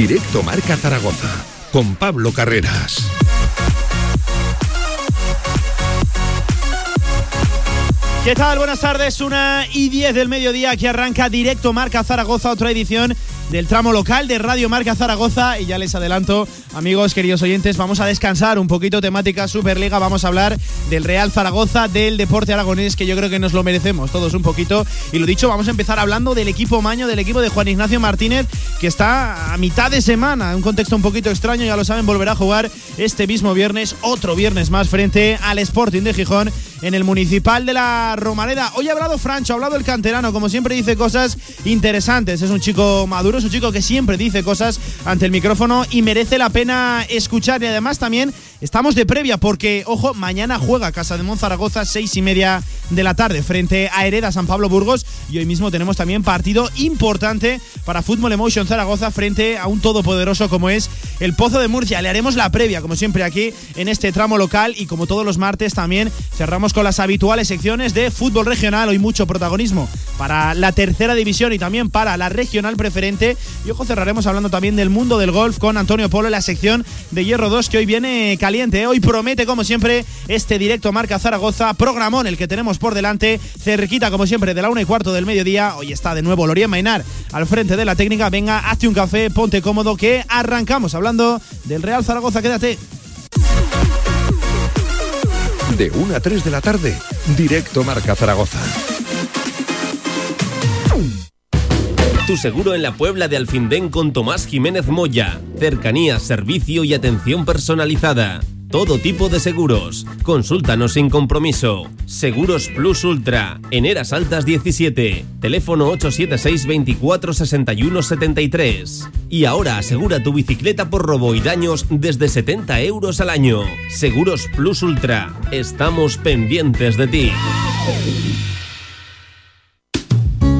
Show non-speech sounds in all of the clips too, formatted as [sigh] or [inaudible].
Directo Marca Zaragoza con Pablo Carreras. ¿Qué tal? Buenas tardes, una y diez del mediodía que arranca directo Marca Zaragoza, otra edición del tramo local de Radio Marca Zaragoza. Y ya les adelanto, amigos, queridos oyentes, vamos a descansar un poquito temática Superliga. Vamos a hablar del Real Zaragoza, del deporte aragonés, que yo creo que nos lo merecemos todos un poquito. Y lo dicho, vamos a empezar hablando del equipo Maño, del equipo de Juan Ignacio Martínez, que está a mitad de semana, un contexto un poquito extraño, ya lo saben, volverá a jugar este mismo viernes, otro viernes más, frente al Sporting de Gijón en el municipal de la Romareda. Hoy ha hablado Francho, ha hablado el canterano, como siempre dice cosas interesantes. Es un chico maduro, es un chico que siempre dice cosas ante el micrófono y merece la pena escuchar. Y además también estamos de previa porque, ojo, mañana juega Casa de Monzaragoza, seis y media de la tarde, frente a Hereda San Pablo Burgos. Y hoy mismo tenemos también partido importante para Fútbol Emotion Zaragoza frente a un todopoderoso como es el Pozo de Murcia. Le haremos la previa, como siempre, aquí en este tramo local y como todos los martes también cerramos con las habituales secciones de fútbol regional. Hoy mucho protagonismo para la tercera división y también para la regional preferente. Y ojo, cerraremos hablando también del mundo del golf con Antonio Polo en la sección de Hierro 2 que hoy viene. ¿Eh? Hoy promete, como siempre, este directo Marca Zaragoza, programón el que tenemos por delante, cerquita como siempre de la una y cuarto del mediodía. Hoy está de nuevo Lorien Mainar al frente de la técnica. Venga, hazte un café, ponte cómodo que arrancamos hablando del Real Zaragoza. Quédate. De 1 a 3 de la tarde, directo Marca Zaragoza. Tu seguro en la Puebla de Alfindén con Tomás Jiménez Moya. Cercanía, servicio y atención personalizada. Todo tipo de seguros. Consúltanos sin compromiso. Seguros Plus Ultra. En Eras Altas 17. Teléfono 876 24 61 73. Y ahora asegura tu bicicleta por robo y daños desde 70 euros al año. Seguros Plus Ultra. Estamos pendientes de ti.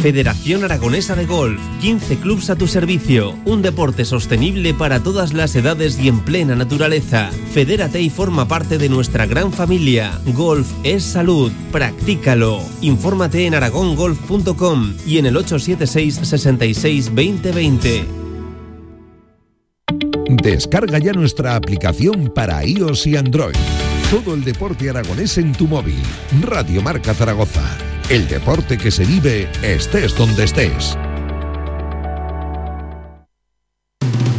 Federación Aragonesa de Golf, 15 clubs a tu servicio, un deporte sostenible para todas las edades y en plena naturaleza. Fedérate y forma parte de nuestra gran familia. Golf es salud, practícalo. Infórmate en aragongolf.com y en el 876 66 2020. Descarga ya nuestra aplicación para iOS y Android. Todo el deporte aragonés en tu móvil. Radio Marca Zaragoza. El deporte que se vive estés donde estés.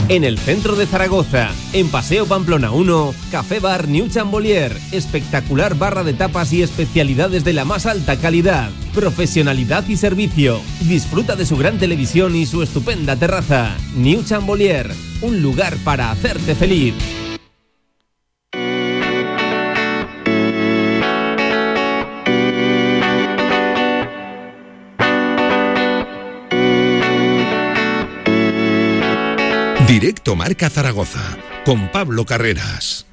En el centro de Zaragoza, en Paseo Pamplona 1, Café Bar New Chambolier, espectacular barra de tapas y especialidades de la más alta calidad, profesionalidad y servicio. Disfruta de su gran televisión y su estupenda terraza. New Chambolier, un lugar para hacerte feliz. Directo Marca Zaragoza con Pablo Carreras.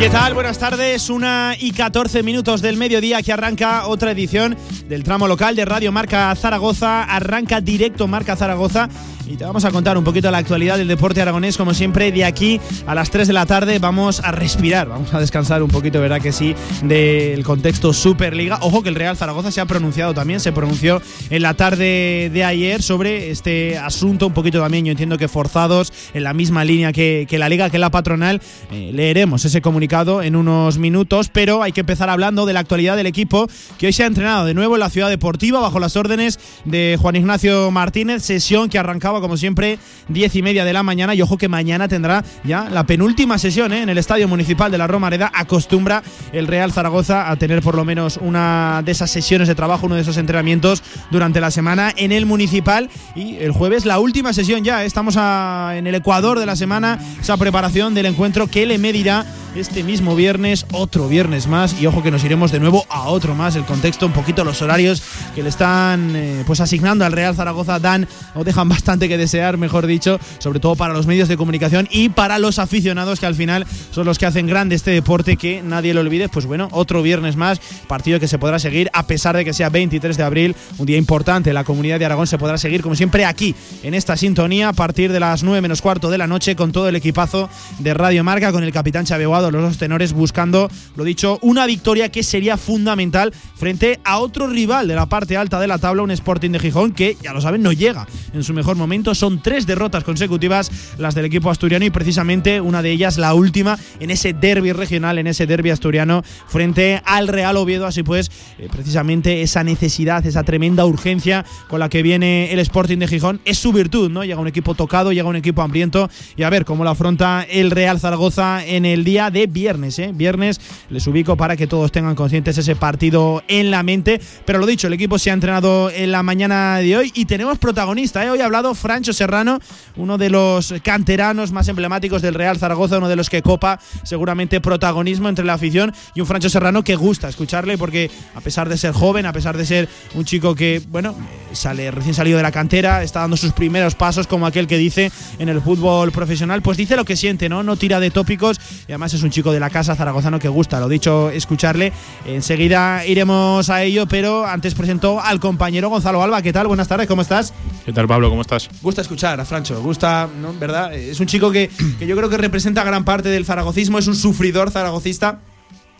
¿Qué tal? Buenas tardes, una y 14 minutos del mediodía que arranca otra edición del tramo local de Radio Marca Zaragoza. Arranca directo Marca Zaragoza y te vamos a contar un poquito la actualidad del deporte aragonés, como siempre, de aquí a las 3 de la tarde vamos a respirar, vamos a descansar un poquito, ¿verdad que sí? Del contexto Superliga. Ojo que el Real Zaragoza se ha pronunciado también, se pronunció en la tarde de ayer sobre este asunto, un poquito también, yo entiendo que forzados, en la misma línea que, que la Liga, que la patronal. Eh, leeremos ese comunicado en unos minutos, pero hay que empezar hablando de la actualidad del equipo que hoy se ha entrenado de nuevo en la ciudad deportiva bajo las órdenes de Juan Ignacio Martínez, sesión que arrancaba como siempre, diez y media de la mañana. Y ojo que mañana tendrá ya la penúltima sesión ¿eh? en el Estadio Municipal de la Romareda. Acostumbra el Real Zaragoza a tener por lo menos una de esas sesiones de trabajo, uno de esos entrenamientos durante la semana en el Municipal. Y el jueves la última sesión ya. ¿eh? Estamos en el Ecuador de la semana, esa preparación del encuentro que le medirá este mismo viernes, otro viernes más, y ojo que nos iremos de nuevo a otro más. El contexto, un poquito los horarios que le están eh, pues asignando al Real Zaragoza dan o dejan bastante que desear, mejor dicho, sobre todo para los medios de comunicación y para los aficionados que al final son los que hacen grande este deporte que nadie lo olvide. Pues bueno, otro viernes más, partido que se podrá seguir a pesar de que sea 23 de abril, un día importante. La comunidad de Aragón se podrá seguir como siempre aquí en esta sintonía a partir de las 9 menos cuarto de la noche con todo el equipazo de Radio Marca, con el capitán Chaveguado, los dos tenores buscando, lo dicho, una victoria que sería fundamental frente a otro rival de la parte alta de la tabla, un Sporting de Gijón que, ya lo saben, no llega en su mejor momento. Son tres derrotas consecutivas las del equipo asturiano y precisamente una de ellas la última en ese derby regional, en ese derby asturiano frente al Real Oviedo. Así pues, eh, precisamente esa necesidad, esa tremenda urgencia con la que viene el Sporting de Gijón es su virtud, ¿no? Llega un equipo tocado, llega un equipo hambriento y a ver cómo lo afronta el Real Zaragoza en el día de viernes, ¿eh? Viernes les ubico para que todos tengan conscientes ese partido en la mente. Pero lo dicho, el equipo se ha entrenado en la mañana de hoy y tenemos protagonista. ¿eh? Hoy ha hablado Francho Serrano, uno de los canteranos más emblemáticos del Real Zaragoza, uno de los que copa seguramente protagonismo entre la afición y un Francho Serrano que gusta escucharle porque a pesar de ser joven, a pesar de ser un chico que, bueno, sale recién salido de la cantera, está dando sus primeros pasos como aquel que dice en el fútbol profesional, pues dice lo que siente, ¿no? No tira de tópicos y además es un chico de la casa zaragozano que gusta, lo dicho, escucharle. Enseguida iremos a ello, pero antes presentó al compañero Gonzalo Alba. ¿Qué tal? Buenas tardes, ¿cómo estás? ¿Qué tal, Pablo? ¿Cómo estás? Gusta escuchar a Francho, gusta, ¿no? ¿Verdad? Es un chico que, que yo creo que representa gran parte del zaragocismo, es un sufridor zaragocista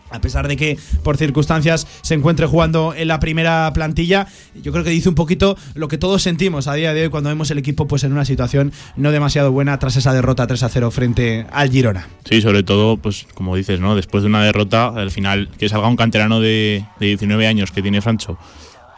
a pesar de que por circunstancias se encuentre jugando en la primera plantilla, yo creo que dice un poquito lo que todos sentimos a día de hoy cuando vemos el equipo pues en una situación no demasiado buena tras esa derrota 3 a 0 frente al Girona. Sí, sobre todo, pues como dices, ¿no? Después de una derrota, al final, que salga un canterano de, de 19 años que tiene Francho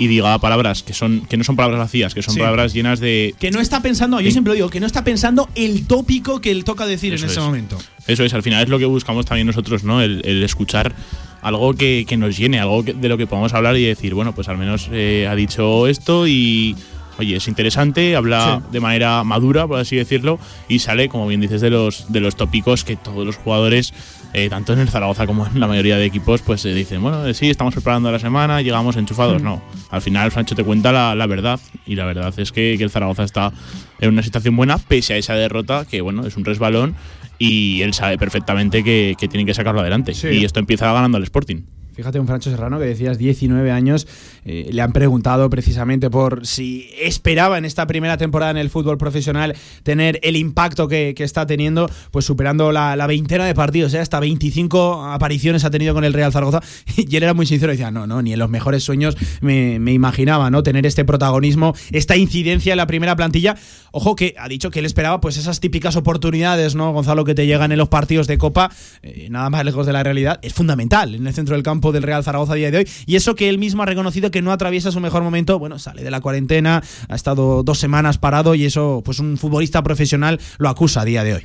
y diga palabras que son que no son palabras vacías, que son Sí. palabras llenas de Que no está pensando, yo siempre lo digo, que no está pensando el tópico que él toca decir Eso en ese es. momento. Eso es, al final es lo que buscamos también nosotros, ¿no? El, el escuchar algo que, que nos llene, algo que- de lo que podamos hablar y decir, bueno, pues al menos eh, ha dicho esto y, oye, es interesante, habla Sí. de manera madura, por así decirlo, y sale, como bien dices, de los, de los tópicos que todos los jugadores, eh, tanto en el Zaragoza como en la mayoría de equipos, pues eh, dicen, bueno, eh, sí, estamos preparando la semana, llegamos enchufados. No, al final Francho te cuenta la, la verdad, y la verdad es que, que el Zaragoza está en una situación buena, pese a esa derrota, que bueno, es un resbalón, y él sabe perfectamente que, que tienen que sacarlo adelante. Sí. Y esto empieza ganando al Sporting. Fíjate, un Francho Serrano que decías 19 años, eh, le han preguntado precisamente por si esperaba en esta primera temporada en el fútbol profesional tener el impacto que, que está teniendo, pues superando la, la veintena de partidos, ¿eh? hasta 25 apariciones ha tenido con el Real Zaragoza. [laughs] Y él era muy sincero, decía, no, no, ni en los mejores sueños me, me imaginaba ¿no? tener este protagonismo, esta incidencia en la primera plantilla. Ojo que ha dicho que él esperaba pues esas típicas oportunidades, ¿no, Gonzalo, que te llegan en los partidos de Copa, eh, nada más lejos de la realidad, es fundamental en el centro del campo del Real Zaragoza a día de hoy. Y eso que él mismo ha reconocido que no atraviesa su mejor momento, bueno, sale de la cuarentena, ha estado dos semanas parado y eso, pues un futbolista profesional lo acusa a día de hoy.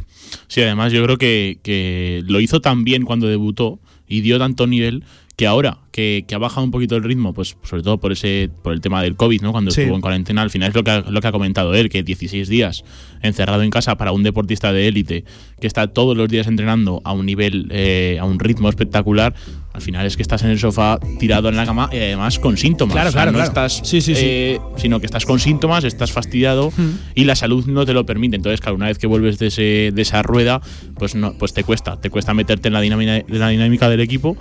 Sí, además yo creo que, que lo hizo tan bien cuando debutó y dio tanto nivel que ahora que, que ha bajado un poquito el ritmo, pues sobre todo por ese por el tema del COVID, ¿no? Cuando Sí. estuvo en cuarentena, al final es lo que, ha, lo que ha comentado él, que 16 días encerrado en casa para un deportista de élite que está todos los días entrenando a un nivel, eh, a un ritmo espectacular, al final es que estás en el sofá tirado en la cama y además con síntomas. Claro, O sea, claro, no claro. estás, Sí, sí, sí. eh, sino que estás con síntomas, estás fastidiado y la salud no te lo permite. Entonces, claro, una vez que vuelves de, ese, de esa rueda, pues no, pues te cuesta, te cuesta meterte en la dinámica, de la dinámica del equipo,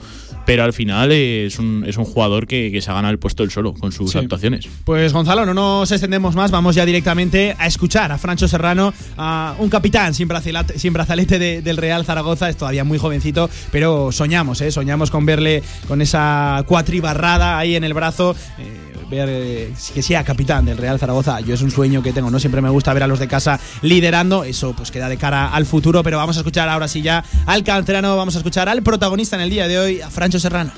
pero al final es un, es un jugador que, que se ha ganado el puesto él solo con sus Sí. actuaciones. Pues Gonzalo, no nos extendemos más, vamos ya directamente a escuchar a Francho Serrano, a un capitán sin brazalete, sin brazalete de- del Real Zaragoza, es todavía muy jovencito, pero soñamos, ¿eh? soñamos con verle con esa cuatribarrada ahí en el brazo. eh, ver eh, que sea capitán del Real Zaragoza, yo es un sueño que tengo, no siempre me gusta ver a los de casa liderando, eso pues queda de cara al futuro, pero vamos a escuchar ahora sí ya al canterano, vamos a escuchar al protagonista en el día de hoy, a Francho Serrano.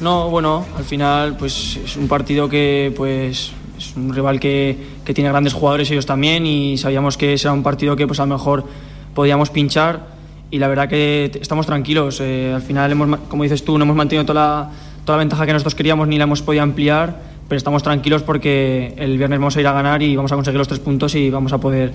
No, bueno, al final pues es un partido que pues es un rival que, que tiene grandes jugadores ellos también y sabíamos que será un partido que pues a lo mejor podíamos pinchar y la verdad que estamos tranquilos. eh, al final hemos, como dices tú, no hemos mantenido toda la, toda la ventaja que nosotros queríamos ni la hemos podido ampliar, pero estamos tranquilos porque el viernes vamos a ir a ganar y vamos a conseguir los tres puntos y vamos a poder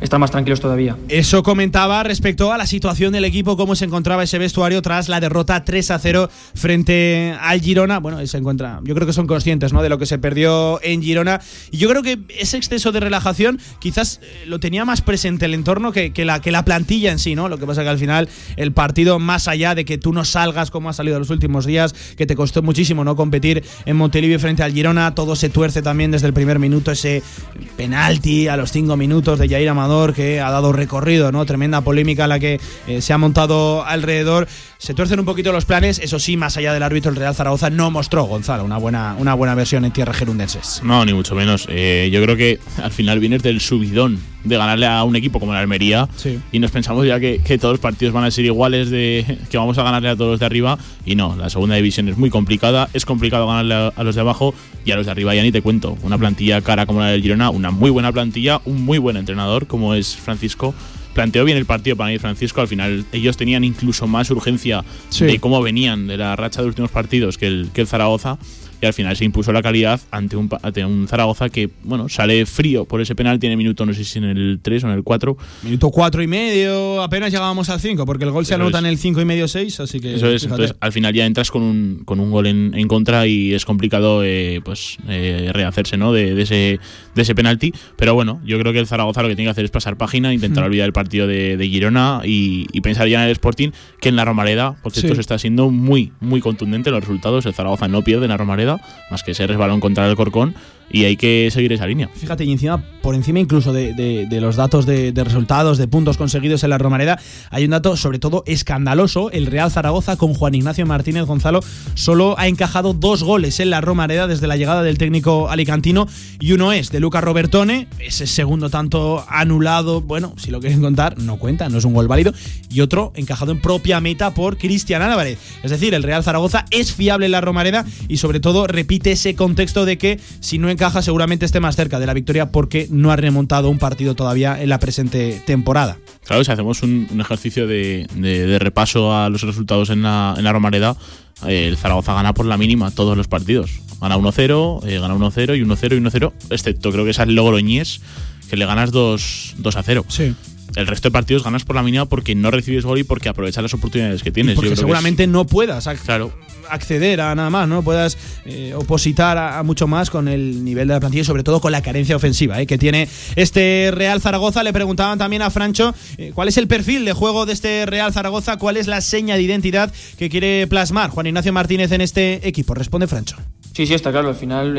estar más tranquilos todavía. Eso comentaba respecto a la situación del equipo, cómo se encontraba ese vestuario tras la derrota 3 a 0 frente al Girona. Bueno, se encuentra, yo creo que son conscientes ¿no? de lo que se perdió en Girona. Y yo creo que ese exceso de relajación quizás eh, lo tenía más presente el entorno que, la, que la plantilla en sí, ¿no? Lo que pasa que al final el partido, más allá de que tú no salgas como ha salido en los últimos días, que te costó muchísimo no competir en Montelivio frente al Girona, todo se tuerce también desde el primer minuto, ese penalti a los cinco minutos de Jair Amador que ha dado recorrido, ¿no? Tremenda polémica la que eh, se ha montado alrededor. Se tuercen un poquito los planes, eso sí, más allá del árbitro, el Real Zaragoza no mostró, Gonzalo, una buena, una buena versión en tierras gerundenses. No, ni mucho menos. Eh, yo creo que al final vienes del subidón de ganarle a un equipo como la Almería y nos pensamos ya que, todos los partidos van a ser iguales, de que vamos a ganarle a todos los de arriba y no, la segunda división es muy complicada, es complicado ganarle a, a los de abajo y a los de arriba ya ni te cuento. Una plantilla cara como la del Girona, una muy buena plantilla, un muy buen entrenador como es Francisco planteó bien el partido para mí Francisco. Al final ellos tenían incluso más urgencia de cómo venían de la racha de últimos partidos que el, que el Zaragoza y al final se impuso la calidad ante un, ante un Zaragoza que, bueno, sale frío por ese penal, tiene minuto, no sé si en el 3 o en el 4. Minuto 4 y medio, apenas llegábamos al 5, porque el gol se anota en el 5 y medio 6, así que... Eso es, entonces al final ya entras con un, con un gol en, en contra y es complicado eh, pues eh, rehacerse ¿no? de, de, ese, de ese penalti, pero bueno, yo creo que el Zaragoza lo que tiene que hacer es pasar página, intentar olvidar el partido de, de Girona y, y, pensar ya en el Sporting, que en la Romareda, por cierto, se está siendo muy, muy contundente los resultados, el Zaragoza no pierde en la Romareda, más que ese resbalón contra el Corcón y hay que seguir esa línea. Fíjate, y encima, por encima incluso de, los datos de, resultados, de puntos conseguidos en la Romareda, hay un dato sobre todo escandaloso. El Real Zaragoza con Juan Ignacio Martínez Gonzalo solo ha encajado dos goles en la Romareda desde la llegada del técnico alicantino y uno es de Luca Robertone, ese segundo tanto anulado, bueno, si lo quieren contar, no cuenta, no es un gol válido, y otro encajado en propia meta por Cristian Álvarez. Es decir, el Real Zaragoza es fiable en la Romareda y sobre todo repite ese contexto de que si no caja seguramente esté más cerca de la victoria porque no ha remontado un partido todavía en la presente temporada. Claro, si hacemos un, ejercicio de, repaso a los resultados en la, en la Romareda, eh, el Zaragoza gana por la mínima todos los partidos. Gana 1-0, eh, gana 1-0 y 1-0 y 1-0, excepto creo que es al Logroñés, que le ganas 2, 0. Sí el resto de partidos ganas por la mínima porque no recibes gol y porque aprovechas las oportunidades que tienes. porque seguramente no puedas claro. acceder a nada más, no puedas eh, opositar a, mucho más con el nivel de la plantilla y sobre todo con la carencia ofensiva eh, que tiene este Real Zaragoza. Le preguntaban también a Francho eh, cuál es el perfil de juego de este Real Zaragoza, cuál es la seña de identidad que quiere plasmar Juan Ignacio Martínez en este equipo. Responde Francho. Sí, sí, está claro. Al final,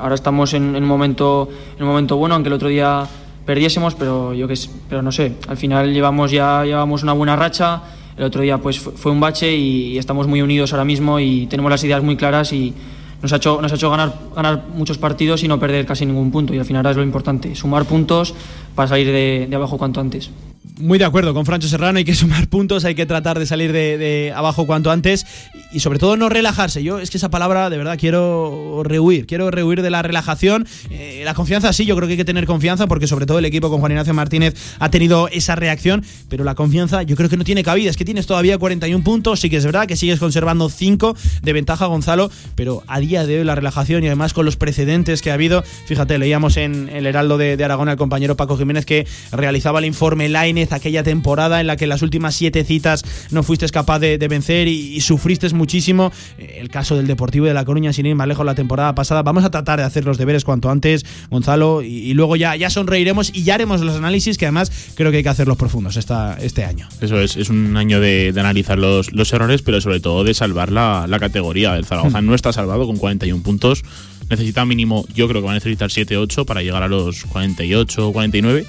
ahora estamos en, un momento, en un momento bueno, aunque el otro día perdiésemos, pero yo que pero no sé, al final llevamos ya llevamos una buena racha. El otro día pues fue un bache y, estamos muy unidos ahora mismo y tenemos las ideas muy claras y nos ha hecho, nos ha hecho ganar, ganar muchos partidos y no perder casi ningún punto. Y al final ahora es lo importante, sumar puntos para salir de abajo cuanto antes. Muy de acuerdo con Francho Serrano, hay que sumar puntos, hay que tratar de salir de, abajo cuanto antes y sobre todo no relajarse. Yo es que esa palabra de verdad quiero rehuir, quiero rehuir de la relajación. Eh, la confianza sí, yo creo que hay que tener confianza porque sobre todo el equipo con Juan Ignacio Martínez ha tenido esa reacción, pero la confianza yo creo que no tiene cabida. Es que tienes todavía 41 puntos, sí que es verdad que sigues conservando 5 de ventaja Gonzalo, pero a día de hoy la relajación y además con los precedentes que ha habido, fíjate, leíamos en el Heraldo de, de Aragón al compañero Paco Jiménez que realizaba el informe Line aquella temporada en la que las últimas siete citas no fuiste capaz de, vencer y, sufriste muchísimo. Eh, el caso del Deportivo de La Coruña, sin ir más lejos la temporada pasada. Vamos a tratar de hacer los deberes cuanto antes, Gonzalo, y, luego ya, ya sonreiremos y ya haremos los análisis que además creo que hay que hacerlos profundos esta, este año. Eso es, es un año de, analizar los, los, errores, pero sobre todo de salvar la, la categoría. El Zaragoza hmm. no está salvado con 41 puntos necesita mínimo, yo creo que va a necesitar 7-8 para llegar a los 48 o 49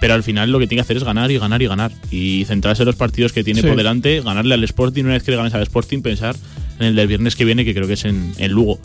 pero al final lo que tiene que hacer es ganar y ganar y ganar. Y centrarse en los partidos que tiene por delante, ganarle al Sporting, una vez que le ganes al Sporting, pensar en el del viernes que viene, que creo que es en, en Lugo.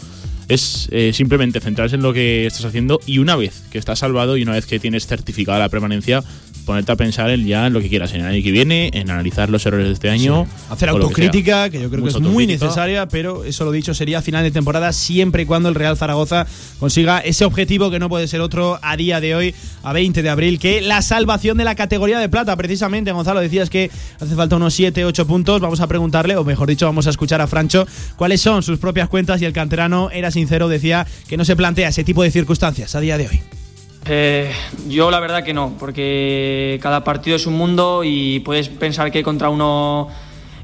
Es eh, simplemente centrarse en lo que estás haciendo y una vez que estás salvado y una vez que tienes certificada la permanencia, ponerte a pensar en ya en lo que quieras, en el año que viene, en analizar los errores de este año. Hacer autocrítica, que, yo creo que es muy necesaria, pero eso lo dicho sería final de temporada siempre y cuando el Real Zaragoza consiga ese objetivo que no puede ser otro a día de hoy, a 20 de abril, que la salvación de la categoría de plata. Precisamente, Gonzalo, decías que hace falta unos 7, 8 puntos. Vamos a preguntarle, o mejor dicho, vamos a escuchar a Francho cuáles son sus propias cuentas y el canterano era sincero, decía que no se plantea ese tipo de circunstancias a día de hoy Eh, yo la verdad que no, porque cada partido es un mundo y puedes pensar que contra uno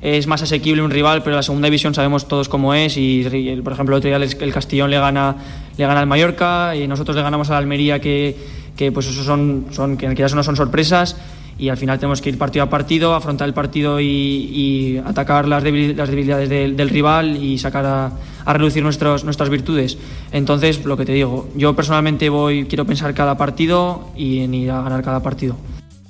es más asequible un rival, pero la segunda división sabemos todos cómo es y, por ejemplo el otro día el Castellón le gana, le gana al Mallorca y nosotros le ganamos al Almería que, que pues eso son, son que quizás no son sorpresas y al final tenemos que ir partido a partido, afrontar el partido y, atacar las debilidades del, rival y sacar a, a, reducir nuestros, nuestras virtudes. Entonces, lo que te digo, yo personalmente voy, quiero pensar cada partido y en ir a ganar cada partido.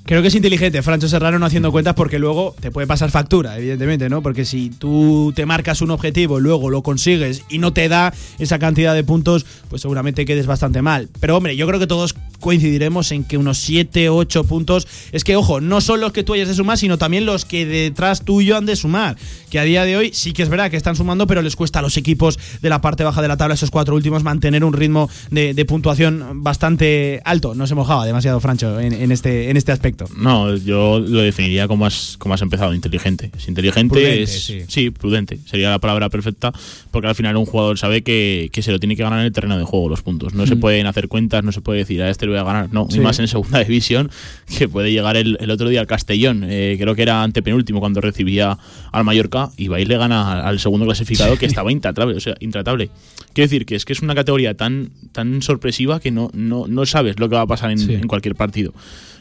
Creo que es inteligente Francho Serrano no haciendo cuentas porque luego te puede pasar factura, evidentemente, ¿no? Porque si tú te marcas un objetivo luego lo consigues y no te da esa cantidad de puntos, pues seguramente quedes bastante mal. Pero hombre, yo creo que todos coincidiremos en que unos 7, 8 puntos. Es que, ojo, no son los que tú hayas de sumar, sino también los que detrás tuyo han de sumar. Que a día de hoy sí que es verdad que están sumando, pero les cuesta a los equipos de la parte baja de la tabla, esos cuatro últimos, mantener un ritmo de, puntuación bastante alto. No se mojaba demasiado, Francho, en, este, en este aspecto. No, yo lo definiría como has, como has empezado, inteligente. Es inteligente, es. Sí. prudente. Sería la palabra perfecta, porque al final un jugador sabe que, se lo tiene que ganar en el terreno de juego los puntos. No se mm. pueden hacer cuentas, no se puede decir a este lo voy a ganar. No, y más en segunda [laughs] división, que puede llegar el, otro día al Castellón. Eh, creo que era antepenúltimo cuando recibía al Mallorca y va y le gana al segundo clasificado que estaba intratable. O sea, intratable. Quiero decir que es que es una categoría tan, tan sorpresiva que no, no, no sabes lo que va a pasar en cualquier partido.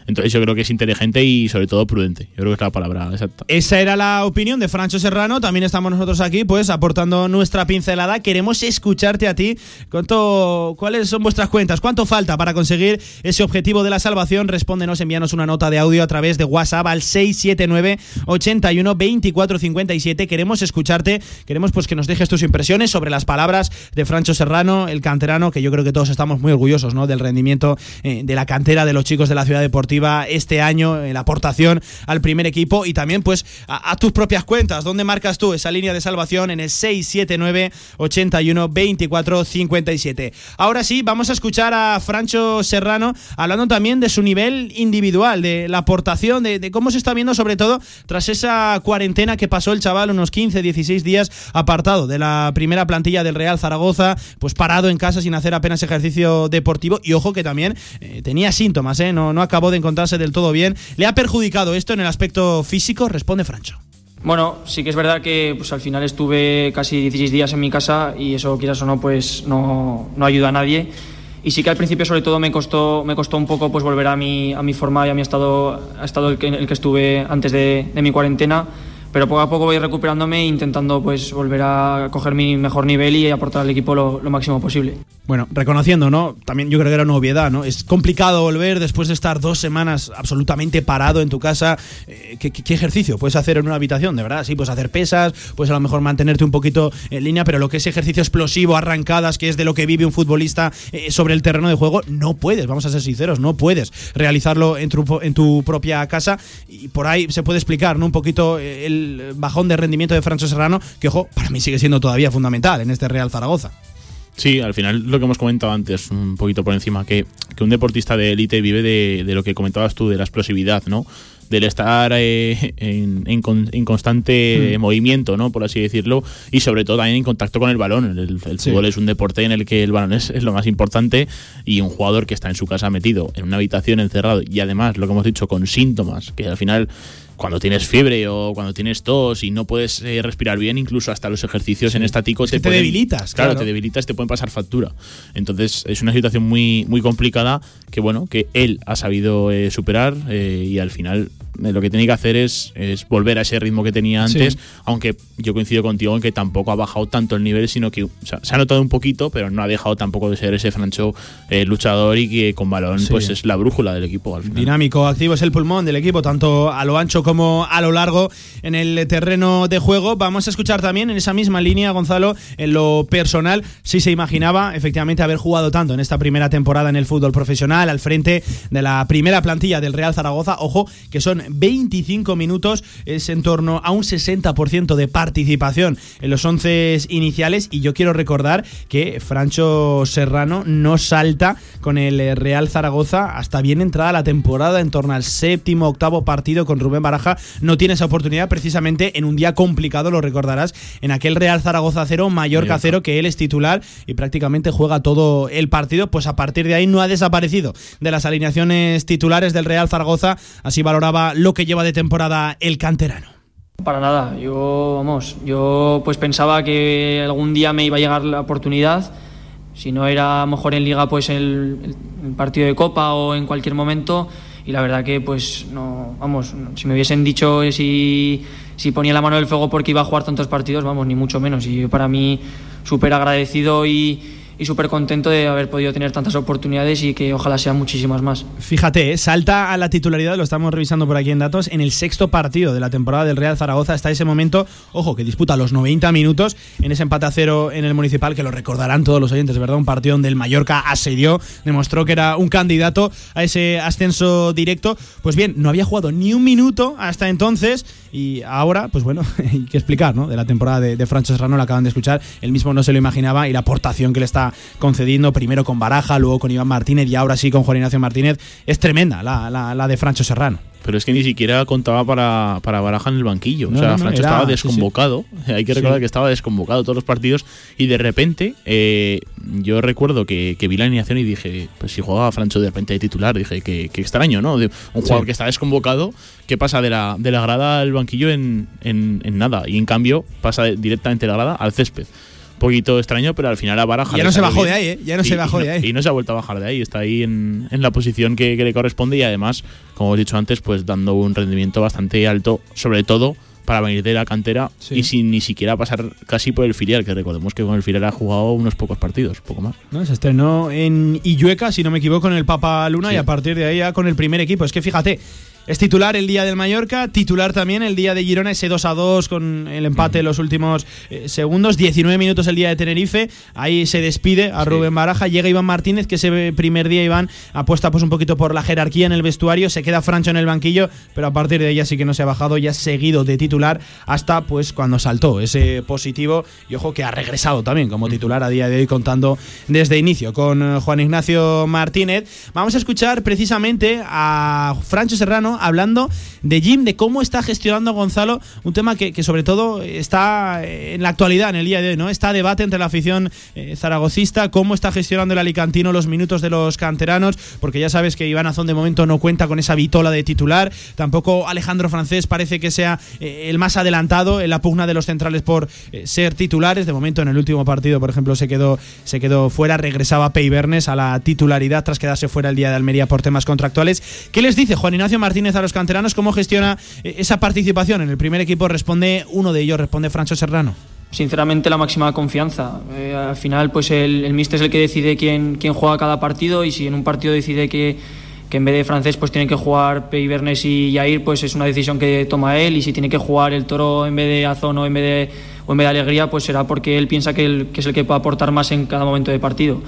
Entonces yo creo que es inteligente y sobre todo prudente. Yo creo que es la palabra exacta. Esa era la opinión de Francho Serrano. También estamos nosotros aquí, pues, aportando nuestra pincelada. Queremos escucharte a ti. ¿Cuánto, ¿Cuáles son vuestras cuentas? ¿Cuánto falta para conseguir ese objetivo de la salvación? Respóndenos, envíanos una nota de audio a través de WhatsApp al 679 81 24 57. Queremos escucharte. Queremos pues que nos dejes tus impresiones sobre las palabras de Francho Serrano, el canterano, que yo creo que todos estamos muy orgullosos, ¿no? Del rendimiento eh, de la cantera de los chicos de la ciudad deportiva este año, en la aportación al primer equipo y también pues a, tus propias cuentas. ¿Dónde marcas tú esa línea de salvación? En el 679 81 24 57. Ahora sí, vamos a escuchar a Francho Serrano hablando también de su nivel individual, de la aportación, de, cómo se está viendo sobre todo tras esa cuarentena que pasó el chaval, unos 15, 16 días apartado de la primera plantilla del Real Zaragoza, pues parado en casa sin hacer apenas ejercicio deportivo y ojo que también eh, tenía síntomas, ¿eh? no, no acabó de encontrarse del todo bien. ¿Le ha perjudicado esto en el aspecto físico? Responde Francho. Bueno, sí que es verdad que pues, al final estuve casi 16 días en mi casa y eso, quizás o no, pues no, no ayuda a nadie. Y sí que al principio sobre todo me costó, me costó un poco pues, volver a mi, a mi forma y a mi estado, a estado el que, el que estuve antes de, de mi cuarentena pero poco a poco voy recuperándome e intentando pues volver a coger mi mejor nivel y aportar al equipo lo, máximo posible. Bueno, reconociendo, ¿no? También yo creo que era una obviedad, ¿no? Es complicado volver después de estar dos semanas absolutamente parado en tu casa. Eh, ¿qué, ejercicio puedes hacer en una habitación? De verdad, sí, puedes hacer pesas, puedes a lo mejor mantenerte un poquito en línea, pero lo que es ejercicio explosivo, arrancadas, que es de lo que vive un futbolista eh, sobre el terreno de juego, no puedes, vamos a ser sinceros, no puedes realizarlo en tu, en tu propia casa. Y por ahí se puede explicar, ¿no? Un poquito eh, el bajón de rendimiento de Francho Serrano, que ojo, para mí sigue siendo todavía fundamental en este Real Zaragoza. Sí, al final lo que hemos comentado antes, un poquito por encima, que, un deportista de élite vive de, lo que comentabas tú, de la explosividad, ¿no? Del estar eh, en, constante mm. movimiento, ¿no? Por así decirlo, y sobre todo también en contacto con el balón. El, fútbol es un deporte en el que el balón es, es, lo más importante y un jugador que está en su casa metido en una habitación encerrado y además, lo que hemos dicho, con síntomas, que al final cuando tienes fiebre o cuando tienes tos y no puedes eh, respirar bien, incluso hasta los ejercicios en estático te, debilitas. Claro, te debilitas, te pueden pasar factura. Entonces es una situación muy, muy complicada que bueno, que él ha sabido eh, superar eh, y al final lo que tiene que hacer es, es, volver a ese ritmo que tenía antes, aunque yo coincido contigo en que tampoco ha bajado tanto el nivel, sino que se ha notado un poquito, pero no ha dejado tampoco de ser ese Francho luchador y que con balón pues es la brújula del equipo. Dinámico, activo es el pulmón del equipo, tanto a lo ancho como a lo largo en el terreno de juego. Vamos a escuchar también en esa misma línea, Gonzalo, en lo personal, si se imaginaba efectivamente haber jugado tanto en esta primera temporada en el fútbol profesional al frente de la primera plantilla del Real Zaragoza. Ojo, que son 25 minutos, es en torno a un 60% de participación en los 11 iniciales. Y yo quiero recordar que Francho Serrano no salta con el Real Zaragoza hasta bien entrada la temporada, en torno al séptimo, octavo partido con Rubén Baraja, no tiene esa oportunidad precisamente en un día complicado, lo recordarás, en aquel Real Zaragoza 0, Mallorca 0, que él es titular y prácticamente juega todo el partido, pues a partir de ahí no ha desaparecido de las alineaciones titulares del Real Zaragoza, así valoraba lo que lleva de temporada el canterano. Para nada, yo vamos, yo pues pensaba que algún día me iba a llegar la oportunidad, si no era mejor en liga pues el, el partido de copa o en cualquier momento. Y la verdad que pues no, vamos, si me hubiesen dicho si, si ponía la mano del fuego porque iba a jugar tantos partidos, vamos, ni mucho menos. Y para mí súper agradecido y y súper contento de haber podido tener tantas oportunidades y que ojalá sean muchísimas más. Fíjate, ¿eh? salta a la titularidad, lo estamos revisando por aquí en datos, en el sexto partido de la temporada del Real Zaragoza hasta ese momento, ojo, que disputa los 90 minutos en ese empate a cero en el Municipal, que lo recordarán todos los oyentes, ¿verdad? Un partido donde el Mallorca asedió, demostró que era un candidato a ese ascenso directo. Pues bien, no había jugado ni un minuto hasta entonces y ahora, pues bueno, [laughs] hay que explicar, ¿no? De la temporada de, de Francho Serrano, lo acaban de escuchar, él mismo no se lo imaginaba y la aportación que le está concediendo, primero con Baraja, luego con Iván Martínez y ahora sí con Juan Ignacio Martínez, es tremenda la, la, la de Francho Serrano. Pero es que ni siquiera contaba para, para Baraja en el banquillo. No, o sea, no, no, Francho era- estaba sí, sí. desconvocado. [laughs] Hay que recordar Sí. que estaba desconvocado todos los partidos. Y de repente, eh, yo recuerdo que, que vi la alineación y dije, pues si jugaba Francho de repente de titular, dije, que extraño, ¿no? De un jugador que está desconvocado, que pasa de la, de la grada al banquillo en, en- en nada. Y en cambio, pasa de- directamente de la grada al césped. Un poquito extraño, pero al final a Baraja. Ya no se bajó bien. de ahí, ¿eh? Ya no Y- se bajó y de ahí. Y no se ha vuelto a bajar de ahí. Está ahí en, en la posición que, que le corresponde y además, como he dicho antes, pues dando un rendimiento bastante alto, sobre todo para venir de la cantera Sí. y sin ni siquiera pasar casi por el filial, que recordemos que con el filial ha jugado unos pocos partidos, poco más. ¿no? Se estrenó en Illueca, si no me equivoco, en el Papa Luna Sí. y a partir de ahí ya con el primer equipo. Es que fíjate, es titular el día del Mallorca, titular también el día de Girona, ese 2 a 2 con el empate en los últimos eh, segundos, 19 minutos el día de Tenerife, ahí se despide a Sí. Rubén Baraja, llega Iván Martínez, que ese primer día Iván apuesta pues un poquito por la jerarquía en el vestuario, se queda Francho en el banquillo, pero a partir de ahí ya sí que no se ha bajado, ya ha seguido de titular hasta pues cuando saltó ese positivo y ojo que ha regresado también como titular a día de hoy contando desde inicio con eh, Juan Ignacio Martínez. Vamos a escuchar precisamente a Francho Serrano hablando de Jim, de cómo está gestionando Gonzalo, un tema que, sobre todo está en la actualidad, en el día de hoy, ¿no? Está debate entre la afición eh, zaragocista, cómo está gestionando el alicantino los minutos de los canteranos, porque ya sabes que Iván Azón de momento no cuenta con esa vitola de titular, tampoco Alejandro Francés parece que sea eh, el más adelantado en la pugna de los centrales por eh, ser titulares, de momento en el último partido, por ejemplo, se quedó, se quedó fuera, regresaba Pei Bernes a la titularidad tras quedarse fuera el día de Almería por temas contractuales. ¿Qué les dice Juan Ignacio Martínez a los canteranos? ¿Cómo gestiona eh, esa participación en el primer equipo? Responde uno de ellos, responde Francho Serrano. Sinceramente la máxima confianza. Eh, al final pues el, el míster es el que decide quién, quién juega cada partido y si en un partido decide que, que en vez de francés pues tienen que jugar Pei Bernes y Yair, pues es una decisión que toma él y si tiene que jugar el toro en vez de Azón o en vez de, o en vez de Alegría, pues será porque él piensa que, el- que es el que puede aportar más en cada momento de partido.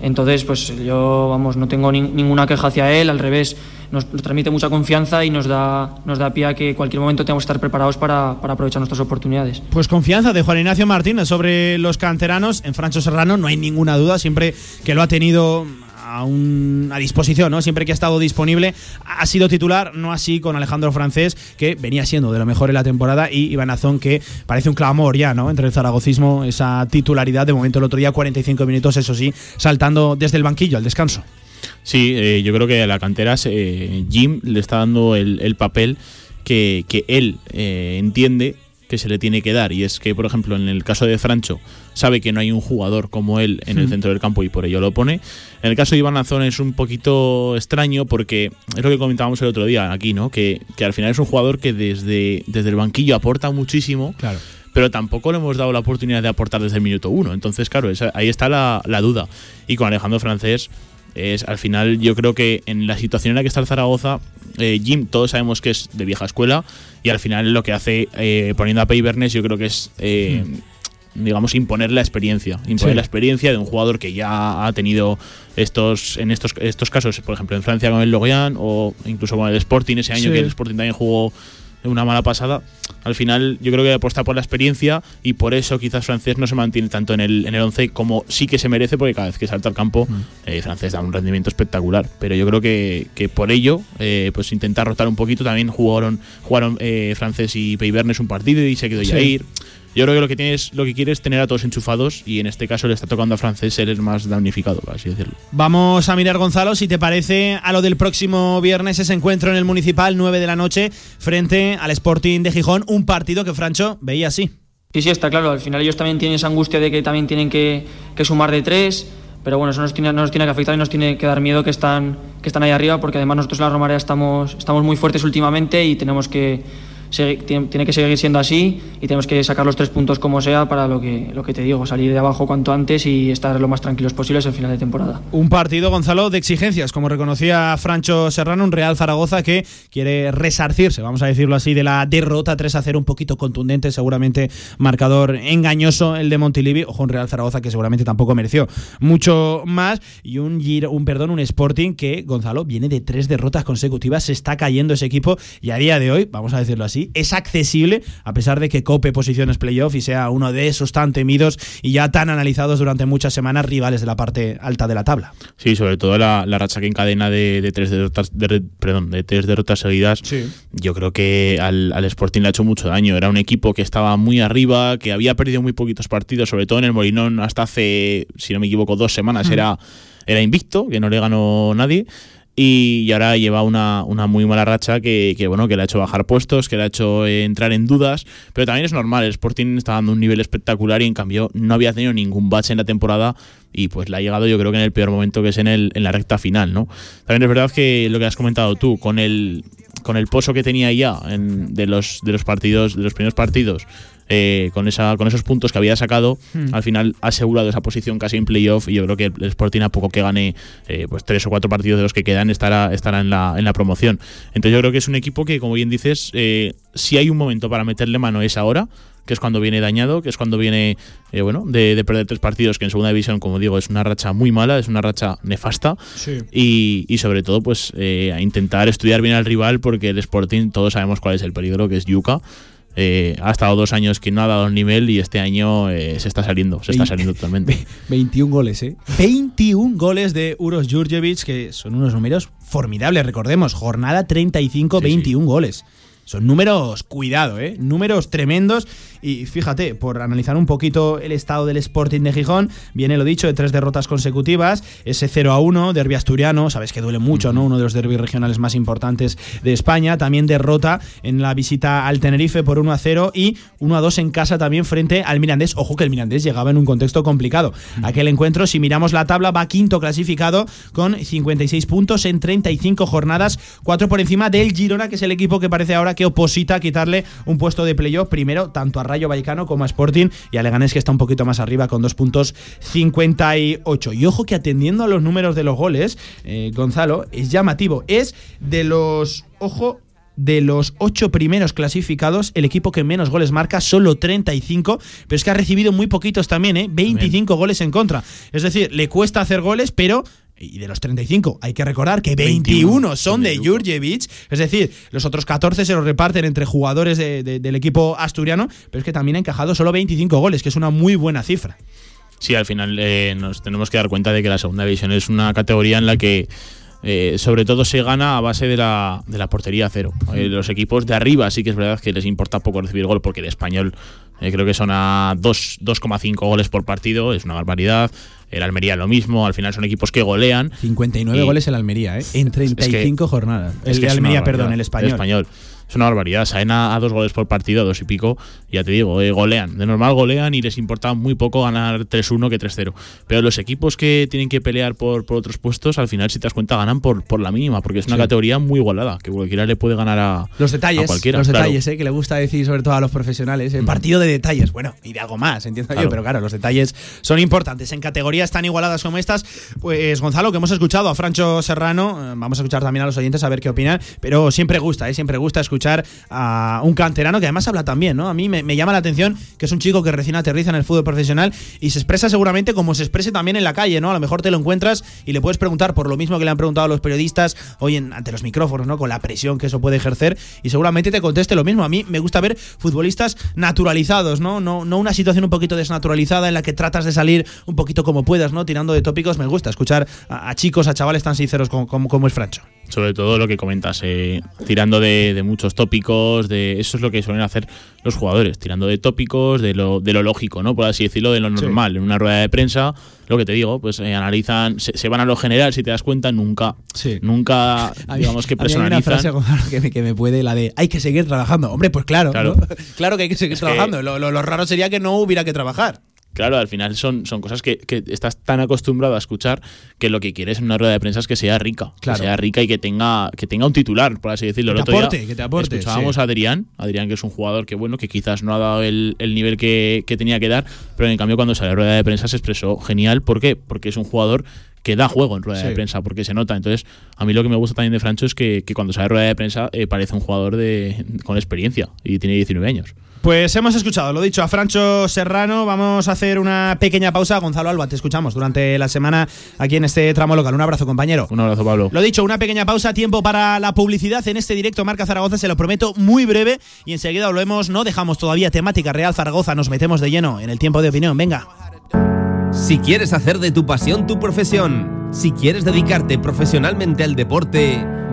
Entonces, pues yo, vamos, no tengo nin- ninguna queja hacia él, al revés, nos, transmite mucha confianza y nos da, nos da pie a que en cualquier momento tengamos que estar preparados para, para aprovechar nuestras oportunidades. Pues confianza de Juan Ignacio Martínez sobre los canteranos. En Francho Serrano no hay ninguna duda, siempre que lo ha tenido a, un- a disposición, ¿no? Siempre que ha estado disponible, ha sido titular, no así con Alejandro Francés, que venía siendo de lo mejor en la temporada, y Iván Azón, que parece un clamor ya, ¿no? Entre el zaragocismo, esa titularidad, de momento el otro día 45 minutos, eso sí, saltando desde el banquillo al descanso. Sí, eh, yo creo que a la cantera eh, Jim le está dando el, el papel que, que él eh, entiende que se le tiene que dar. Y es que, por ejemplo, en el caso de Francho, sabe que no hay un jugador como él en el centro del campo y por ello lo pone. En el caso de Iván Azón es un poquito extraño porque es lo que comentábamos el otro día aquí, ¿no? Que, que al final es un jugador que desde, desde el banquillo aporta muchísimo Claro. pero tampoco le hemos dado la oportunidad de aportar desde el minuto uno. Entonces, claro, esa- ahí está la, la duda. Y con Alejandro Francés, es al final yo creo que en la situación en la que está el Zaragoza, eh, Jim, todos sabemos que es de vieja escuela y al final lo que hace eh, poniendo a Pei Bernes yo creo que es... eh, digamos, imponer la experiencia. Imponer Sí. la experiencia de un jugador que ya ha tenido estos, en estos, estos casos, por ejemplo, en Francia con el Lorient o incluso con el Sporting ese año Sí. que el Sporting también jugó una mala pasada. Al final, yo creo que apuesta por la experiencia y por eso quizás francés no se mantiene tanto en el, en el 11 como sí que se merece, porque cada vez que salta al campo, eh, francés da un rendimiento espectacular. Pero yo creo que, que por ello, eh, pues intentar rotar un poquito. También jugaron, jugaron eh, francés y Peibernes un partido y se quedó Sí. Jair. Yo creo que lo que tienes, lo que quieres es tener a todos enchufados y en este caso le está tocando a francés ser el más damnificado, por así decirlo. Vamos a mirar, Gonzalo, si te parece, a lo del próximo viernes, ese encuentro en el Municipal, 9 de la noche, frente al Sporting de Gijón. Un partido que Francho veía así. Sí, sí, está claro. Al final ellos también tienen esa angustia de que también tienen que, que sumar de tres. Pero bueno, eso nos tiene, no nos tiene que afectar y nos tiene que dar miedo que están, que están ahí arriba, porque además nosotros en la Romareda estamos, estamos muy fuertes últimamente y tenemos que tiene, que seguir siendo así y tenemos que sacar los tres puntos como sea para lo que, lo que te digo, salir de abajo cuanto antes y estar lo más tranquilos posibles al final de temporada. Un partido, Gonzalo, de exigencias, como reconocía Francho Serrano, un Real Zaragoza que quiere resarcirse, vamos a decirlo así, de la derrota 3 a 0, un poquito contundente, seguramente marcador engañoso el de Montilivi. Ojo, un Real Zaragoza que seguramente tampoco mereció mucho más. Y un, Giro- un, perdón, un Sporting que, Gonzalo, viene de tres derrotas consecutivas, se está cayendo ese equipo y a día de hoy, vamos a decirlo así, es accesible, a pesar de que cope posiciones playoff y sea uno de esos tan temidos y ya tan analizados durante muchas semanas rivales de la parte alta de la tabla. Sí, sobre todo la, la racha que encadena de, de tres derrotas, de- perdón, de tres derrotas seguidas. Sí. Yo creo que al, al Sporting le ha hecho mucho daño. Era un equipo que estaba muy arriba, que había perdido muy poquitos partidos, sobre todo en el Molinón hasta hace, si no me equivoco, dos semanas era, era invicto, que no le ganó nadie. Y, y ahora lleva una, una muy mala racha que, que, bueno que le ha hecho bajar puestos, que le ha hecho eh, entrar en dudas, pero también es normal, el Sporting está dando un nivel espectacular y en cambio no había tenido ningún bache en la temporada y pues le ha llegado yo creo que en el peor momento que es en, el, en la recta final, ¿no? También es verdad que lo que has comentado tú, con el, con el pozo que tenía ya en- de, los, de los partidos, de los primeros partidos, eh, con, esa, con esos puntos que había sacado, al final ha asegurado esa posición casi en playoff y yo creo que el Sporting a poco que gane eh, pues tres o cuatro partidos de los que quedan estará, estará en, la, en la promoción. Entonces yo creo que es un equipo que, como bien dices, eh, si hay un momento para meterle mano es ahora, que es cuando viene dañado, que es cuando viene eh, bueno de, de perder tres partidos, que en segunda división, como digo, es una racha muy mala, es una racha nefasta. Y, y sobre todo, pues eh, a intentar estudiar bien al rival, porque el Sporting, todos sabemos cuál es el peligro, que es Yuca. Eh, ha estado dos años que no ha dado el nivel y este año eh, se está saliendo, se está saliendo totalmente. [laughs] 21 goles, ¿eh? 21 goles de Uros Jurjevic, que son unos números formidables, recordemos, jornada 35, Sí, sí. 21 goles. Son números, cuidado, ¿eh? Números tremendos. Y fíjate, por analizar un poquito el estado del Sporting de Gijón, viene lo dicho, de tres derrotas consecutivas, ese 0 a 1, derbi asturiano, sabes que duele mucho, ¿no? Uno de los derbis regionales más importantes de España. También derrota en la visita al Tenerife por 1 a 0 y 1 a 2 en casa también frente al Mirandés. Ojo que el Mirandés llegaba en un contexto complicado. Aquel encuentro, si miramos la tabla, va quinto clasificado con 56 puntos en 35 jornadas, 4 por encima del Girona, que es el equipo que parece ahora que oposita a quitarle un puesto de playoff primero tanto a Rayo Vallecano como a Sporting y a Leganés que está un poquito más arriba con 2 puntos 58. Y ojo que atendiendo a los números de los goles, eh, Gonzalo, es llamativo. Es de los, ojo, de los ocho primeros clasificados, el equipo que menos goles marca, solo 35, pero es que ha recibido muy poquitos también, ¿eh? 25 goles en contra. Es decir, le cuesta hacer goles, pero... Y de los 35, hay que recordar que 21 son de Jurjevic, es decir, los otros 14 se los reparten entre jugadores de- de- del equipo asturiano, pero es que también ha encajado solo 25 goles, que es una muy buena cifra. Sí, al final eh, nos tenemos que dar cuenta de que la segunda división es una categoría en la que eh, sobre todo se gana a base de la, de la portería cero. Eh, los equipos de arriba sí que es verdad que les importa poco recibir gol porque el español eh, creo que son a dos- 2,5 goles por partido, es una barbaridad. El Almería lo mismo, al final son equipos que golean. 59 Y- goles el Almería, ¿eh? En 35 jornadas. Es el que es una Almería, perdón, el español. Es una barbaridad. Saen a, a dos goles por partido, a dos y pico. Ya te digo, eh, golean. De normal golean y les importa muy poco ganar 3-1 que 3-0. Pero los equipos que tienen que pelear por, por otros puestos, al final, si te das cuenta, ganan por, por la mínima. Porque es una Sí. categoría muy igualada. Que cualquiera le puede ganar a, Los a detalles, cualquiera. los claro. detalles, ¿eh? que le gusta decir sobre todo a los profesionales. El Mm. partido de detalles, bueno, y de algo más, entiendo yo, Claro. pero claro, los detalles son importantes. En categorías tan igualadas como estas, pues Gonzalo, que hemos escuchado a Francho Serrano, eh, vamos a escuchar también a los oyentes a ver qué opinan, pero siempre gusta, ¿eh? siempre gusta escuchar escuchar a un canterano que además habla también, ¿no? A mí me, llama la atención que es un chico que recién aterriza en el fútbol profesional y se expresa seguramente como se exprese también en la calle, ¿no? A lo mejor te lo encuentras y le puedes preguntar por lo mismo que le han preguntado a los periodistas hoy en, ante los micrófonos, ¿no? Con la presión que eso puede ejercer y seguramente te conteste lo mismo. A mí me gusta ver futbolistas naturalizados, ¿no? No, no una situación un poquito desnaturalizada en la que tratas de salir un poquito como puedas, ¿no? Tirando de tópicos. Me gusta escuchar a, chicos, a chavales tan sinceros como, como, es Francho sobre todo lo que comentas, eh, tirando de, muchos tópicos, de eso es lo que suelen hacer los jugadores, tirando de tópicos, de lo, de lo lógico, ¿no? Por así decirlo, de lo normal. En una rueda de prensa, lo que te digo, pues eh, analizan, se, van a lo general, si te das cuenta, nunca, nunca, [laughs] digamos que personalizan. Hay una frase [laughs] que me, que me puede, la de hay que seguir trabajando. Hombre, pues claro, claro, [laughs] claro que hay que seguir trabajando. lo raro sería que no hubiera que trabajar. Claro, al final son, son cosas que, estás tan acostumbrado a escuchar que lo que quieres en una rueda de prensa es que sea rica. Que sea rica y que tenga, que tenga un titular, por así decirlo. Que te aporte, que te aporte. Escuchábamos a Adrián, Adrián que es un jugador que bueno, que quizás no ha dado el, nivel que, tenía que dar, pero en cambio cuando sale a rueda de prensa se expresó genial. ¿Por qué? Porque es un jugador que da juego en rueda de prensa, porque se nota. Entonces, a mí lo que me gusta también de Francho es que, cuando sale rueda de prensa eh, parece un jugador de, con experiencia y tiene 19 años. Pues hemos escuchado, lo dicho, a Francho Serrano. Vamos a hacer una pequeña pausa. Gonzalo Alba, te escuchamos durante la semana aquí en este tramo local. Un abrazo, compañero. Un abrazo, Pablo. Lo dicho, una pequeña pausa, tiempo para la publicidad en este directo Marca Zaragoza, se lo prometo, muy breve. Y enseguida volvemos, no dejamos todavía temática Real Zaragoza, nos metemos de lleno en el tiempo de opinión. Venga. Si quieres hacer de tu pasión tu profesión, si quieres dedicarte profesionalmente al deporte,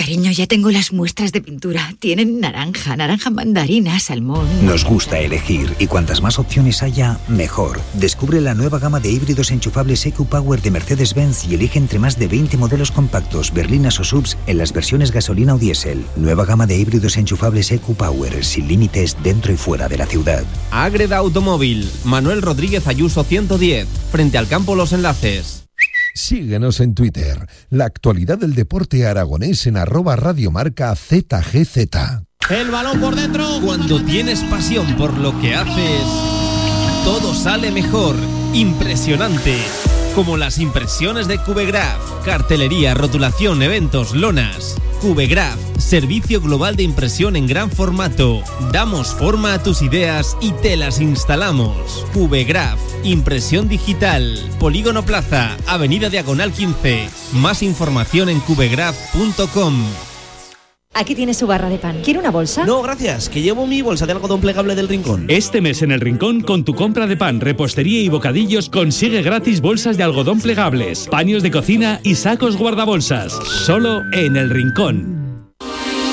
Cariño, ya tengo las muestras de pintura. Tienen naranja, naranja mandarina, salmón. Nos gusta elegir y cuantas más opciones haya, mejor. Descubre la nueva gama de híbridos enchufables EQ Power de Mercedes-Benz y elige entre más de 20 modelos compactos, berlinas o subs en las versiones gasolina o diésel. Nueva gama de híbridos enchufables EQ Power sin límites dentro y fuera de la ciudad. Agreda Automóvil, Manuel Rodríguez Ayuso 110, frente al campo Los Enlaces. Síguenos en Twitter. La actualidad del deporte aragonés en arroba radiomarca ZGZ. El balón por dentro. Cuando tienes pasión por lo que haces, todo sale mejor. Impresionante. Como las impresiones de Cubegraph. Cartelería, rotulación, eventos, lonas. Cubegraph, servicio global de impresión en gran formato. Damos forma a tus ideas y te las instalamos. Cubegraph, impresión digital. Polígono Plaza, Avenida Diagonal 15. Más información en cubegraph.com. Aquí tiene su barra de pan. ¿Quiere una bolsa? No, gracias, que llevo mi bolsa de algodón plegable del Rincón. Este mes en el Rincón, con tu compra de pan, repostería y bocadillos, consigue gratis bolsas de algodón plegables, paños de cocina y sacos guardabolsas. Solo en el Rincón.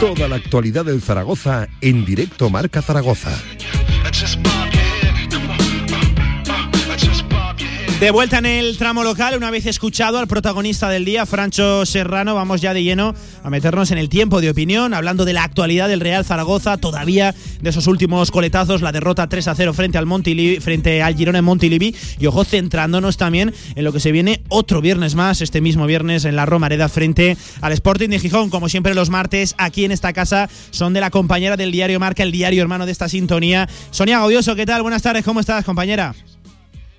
Toda la actualidad del Zaragoza en directo Marca Zaragoza. De vuelta en el tramo local, una vez escuchado al protagonista del día, Francho Serrano, vamos ya de lleno a meternos en el tiempo de opinión, hablando de la actualidad del Real Zaragoza, todavía de esos últimos coletazos, la derrota 3 a 0 frente al Montilivi, frente al Girona en Montilivi, y ojo, centrándonos también en lo que se viene otro viernes más, este mismo viernes en la Romareda frente al Sporting de Gijón, como siempre los martes, aquí en esta casa, son de la compañera del diario Marca, el diario hermano de esta sintonía. Sonia Gaudioso, ¿qué tal? Buenas tardes, ¿cómo estás, compañera?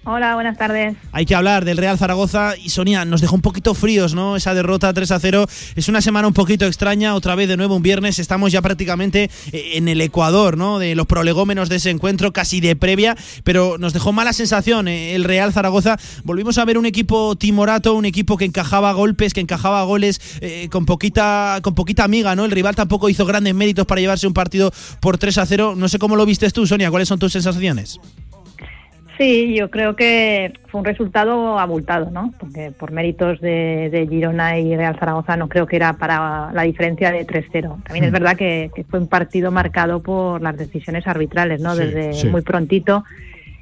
Hola, buenas tardes. Hay que hablar del Real Zaragoza y Sonia, nos dejó un poquito fríos, ¿no? Esa derrota 3 a 0. Es una semana un poquito extraña, otra vez de nuevo un viernes. Estamos ya prácticamente eh, en el Ecuador, ¿no? De los prolegómenos de ese encuentro, casi de previa, pero nos dejó mala sensación eh, el Real Zaragoza. Volvimos a ver un equipo timorato, un equipo que encajaba golpes, que encajaba goles eh, con, poquita, con poquita amiga, ¿no? El rival tampoco hizo grandes méritos para llevarse un partido por 3 a 0. No sé cómo lo vistes tú, Sonia, ¿cuáles son tus sensaciones? Sí, yo creo que fue un resultado abultado, ¿no? Porque por méritos de, de Girona y Real Zaragoza no creo que era para la diferencia de 3-0. También es Mm. verdad que, que fue un partido marcado por las decisiones arbitrales, ¿no? Sí, Desde sí. muy prontito.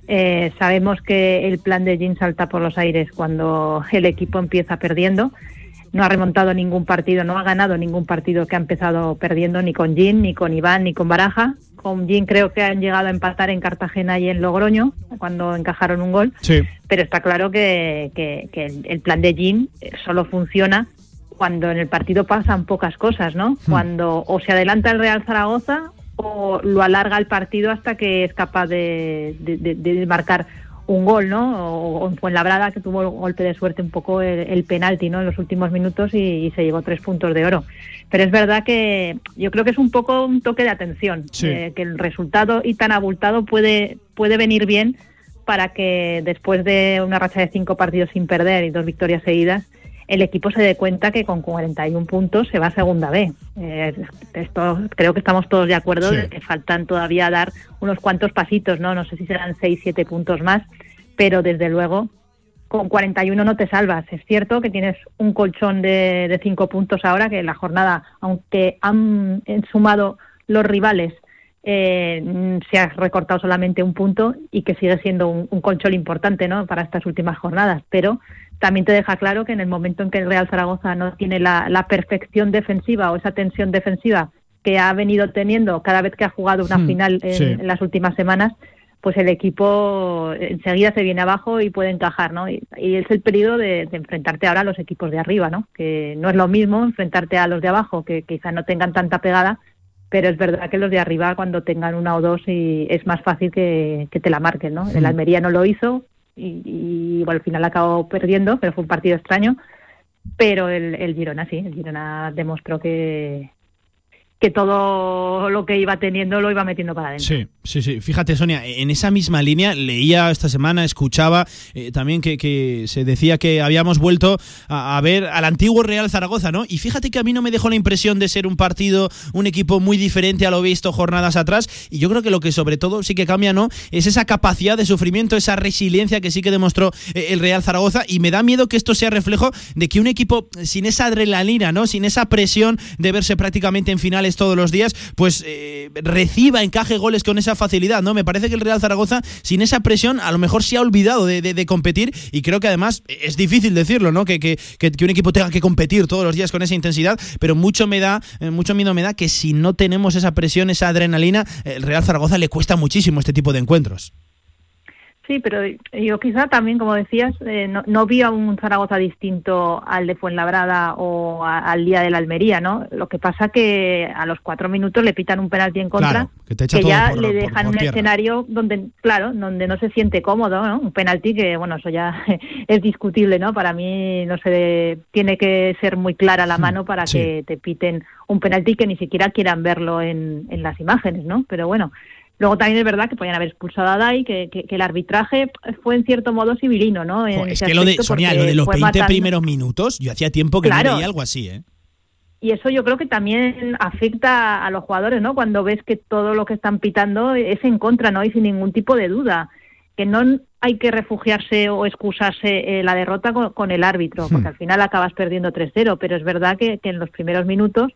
Eh, sabemos que el plan de Jin salta por los aires cuando el equipo empieza perdiendo. No ha remontado ningún partido, no ha ganado ningún partido que ha empezado perdiendo ni con Jin, ni con Iván, ni con Baraja. Con Jin creo que han llegado a empatar en Cartagena y en Logroño cuando encajaron un gol Sí. pero está claro que, que- que el, plan de Jin eh, solo funciona cuando en el partido pasan pocas cosas, ¿no? Cuando o se adelanta el Real Zaragoza o lo alarga el partido hasta que es capaz de, de- de- de marcar un gol, ¿no? O, en Fuenlabrada, que tuvo el golpe de suerte un poco el, el penalti, ¿no? En los últimos minutos y, y se llevó tres puntos de oro. Pero es verdad que yo creo que es un poco un toque de atención, Sí. eh, que el resultado y tan abultado puede, puede venir bien para que después de una racha de cinco partidos sin perder y dos victorias seguidas, el equipo se dé cuenta que con 41 puntos se va a segunda B. Eh, esto creo que estamos todos de acuerdo Sí. de que faltan todavía dar unos cuantos pasitos, ¿no? No sé si serán 6, 7 puntos más, pero desde luego con 41 no te salvas. Es cierto que tienes un colchón de, de cinco puntos ahora, que la jornada, aunque han eh, sumado los rivales, eh, se ha recortado solamente un punto y que sigue siendo un, un colchón importante ¿no? para estas últimas jornadas. Pero también te deja claro que en el momento en que el Real Zaragoza no tiene la, la perfección defensiva o esa tensión defensiva que ha venido teniendo cada vez que ha jugado una Hmm, final en, sí. en las últimas semanas, pues el equipo enseguida se viene abajo y puede encajar, ¿no? Y, y es el periodo de, de enfrentarte ahora a los equipos de arriba, ¿no? Que no es lo mismo enfrentarte a los de abajo, que quizá no tengan tanta pegada, pero es verdad que los de arriba cuando tengan una o dos y es más fácil que, que te la marquen, ¿no? El Mm. Almería no lo hizo y, y, bueno, al final acabó perdiendo, pero fue un partido extraño. Pero el, el Girona sí, el Girona demostró que, que todo lo que iba teniendo lo iba metiendo para adentro. Sí, sí, sí. Fíjate, Sonia, en esa misma línea leía esta semana, escuchaba eh, también que, que se decía que habíamos vuelto a, a ver al antiguo Real Zaragoza, ¿no? Y fíjate que a mí no me dejó la impresión de ser un partido, un equipo muy diferente a lo visto jornadas atrás. Y yo creo que lo que sobre todo sí que cambia, ¿no? Es esa capacidad de sufrimiento, esa resiliencia que sí que demostró eh, el Real Zaragoza. Y me da miedo que esto sea reflejo de que un equipo sin esa adrenalina, ¿no? Sin esa presión de verse prácticamente en finales todos los días, pues eh, reciba, encaje goles con esa facilidad, ¿no? Me parece que el Real Zaragoza, sin esa presión, a lo mejor se ha olvidado de, de- competir y creo que además es difícil decirlo, ¿no? Que, que- que- que un equipo tenga que competir todos los días con esa intensidad, pero mucho me da, eh, mucho miedo me da que si no tenemos esa presión, esa adrenalina, el Real Zaragoza le cuesta muchísimo este tipo de encuentros. Sí, pero yo quizá también, como decías, eh, no, no vi a un Zaragoza distinto al de Fuenlabrada o a- al día de la Almería, ¿no? Lo que pasa que a los cuatro minutos le pitan un penalti en contra, Claro, que te ya por- le por- dejan por un tierra. escenario donde, claro, donde no se siente cómodo, ¿no? Un penalti que, bueno, eso ya [laughs] es discutible, ¿no? Para mí, no sé, tiene que ser muy clara la mano para sí. que te piten un penalti que ni siquiera quieran verlo en, en las imágenes, ¿no? Pero bueno, Luego también es verdad que podían haber expulsado a Dai, que, que- que el arbitraje fue en cierto modo civilino, ¿no? En es que lo de, Sonia, porque lo de los fue 20 matando. primeros minutos, yo hacía tiempo que Claro. no veía algo así, ¿eh? Y eso yo creo que también afecta a los jugadores, ¿no? Cuando ves que todo lo que están pitando es en contra, ¿no? Y sin ningún tipo de duda. Que no hay que refugiarse o excusarse eh, la derrota con, con el árbitro, porque Hmm. al final acabas perdiendo 3-0, pero es verdad que, que en los primeros minutos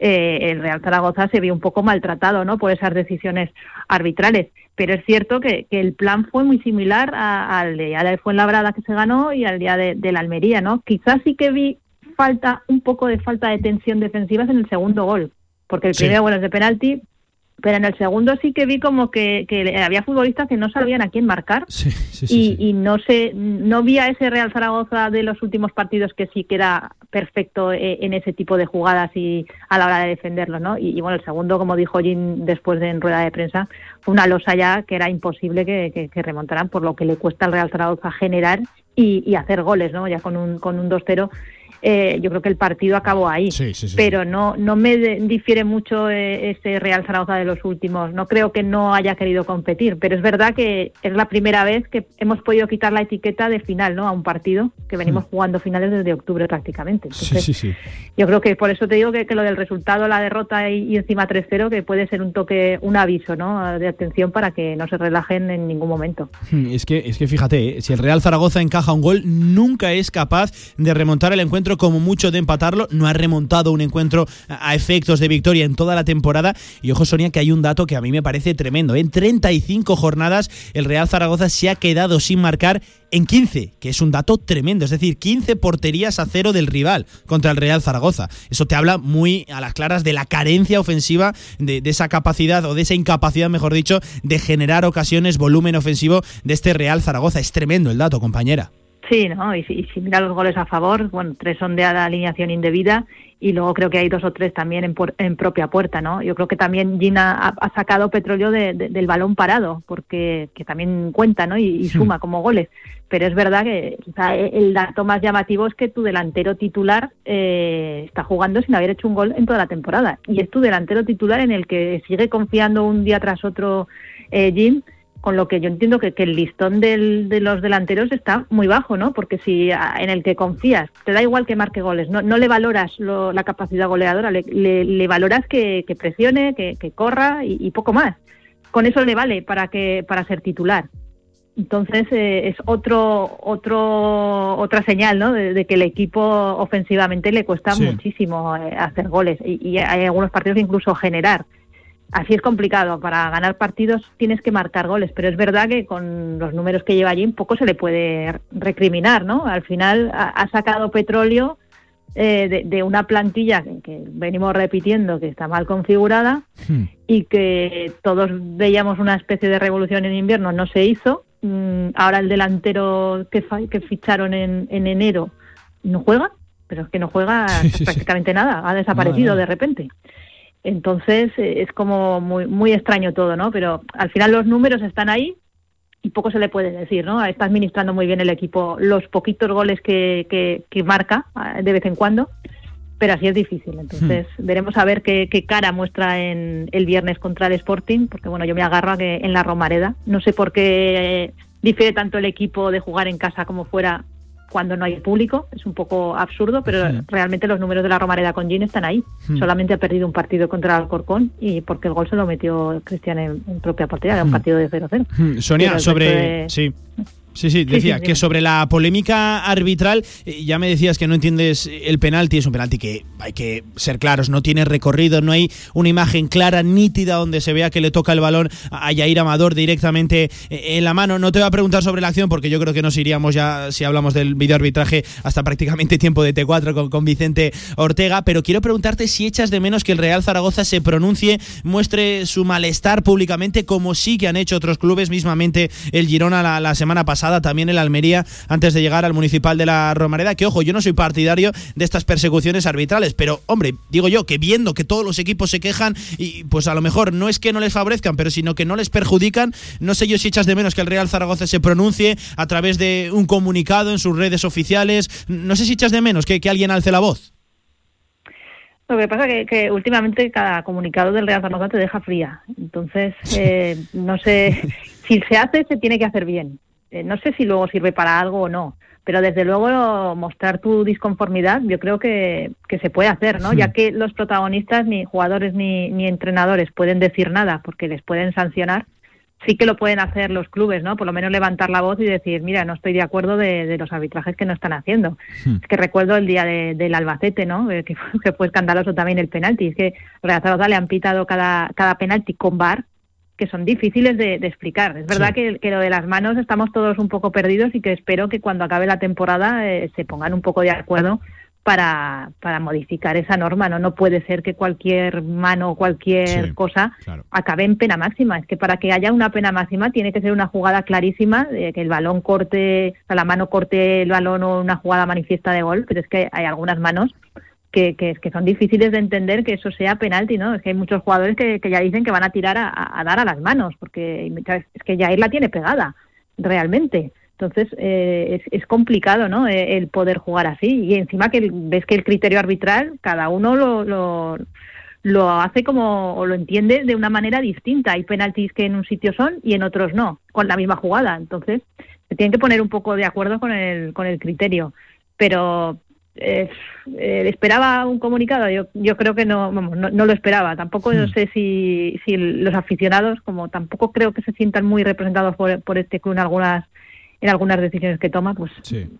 eh, el Real Zaragoza se vio un poco maltratado, ¿no? Por esas decisiones arbitrales. Pero es cierto que, que el plan fue muy similar a- al día de Fuenlabrada que se ganó y al día de, de la Almería, ¿no? Quizás sí que vi falta, un poco de falta de tensión defensiva en el segundo gol, porque el Sí. primero bueno es de penalti, pero en el segundo sí que vi como que, que había futbolistas que no sabían a quién marcar y, y no sé, no vi a ese Real Zaragoza de los últimos partidos que sí que era perfecto eh, en ese tipo de jugadas y a la hora de defenderlo, ¿no? Y, y bueno, el segundo, como dijo Jim después de en rueda de prensa, fue una losa ya que era imposible que, que- que remontaran por lo que le cuesta al Real Zaragoza generar y, y hacer goles, ¿no? Ya con un, con un 2-0 eh, yo creo que el partido acabó ahí. Sí, sí, sí, pero no, no me difiere mucho eh, ese Real Zaragoza de los últimos. No creo que no haya querido competir, pero es verdad que es la primera vez que hemos podido quitar la etiqueta de final ¿no? a un partido que venimos jugando finales desde octubre prácticamente. Entonces, yo creo que por eso te digo que, que lo del resultado, la derrota y, y encima 3-0, que puede ser un toque, un aviso ¿no? de atención para que no se relajen en ningún momento. Hmm, Es que, es que fíjate, eh, si el Real Zaragoza encaja un gol, nunca es capaz de remontar el encuentro, como mucho de empatarlo. No ha remontado un encuentro a efectos de victoria en toda la temporada. Y ojo, Sonia, que hay un dato que a mí me parece tremendo. En 35 jornadas, el Real Zaragoza se ha quedado sin marcar en 15, que es un dato tremendo. Es decir, 15 porterías a cero del rival contra el Real Zaragoza. Eso te habla muy a las claras de la carencia ofensiva, de esa capacidad o de esa incapacidad, mejor dicho, de generar ocasiones, volumen ofensivo de este Real Zaragoza. Es tremendo el dato, compañera. Sí, ¿no? Y si, y si mira los goles a favor, bueno, tres son de alineación indebida y luego creo que hay dos o tres también en, por- en propia puerta, ¿no? Yo creo que también Gina ha, ha sacado petróleo de- de- del balón parado, porque que también cuenta, ¿no? Y, y suma como goles. Pero es verdad que sea, e- el dato más llamativo es que tu delantero titular eh, está jugando sin haber hecho un gol en toda la temporada. Y es tu delantero titular en el que sigue confiando un día tras otro eh, Jim con lo que yo entiendo que, que el listón del- de los delanteros está muy bajo, ¿no? Porque si en el que confías, te da igual que marque goles, no, no le valoras lo- la capacidad goleadora, le, le- le valoras que, que presione, que, que corra y, y poco más. Con eso le vale para que para ser titular. Entonces eh, es otro otro otra señal, ¿no? De, de que el equipo ofensivamente le cuesta Sí. muchísimo eh, hacer goles y, y hay algunos partidos que incluso generar. Así es complicado. Para ganar partidos tienes que marcar goles, pero es verdad que con los números que lleva allí un poco se le puede recriminar, ¿no? Al final ha, sacado petróleo eh, de, de una plantilla que, que venimos repitiendo que está mal configurada y que todos veíamos una especie de revolución en invierno, no se hizo. Mm, ahora el delantero que, que ficharon en, en enero no juega, pero es que no juega [laughs] Sí, sí, sí. prácticamente nada, ha desaparecido Nada, nada. de repente. Entonces eh, es como muy, muy extraño todo, ¿no? Pero al final los números están ahí y poco se le puede decir, ¿no? Está administrando muy bien el equipo los poquitos goles que, que, que marca ah, de vez en cuando, pero así es difícil. Entonces veremos a ver qué, qué cara muestra en el viernes contra el Sporting, porque bueno, yo me agarro a que en la Romareda, no sé por qué eh, difiere tanto el equipo de jugar en casa como fuera cuando no hay público, es un poco absurdo, pero Sí. realmente los números de la Romareda con Gin están ahí. Hmm. Solamente ha perdido un partido contra el Alcorcón y porque el gol se lo metió Cristian en, en propia portería, era un Hmm. partido de 0-0. Hmm, Sonia, sobre. de- Sí. Sí, sí, decía sí, que sobre la polémica arbitral, eh, ya me decías que no entiendes el penalti, es un penalti que hay que ser claros, no tiene recorrido, no hay una imagen clara, nítida, donde se vea que le toca el balón a Yair Amador directamente eh, en la mano. No te voy a preguntar sobre la acción porque yo creo que nos iríamos ya, si hablamos del videoarbitraje, hasta prácticamente tiempo de T4 con, con Vicente Ortega, pero quiero preguntarte si echas de menos que el Real Zaragoza se pronuncie, muestre su malestar públicamente, como sí que han hecho otros clubes, mismamente el Girona la, la semana pasada, también el Almería, antes de llegar al municipal de la Romareda. Que ojo, yo no soy partidario de estas persecuciones arbitrales, pero hombre, digo yo que viendo que todos los equipos se quejan y pues a lo mejor no es que no les favorezcan, pero sino que no les perjudican, no sé yo si echas de menos que el Real Zaragoza se pronuncie a través de un comunicado en sus redes oficiales, no sé si echas de menos que, que alguien alce la voz. Lo que pasa que, que últimamente cada comunicado del Real Zaragoza te deja fría. Entonces, eh, no sé, [laughs] si se hace, se tiene que hacer bien. Eh, no sé si luego sirve para algo o no, pero desde luego mostrar tu disconformidad yo creo que, que se puede hacer, ¿no? Hmm. Ya que los protagonistas, ni jugadores ni, ni entrenadores, pueden decir nada porque les pueden sancionar, sí que lo pueden hacer los clubes, ¿no? Por lo menos levantar la voz y decir, mira, no estoy de acuerdo de, de los arbitrajes que no están haciendo. Es que recuerdo el día de- del Albacete, ¿no? Eh, Que [laughs] fue, que fue escandaloso también el penalti. Es que Real Zaragoza le han pitado cada, cada penalti con bar que son difíciles de, de explicar. Es verdad Sí. que, que lo de las manos estamos todos un poco perdidos y que espero que cuando acabe la temporada eh, se pongan un poco de acuerdo para, para modificar esa norma. No, no puede ser que cualquier mano o cualquier Sí, cosa acabe en pena máxima. Es que para que haya una pena máxima tiene que ser una jugada clarísima, de que el balón corte, o sea, la mano corte el balón o una jugada manifiesta de gol, pero es que hay algunas manos que, que, que son difíciles de entender que eso sea penalti, ¿no? Es que hay muchos jugadores que, ya dicen que van a tirar a, dar a las manos, porque es que Jair la tiene pegada, realmente. Entonces eh, es, es, complicado, ¿no? Eh, el poder jugar así y encima que ves que el criterio arbitral cada uno lo, lo, lo hace como o lo entiende de una manera distinta. Hay penaltis que en un sitio son y en otros no, con la misma jugada. Entonces se tienen que poner un poco de acuerdo con el con el criterio, pero eh, eh, esperaba un comunicado, yo, yo creo que no, vamos, no, lo esperaba. Tampoco no hmm. sé si, si los aficionados, como tampoco creo que se sientan muy representados por, por este club en algunas en algunas decisiones que toma, pues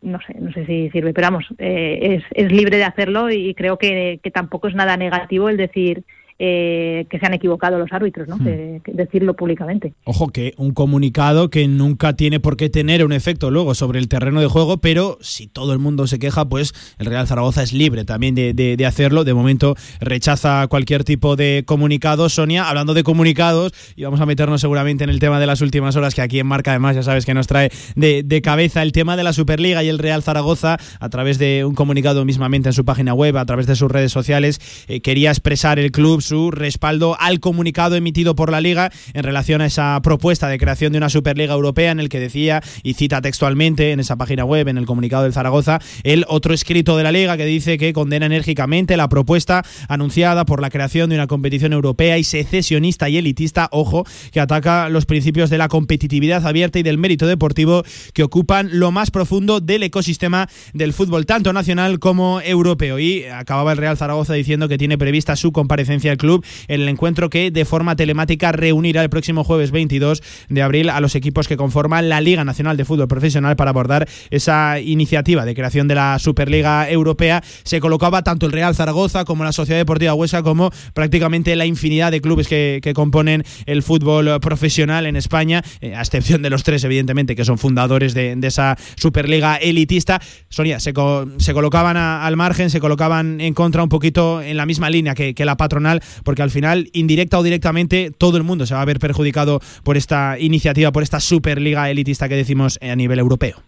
no sé, no sé si sirve. Pero vamos, eh, es, es libre de hacerlo y creo que, que tampoco es nada negativo el decir eh, que se han equivocado los árbitros, ¿no? Hmm. decirlo públicamente. Ojo que un comunicado que nunca tiene por qué tener un efecto luego sobre el terreno de juego, pero si todo el mundo se queja, pues el Real Zaragoza es libre también de, de, hacerlo. De momento rechaza cualquier tipo de comunicado. Sonia, hablando de comunicados, y vamos a meternos seguramente en el tema de las últimas horas, que aquí en Marca además ya sabes que nos trae de, de cabeza el tema de la Superliga y el Real Zaragoza, a través de un comunicado mismamente en su página web, a través de sus redes sociales, eh, quería expresar el club su respaldo al comunicado emitido por la Liga en relación a esa propuesta de creación de una Superliga Europea en el que decía, y cita textualmente en esa página web, en el comunicado del Zaragoza, el otro escrito de la Liga que dice que condena enérgicamente la propuesta anunciada por la creación de una competición europea y secesionista y elitista, ojo, que ataca los principios de la competitividad abierta y del mérito deportivo que ocupan lo más profundo del ecosistema del fútbol, tanto nacional como europeo. Y acababa el Real Zaragoza diciendo que tiene prevista su comparecencia club en el encuentro que de forma telemática reunirá el próximo jueves 22 de abril a los equipos que conforman la Liga Nacional de Fútbol Profesional para abordar esa iniciativa de creación de la Superliga Europea. Se colocaba tanto el Real Zaragoza como la Sociedad Deportiva Huesa como prácticamente la infinidad de clubes que, componen el fútbol profesional en España, eh, a excepción de los tres, evidentemente, que son fundadores de, esa Superliga elitista. Sonia, se, se colocaban al margen, se colocaban en contra un poquito en la misma línea que la patronal porque al final, indirecta o directamente, todo el mundo se va a ver perjudicado por esta iniciativa, por esta superliga elitista que decimos a nivel europeo.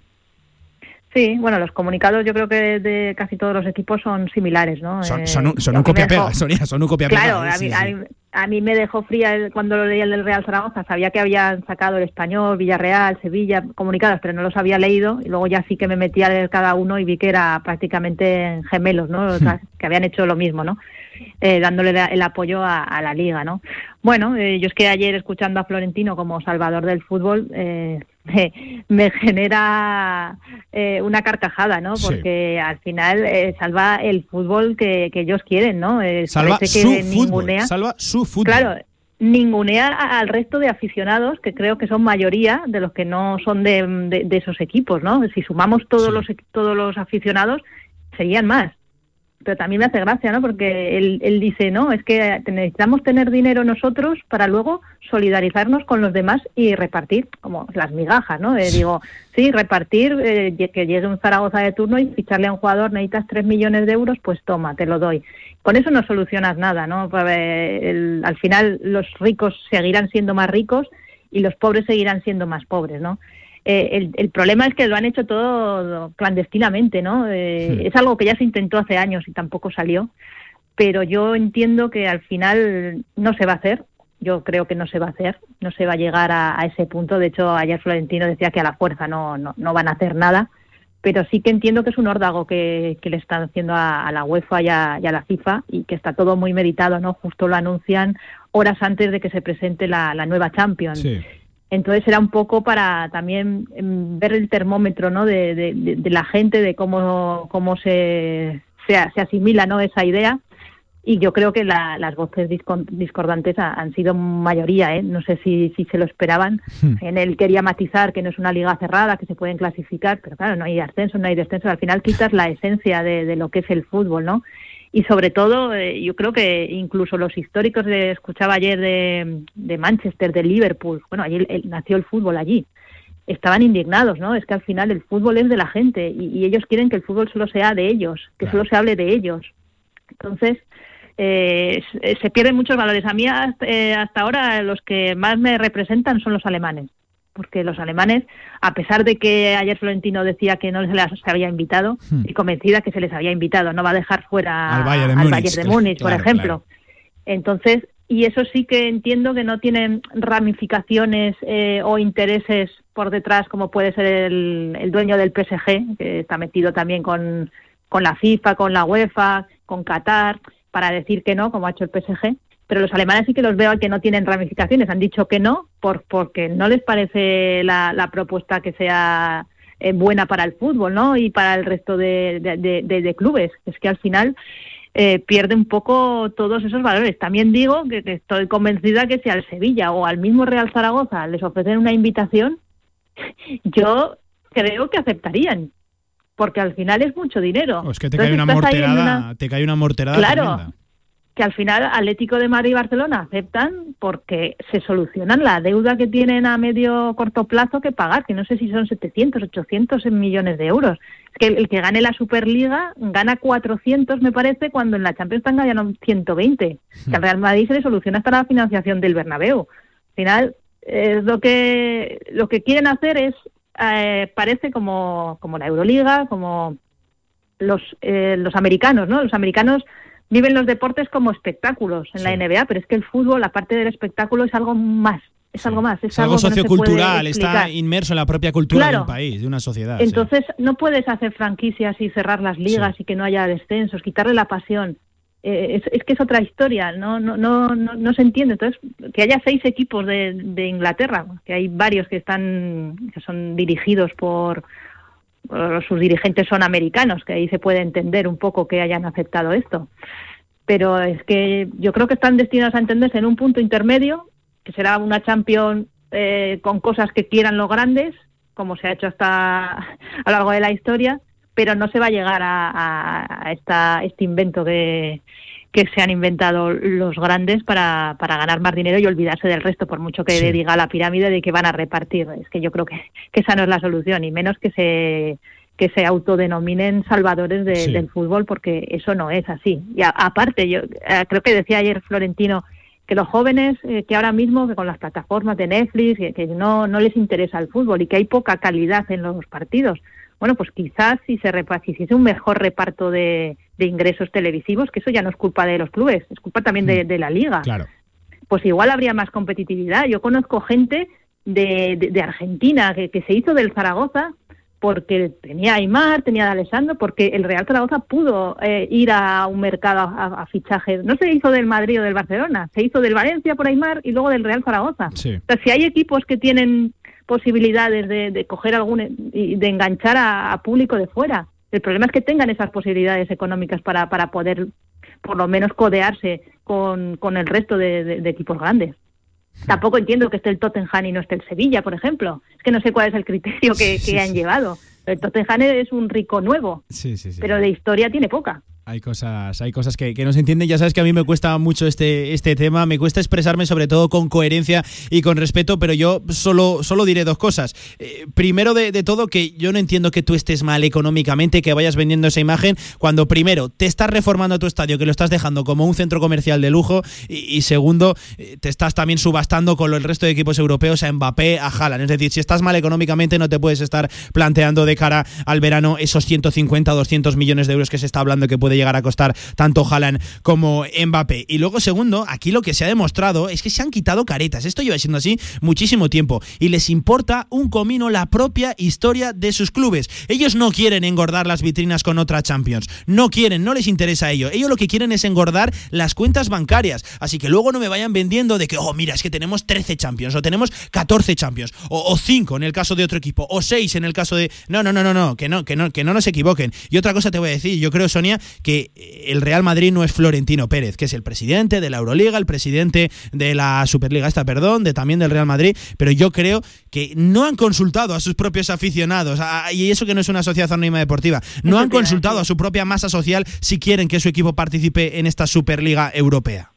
Sí, bueno, los comunicados yo creo que de casi todos los equipos son similares, ¿no? Son, eh, un copia-pega, Sonia, son un copia-pega. Claro, a, mí, me dejó fría cuando lo leía el del Real Zaragoza. Sabía que habían sacado el Español, Villarreal, Sevilla, comunicados, pero no los había leído. Y luego ya sí que me metí a leer cada uno y vi que era prácticamente gemelos, ¿no? Hmm. que habían hecho lo mismo, ¿no? Eh, dándole el apoyo a, la liga, ¿no? Bueno, eh, yo es que ayer escuchando a Florentino como salvador del fútbol eh, [laughs] me, genera una carcajada, ¿no? Porque al final salva el fútbol que, ellos quieren, ¿no? salva su fútbol. Salva su fútbol. Claro, ningunea al resto de aficionados, que creo que son mayoría de los que no son de, esos equipos, ¿no? Si sumamos todos los todos los aficionados, serían más pero también me hace gracia, ¿no? Porque él, él, dice, no, es que necesitamos tener dinero nosotros para luego solidarizarnos con los demás y repartir, como las migajas, ¿no? Eh, [laughs] digo, sí, repartir, eh, que llegue un Zaragoza de turno y ficharle a un jugador, necesitas tres millones de euros, pues toma, te lo doy. Con eso no solucionas nada, ¿no? Pues, eh, al final los ricos seguirán siendo más ricos y los pobres seguirán siendo más pobres, ¿no? Eh, el, problema es que lo han hecho todo clandestinamente, ¿no? Eh, es algo que ya se intentó hace años y tampoco salió, pero yo entiendo que al final no se va a hacer. Yo creo que no se va a hacer, no se va a llegar a, ese punto. De hecho, ayer Florentino decía que a la fuerza no, no, no van a hacer nada, pero sí que entiendo que es un órdago que, le están haciendo a, la UEFA y a, la FIFA y que está todo muy meditado, ¿no? Justo lo anuncian horas antes de que se presente la, nueva Champions. Sí. Entonces era un poco para también em, ver el termómetro ¿no? de, la gente, de cómo, cómo se, se, asimila ¿no? esa idea. Y yo creo que las voces discordantes han sido mayoría, ¿eh? no sé si, si se lo esperaban. Hmm. En él quería matizar que no es una liga cerrada, que se pueden clasificar, pero claro, no hay ascenso, no hay descenso. Al final quitas la esencia de, de lo que es el fútbol, ¿no? Y sobre todo eh, yo creo que incluso los históricos de, escuchaba ayer de, Manchester, de Liverpool, bueno, allí nació el fútbol allí, estaban indignados, ¿no? Es que al final el fútbol es de la gente y, ellos quieren que el fútbol solo sea de ellos, que solo se hable de ellos. Entonces, eh, se pierden muchos valores. A mí eh, hasta ahora los que más me representan son los alemanes porque los alemanes, a pesar de que ayer Florentino decía que no se les había invitado, hmm. y convencida que se les había invitado, no va a dejar fuera al Bayern de, Múnich, por ejemplo. Entonces, y eso sí que entiendo que no tienen ramificaciones eh, o intereses por detrás como puede ser el, el, dueño del PSG, que está metido también con, con la FIFA, con la UEFA, con Qatar, para decir que no, como ha hecho el PSG. Pero los alemanes sí que los veo que no tienen ramificaciones, han dicho que no por, porque no les parece la, la propuesta que sea eh, buena para el fútbol ¿no? y para el resto de, de, de, de clubes. Es que al final eh, pierde un poco todos esos valores. También digo que, que, estoy convencida que si al Sevilla o al mismo Real Zaragoza les ofrecen una invitación, yo creo que aceptarían, porque al final es mucho dinero. Es que te cae una morterada, una... te cae una morterada Claro. tremenda. Que al final Atlético de Madrid y Barcelona aceptan porque se solucionan la deuda que tienen a medio corto plazo que pagar, que no sé si son 700, 800 millones de euros. Es que el, que gane la Superliga gana 400, me parece, cuando en la Champions están ganando 120. Que al Real Madrid se le soluciona hasta la financiación del Bernabéu. Al final, es lo que lo que quieren hacer es eh, parece como, como la Euroliga, como los eh, los americanos, ¿no? Los americanos viven los deportes como espectáculos en sí. la NBA, pero es que el fútbol, aparte del espectáculo, es algo más. Es algo más. Es, es algo, algo sociocultural, no está inmerso en la propia cultura claro. de un país, de una sociedad. Entonces, sí. no puedes hacer franquicias y cerrar las ligas y que no haya descensos, quitarle la pasión. Eh, es, es, que es otra historia, no, no, no, no, no se entiende. Entonces, que haya seis equipos de, de Inglaterra, que hay varios que están, que son dirigidos por, sus dirigentes son americanos, que ahí se puede entender un poco que hayan aceptado esto. Pero es que yo creo que están destinados a entenderse en un punto intermedio, que será una Champions eh, con cosas que quieran los grandes, como se ha hecho hasta a lo largo de la historia, pero no se va a llegar a, a, a esta, este invento que, que se han inventado los grandes para, para ganar más dinero y olvidarse del resto, por mucho que sí. diga la pirámide de que van a repartir. Es que yo creo que, que esa no es la solución, y menos que se que se autodenominen salvadores de, sí. del fútbol, porque eso no es así. Y a, aparte, yo eh, creo que decía ayer Florentino que los jóvenes eh, que ahora mismo, que con las plataformas de Netflix, que, que no, no les interesa el fútbol y que hay poca calidad en los partidos, bueno, pues quizás si se hiciese un mejor reparto de, de, ingresos televisivos, que eso ya no es culpa de los clubes, es culpa también de, de la liga. Claro. Pues igual habría más competitividad. Yo conozco gente de, de, de Argentina que, que, se hizo del Zaragoza porque tenía a Aymar, tenía a Alessandro, porque el Real Zaragoza pudo eh, ir a un mercado a, a, fichajes. No se hizo del Madrid o del Barcelona, se hizo del Valencia por Aymar y luego del Real Zaragoza. Sí. O sea, si hay equipos que tienen posibilidades de, de coger algún y de enganchar a, a, público de fuera. El problema es que tengan esas posibilidades económicas para, para poder por lo menos codearse con, con el resto de, de, de equipos grandes. Tampoco entiendo que esté el Tottenham y no esté el Sevilla, por ejemplo. Es que no sé cuál es el criterio que, que sí, han sí. llevado. El Tottenham es un rico nuevo, sí, pero de historia tiene poca. Hay cosas, hay cosas que, que, no se entienden. Ya sabes que a mí me cuesta mucho este, este tema. Me cuesta expresarme sobre todo con coherencia y con respeto, pero yo solo, solo diré dos cosas. Eh, primero de, de, todo, que yo no entiendo que tú estés mal económicamente, que vayas vendiendo esa imagen, cuando primero te estás reformando tu estadio, que lo estás dejando como un centro comercial de lujo, y, segundo, eh, te estás también subastando con el resto de equipos europeos a Mbappé, a Haaland. Es decir, si estás mal económicamente, no te puedes estar planteando de cara al verano esos 150 o 200 millones de euros que se está hablando que puede llegar a costar tanto Haaland como Mbappé. Y luego, segundo, aquí lo que se ha demostrado es que se han quitado caretas. Esto lleva siendo así muchísimo tiempo. Y les importa un comino la propia historia de sus clubes. Ellos no quieren engordar las vitrinas con otra Champions. No quieren, no les interesa ello. Ellos lo que quieren es engordar las cuentas bancarias. Así que luego no me vayan vendiendo de que, oh, mira, es que tenemos 13 Champions, o tenemos 14 Champions, o, o 5 en el caso de otro equipo, o 6 en el caso de. No, no, no, no, no, que no, que no, que no nos equivoquen. Y otra cosa te voy a decir, yo creo, Sonia, que el Real Madrid no es Florentino Pérez, que es el presidente de la Euroliga, el presidente de la Superliga esta, perdón, de también del Real Madrid, pero yo creo que no han consultado a sus propios aficionados, a, y eso que no es una sociedad anónima deportiva, no han consultado a su propia masa social si quieren que su equipo participe en esta Superliga Europea.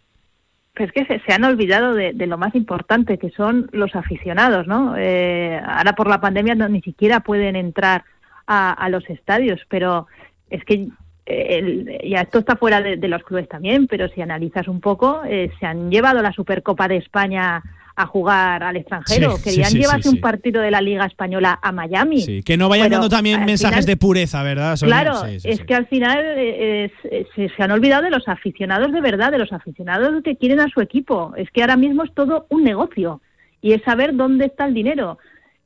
Pues que se, se, han olvidado de, de, lo más importante, que son los aficionados, ¿no? Eh, ahora por la pandemia no, ni siquiera pueden entrar a, a los estadios, pero es que el, ya esto está fuera de, de, los clubes también, pero si analizas un poco, eh, se han llevado la Supercopa de España a jugar al extranjero. Sí, Querían sí, llevarse sí, un partido de la Liga Española a Miami. Sí, que no vayan Pero dando también mensajes final- de pureza, ¿verdad? Sonia? Claro, es que al final eh, es- eh, se, se han olvidado de los aficionados de verdad, de los aficionados que quieren a su equipo. Es que ahora mismo es todo un negocio y es saber dónde está el dinero.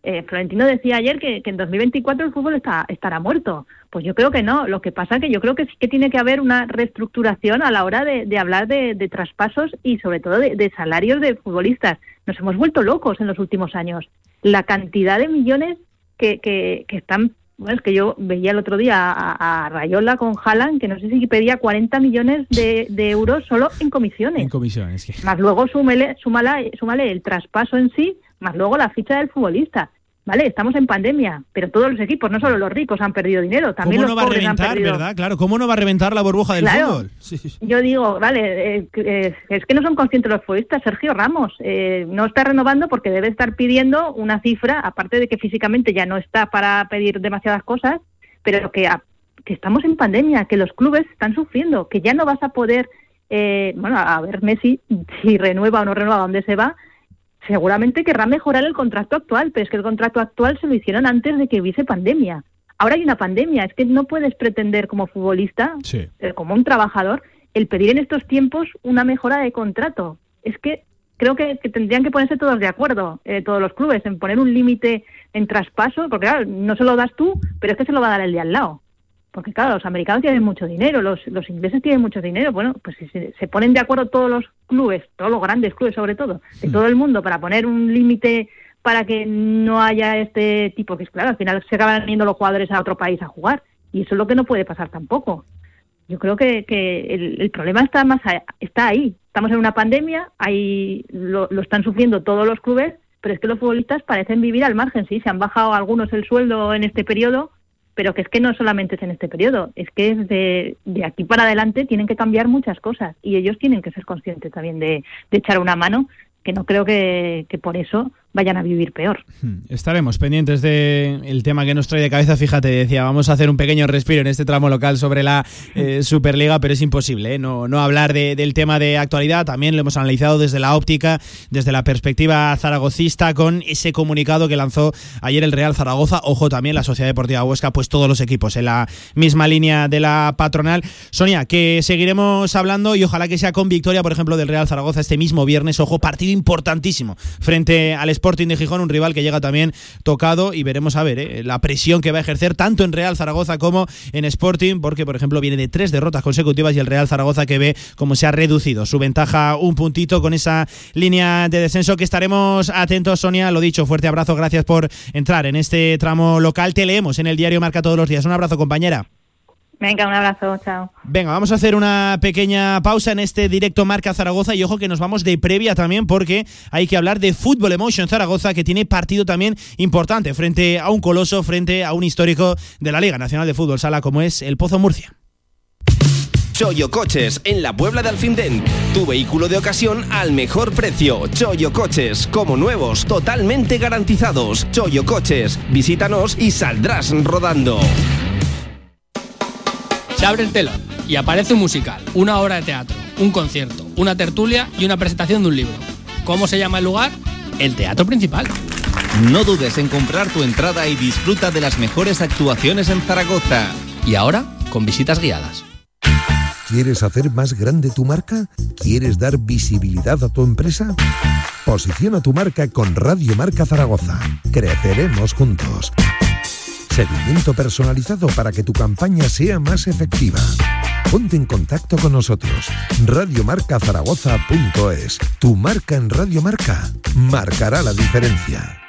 Eh, Florentino decía ayer que, que en 2024 el fútbol está, estará muerto. Pues yo creo que no. Lo que pasa que yo creo que sí que tiene que haber una reestructuración a la hora de, de hablar de, de traspasos y sobre todo de, de salarios de futbolistas. Nos hemos vuelto locos en los últimos años. La cantidad de millones que, que, que están bueno, es que yo veía el otro día a, a Rayola con Haaland, que no sé si pedía 40 millones de, de euros solo en comisiones. En comisiones. Más luego súmele, súmala- súmale el traspaso en sí, más luego la ficha del futbolista. Vale, estamos en pandemia, pero todos los equipos, no solo los ricos, han perdido dinero, también ¿Cómo los no va a pobres han reventar, perdido. verdad? Claro, ¿cómo no va a reventar la burbuja del Claro. fútbol? Sí, sí. Yo digo, vale, eh, eh, es que no son conscientes los futbolistas. Sergio Ramos eh, no está renovando porque debe estar pidiendo una cifra, aparte de que físicamente ya no está para pedir demasiadas cosas, pero que, a- que estamos en pandemia, que los clubes están sufriendo, que ya no vas a poder, eh, bueno, a ver Messi si renueva o no renueva, a dónde se va. Seguramente querrá mejorar el contrato actual, pero es que el contrato actual se lo hicieron antes de que hubiese pandemia. Ahora hay una pandemia, es que no puedes pretender como futbolista Sí. eh, como un trabajador, el pedir en estos tiempos una mejora de contrato. Es que creo que, que tendrían que ponerse todos de acuerdo, eh, todos los clubes, en poner un límite en traspaso, porque claro, no se lo das tú, pero es que se lo va a dar el de al lado. Porque claro, los americanos tienen mucho dinero, los, los ingleses tienen mucho dinero. Bueno, pues si se, se ponen de acuerdo todos los clubes, todos los grandes clubes sobre todo, de todo el mundo, para poner un límite para que no haya este tipo, que es claro, al final se acaban yendo los jugadores a otro país a jugar. Y eso es lo que no puede pasar tampoco. Yo creo que, que el, el problema está más a- está ahí. Estamos en una pandemia, ahí lo, lo están sufriendo todos los clubes, pero es que los futbolistas parecen vivir al margen. Sí, se han bajado algunos el sueldo en este periodo, pero que es que no solamente es en este periodo, es que es de, de aquí para adelante tienen que cambiar muchas cosas y ellos tienen que ser conscientes también de, de echar una mano, que no creo que, que por eso vayan a vivir peor. Hmm. Estaremos pendientes del el tema que nos trae de cabeza. Fíjate, decía, vamos a hacer un pequeño respiro en este tramo local sobre la [laughs] eh, Superliga, pero es imposible ¿eh? no, no hablar de- del tema de actualidad. También lo hemos analizado desde la óptica, desde la perspectiva zaragocista, con ese comunicado que lanzó ayer el Real Zaragoza. Ojo, también la Sociedad Deportiva Huesca, pues todos los equipos en la misma línea de la patronal. Sonia, que seguiremos hablando y ojalá que sea con victoria, por ejemplo, del Real Zaragoza este mismo viernes. Ojo, partido importantísimo frente al Sporting de Gijón, un rival que llega también tocado y veremos a ver ¿eh? la presión que va a ejercer tanto en Real Zaragoza como en Sporting, porque por ejemplo viene de tres derrotas consecutivas y el Real Zaragoza que ve cómo se ha reducido su ventaja un puntito con esa línea de descenso que estaremos atentos, Sonia. Lo dicho, fuerte abrazo, gracias por entrar en este tramo local. Te leemos en el diario Marca todos los días. Un abrazo, compañera. Venga, un abrazo, chao. Venga, vamos a hacer una pequeña pausa en este directo Marca Zaragoza y ojo que nos vamos de previa también porque hay que hablar de Fútbol Emotion Zaragoza que tiene partido también importante frente a un coloso, frente a un histórico de la Liga Nacional de Fútbol Sala como es el Pozo Murcia. Choyo Coches, en la Puebla de Alfindén. Tu vehículo de ocasión al mejor precio. Choyo Coches, como nuevos, totalmente garantizados. Choyo Coches, visítanos y saldrás rodando. Se abre el telón y aparece un musical, una obra de teatro, un concierto, una tertulia y una presentación de un libro. ¿Cómo se llama el lugar? El Teatro Principal. No dudes en comprar tu entrada y disfruta de las mejores actuaciones en Zaragoza. Y ahora, con visitas guiadas. ¿Quieres hacer más grande tu marca? ¿Quieres dar visibilidad a tu empresa? Posiciona tu marca con Radio Marca Zaragoza. Creceremos juntos. Seguimiento personalizado para que tu campaña sea más efectiva. Ponte en contacto con nosotros. Radiomarcazaragoza.es. Tu marca en Radio Marca marcará la diferencia.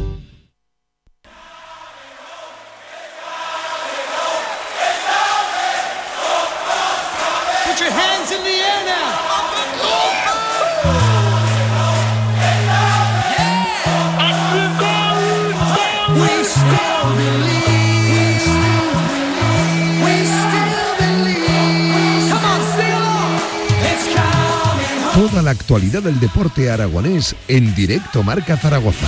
actualidad del deporte aragonés en directo Marca Zaragoza.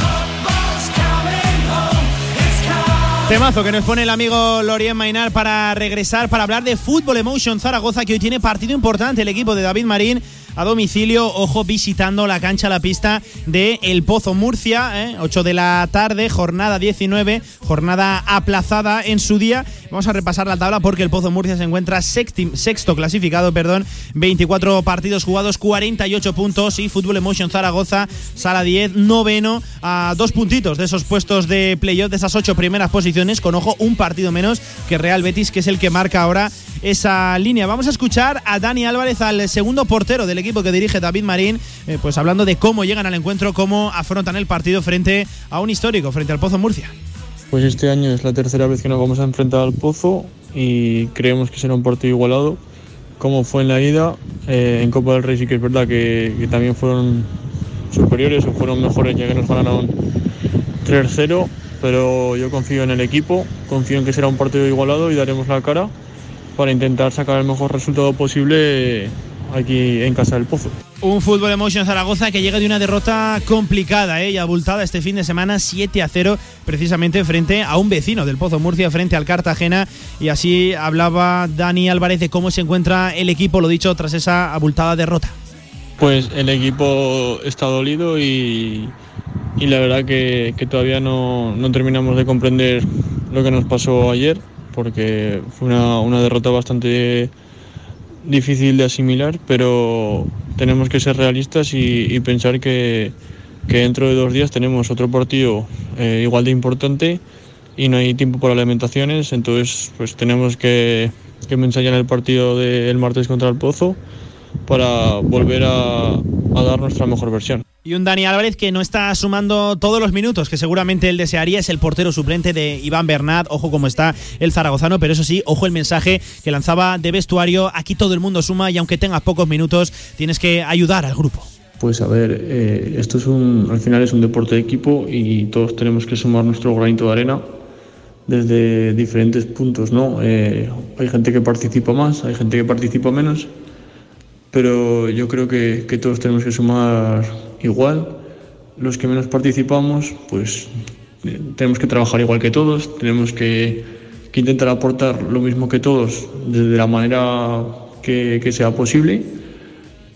Temazo que nos pone el amigo Lorien Mainar para regresar, para hablar de Fútbol Emotion Zaragoza, que hoy tiene partido importante el equipo de David Marín a domicilio, ojo, visitando la cancha, la pista de El Pozo Murcia, ¿eh? 8 de la tarde, jornada 19, jornada aplazada en su día. Vamos a repasar la tabla porque el Pozo Murcia se encuentra sexto clasificado, perdón, 24 partidos jugados, 48 puntos y Fútbol Emotion Zaragoza, sala 10, noveno, a dos puntitos de esos puestos de playoff, de esas ocho primeras posiciones, con ojo, un partido menos que Real Betis, que es el que marca ahora esa línea. Vamos a escuchar a Dani Álvarez, al segundo portero del equipo que dirige David Marín, eh, pues hablando de cómo llegan al encuentro, cómo afrontan el partido frente a un histórico, frente al Pozo Murcia. Pues este año es la tercera vez que nos vamos a enfrentar al Pozo y creemos que será un partido igualado, como fue en la ida. Eh, en Copa del Rey sí que es verdad que, que también fueron superiores o fueron mejores ya que nos ganaron 3-0, pero yo confío en el equipo, confío en que será un partido igualado y daremos la cara para intentar sacar el mejor resultado posible aquí en Casa del Pozo. Un Fútbol Emotion Zaragoza que llega de una derrota complicada ¿eh? y abultada este fin de semana 7 a 0 precisamente frente a un vecino del Pozo Murcia frente al Cartagena y así hablaba Dani Álvarez de cómo se encuentra el equipo, lo dicho, tras esa abultada derrota. Pues el equipo está dolido y, y la verdad que, que todavía no, no terminamos de comprender lo que nos pasó ayer porque fue una, una derrota bastante difícil de asimilar, pero tenemos que ser realistas y, pensar que, que dentro de dos días tenemos otro partido eh, igual de importante y no hay tiempo para lamentaciones, entonces pues tenemos que, que ensayar el partido del martes contra el Pozo para volver a, a dar nuestra mejor versión. Y un Dani Álvarez que no está sumando todos los minutos que seguramente él desearía. Es el portero suplente de Iván Bernat. Ojo cómo está el zaragozano, pero eso sí, ojo el mensaje que lanzaba de vestuario. Aquí todo el mundo suma y aunque tengas pocos minutos, tienes que ayudar al grupo. Pues a ver, eh, esto es un, al final es un deporte de equipo y todos tenemos que sumar nuestro granito de arena desde diferentes puntos, ¿no? Eh, hay gente que participa más, hay gente que participa menos, pero yo creo que, que todos tenemos que sumar igual. Los que menos participamos, pues eh, tenemos que trabajar igual que todos, tenemos que, que intentar aportar lo mismo que todos desde la manera que, que sea posible,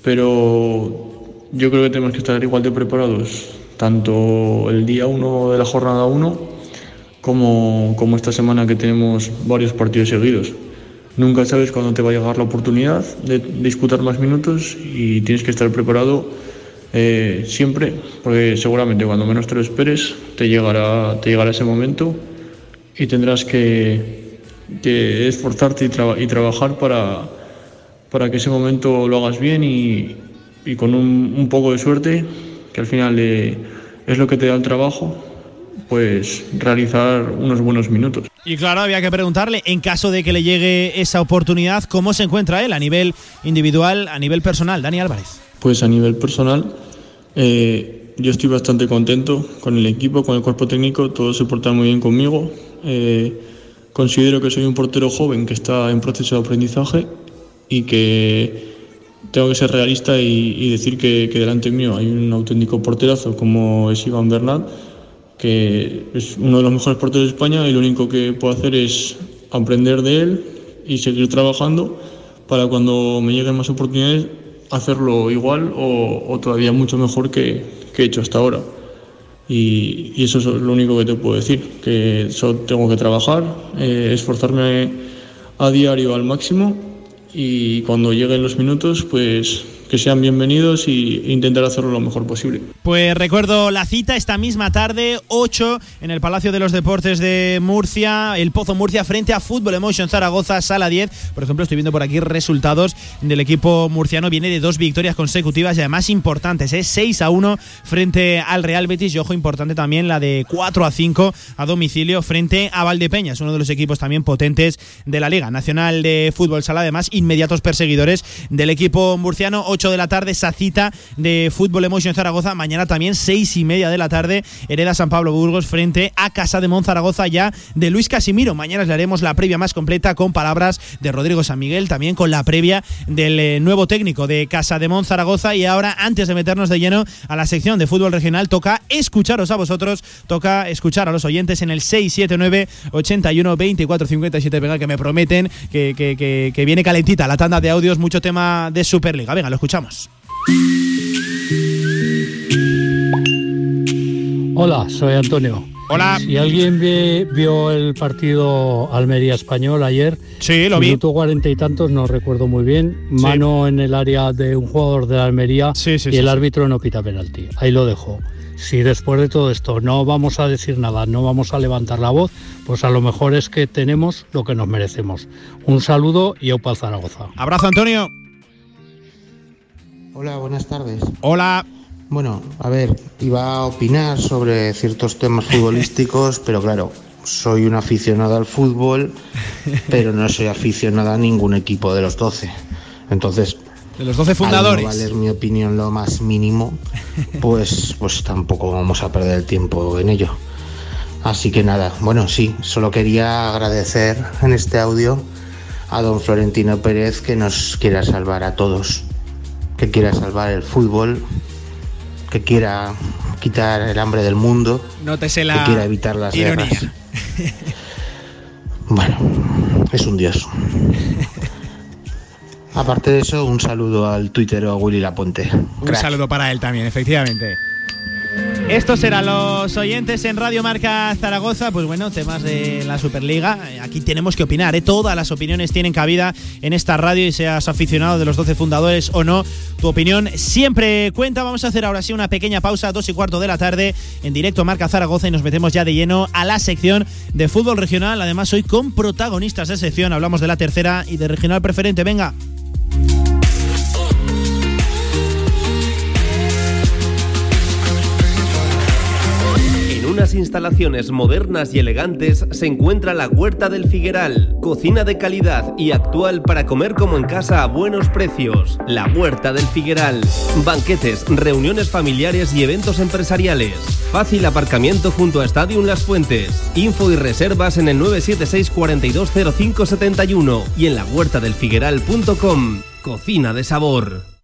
pero yo creo que tenemos que estar igual de preparados, tanto el día 1 de la jornada 1 como, como esta semana que tenemos varios partidos seguidos. Nunca sabes cuándo te va a llegar la oportunidad de disputar más minutos y tienes que estar preparado eh, siempre, porque seguramente cuando menos te lo esperes te llegará, te llegará ese momento y tendrás que, que esforzarte y, traba- y trabajar para, para que ese momento lo hagas bien y, con un, un poco de suerte, que al final eh, es lo que te da el trabajo, pues realizar unos buenos minutos. Y claro, había que preguntarle, en caso de que le llegue esa oportunidad, ¿cómo se encuentra él a nivel individual, a nivel personal? Dani Álvarez. Pues a nivel personal, eh, yo estoy bastante contento con el equipo, con el cuerpo técnico, todos se portan muy bien conmigo. Eh, considero que soy un portero joven que está en proceso de aprendizaje y que tengo que ser realista y, decir que, que delante mío hay un auténtico porterazo como es Iván Bernat, que es uno de los mejores porteros de España y lo único que puedo hacer es aprender de él y seguir trabajando para cuando me lleguen más oportunidades hacerlo igual o, todavía mucho mejor que, he hecho hasta ahora. Y, y eso es lo único que te puedo decir, que solo tengo que trabajar, eh, esforzarme a diario al máximo y cuando lleguen los minutos, pues que sean bienvenidos y e intentar hacerlo lo mejor posible. Pues recuerdo la cita esta misma tarde, 8, en el Palacio de los Deportes de Murcia, el Pozo Murcia frente a Fútbol Emotion Zaragoza, sala 10. Por ejemplo, estoy viendo por aquí resultados del equipo murciano. Viene de dos victorias consecutivas y además importantes, ¿eh? 6 a 1 frente al Real Betis y ojo importante también la de 4 a 5 a domicilio frente a Valdepeñas, uno de los equipos también potentes de la Liga Nacional de Fútbol Sala, además inmediatos perseguidores del equipo murciano. 8 de la tarde, esa cita de Fútbol Emotion Zaragoza. Mañana también, 6 y media de la tarde, Hereda San Pablo Burgos frente a Casa de Monzaragoza ya de Luis Casimiro. Mañana le haremos la previa más completa con palabras de Rodrigo San Miguel, también con la previa del eh, nuevo técnico de Casa de Monzaragoza. Y ahora, antes de meternos de lleno a la sección de fútbol regional, toca escucharos a vosotros, toca escuchar a los oyentes en el 679 81 24 57. Venga, que me prometen que, que, que, que viene calentita la tanda de audios, mucho tema de Superliga. Venga, lo escuchamos. Hola, soy Antonio. Hola. Si alguien ve- vio el partido Almería Español ayer, sí, lo vi. minuto cuarenta y tantos, no recuerdo muy bien, mano en el área de un jugador de la Almería sí, y el árbitro no pita penalti. Ahí lo dejo. Si después de todo esto no vamos a decir nada, no vamos a levantar la voz, pues a lo mejor es que tenemos lo que nos merecemos. Un saludo y Opa Zaragoza. Abrazo, Antonio. Hola, buenas tardes. Hola. Bueno, a ver, iba a opinar sobre ciertos temas futbolísticos, [laughs] pero claro, soy un aficionado al fútbol, pero no soy aficionado a ningún equipo de los 12. Entonces, De los 12 al fundadores. no valer mi opinión lo más mínimo, pues, pues tampoco vamos a perder el tiempo en ello. Así que nada, bueno, sí, solo quería agradecer en este audio a don Florentino Pérez que nos quiera salvar a todos, que quiera salvar el fútbol, que quiera quitar el hambre del mundo, Nótese que quiera evitar las ironía. guerras. [laughs] Bueno, es un dios. Aparte de eso, un saludo al tuitero Willy Laponte. Un saludo para él también, efectivamente. Estos eran los oyentes en Radio Marca Zaragoza. Pues bueno, temas de la Superliga. Eh, Aquí tenemos que opinar, ¿eh? Todas las opiniones tienen cabida en esta radio y seas aficionado de los 12 fundadores o no. Tu opinión siempre cuenta. Vamos a hacer ahora sí una pequeña pausa, dos y cuarto de la tarde, en directo Marca Zaragoza y nos metemos ya de lleno a la sección de fútbol regional. Además, hoy con protagonistas de sección. Hablamos de la tercera y de regional preferente. Venga. Instalaciones modernas y elegantes se encuentra la Huerta del Figueral, cocina de calidad y actual para comer como en casa a buenos precios. La Huerta del Figueral, banquetes, reuniones familiares y eventos empresariales. Fácil aparcamiento junto a Stadium Las Fuentes. Info y reservas en el 976 420571 y en la huertadelfigueral.com. Cocina de sabor.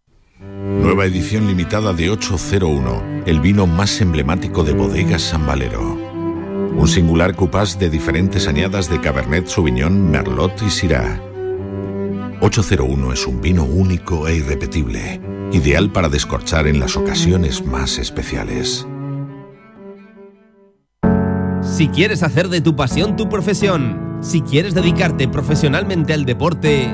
Nueva edición limitada de 801, el vino más emblemático de bodegas San Valero. Un singular cupás de diferentes añadas de Cabernet Sauvignon, Merlot y Syrah. 801 es un vino único e irrepetible, ideal para descorchar en las ocasiones más especiales. Si quieres hacer de tu pasión tu profesión, si quieres dedicarte profesionalmente al deporte,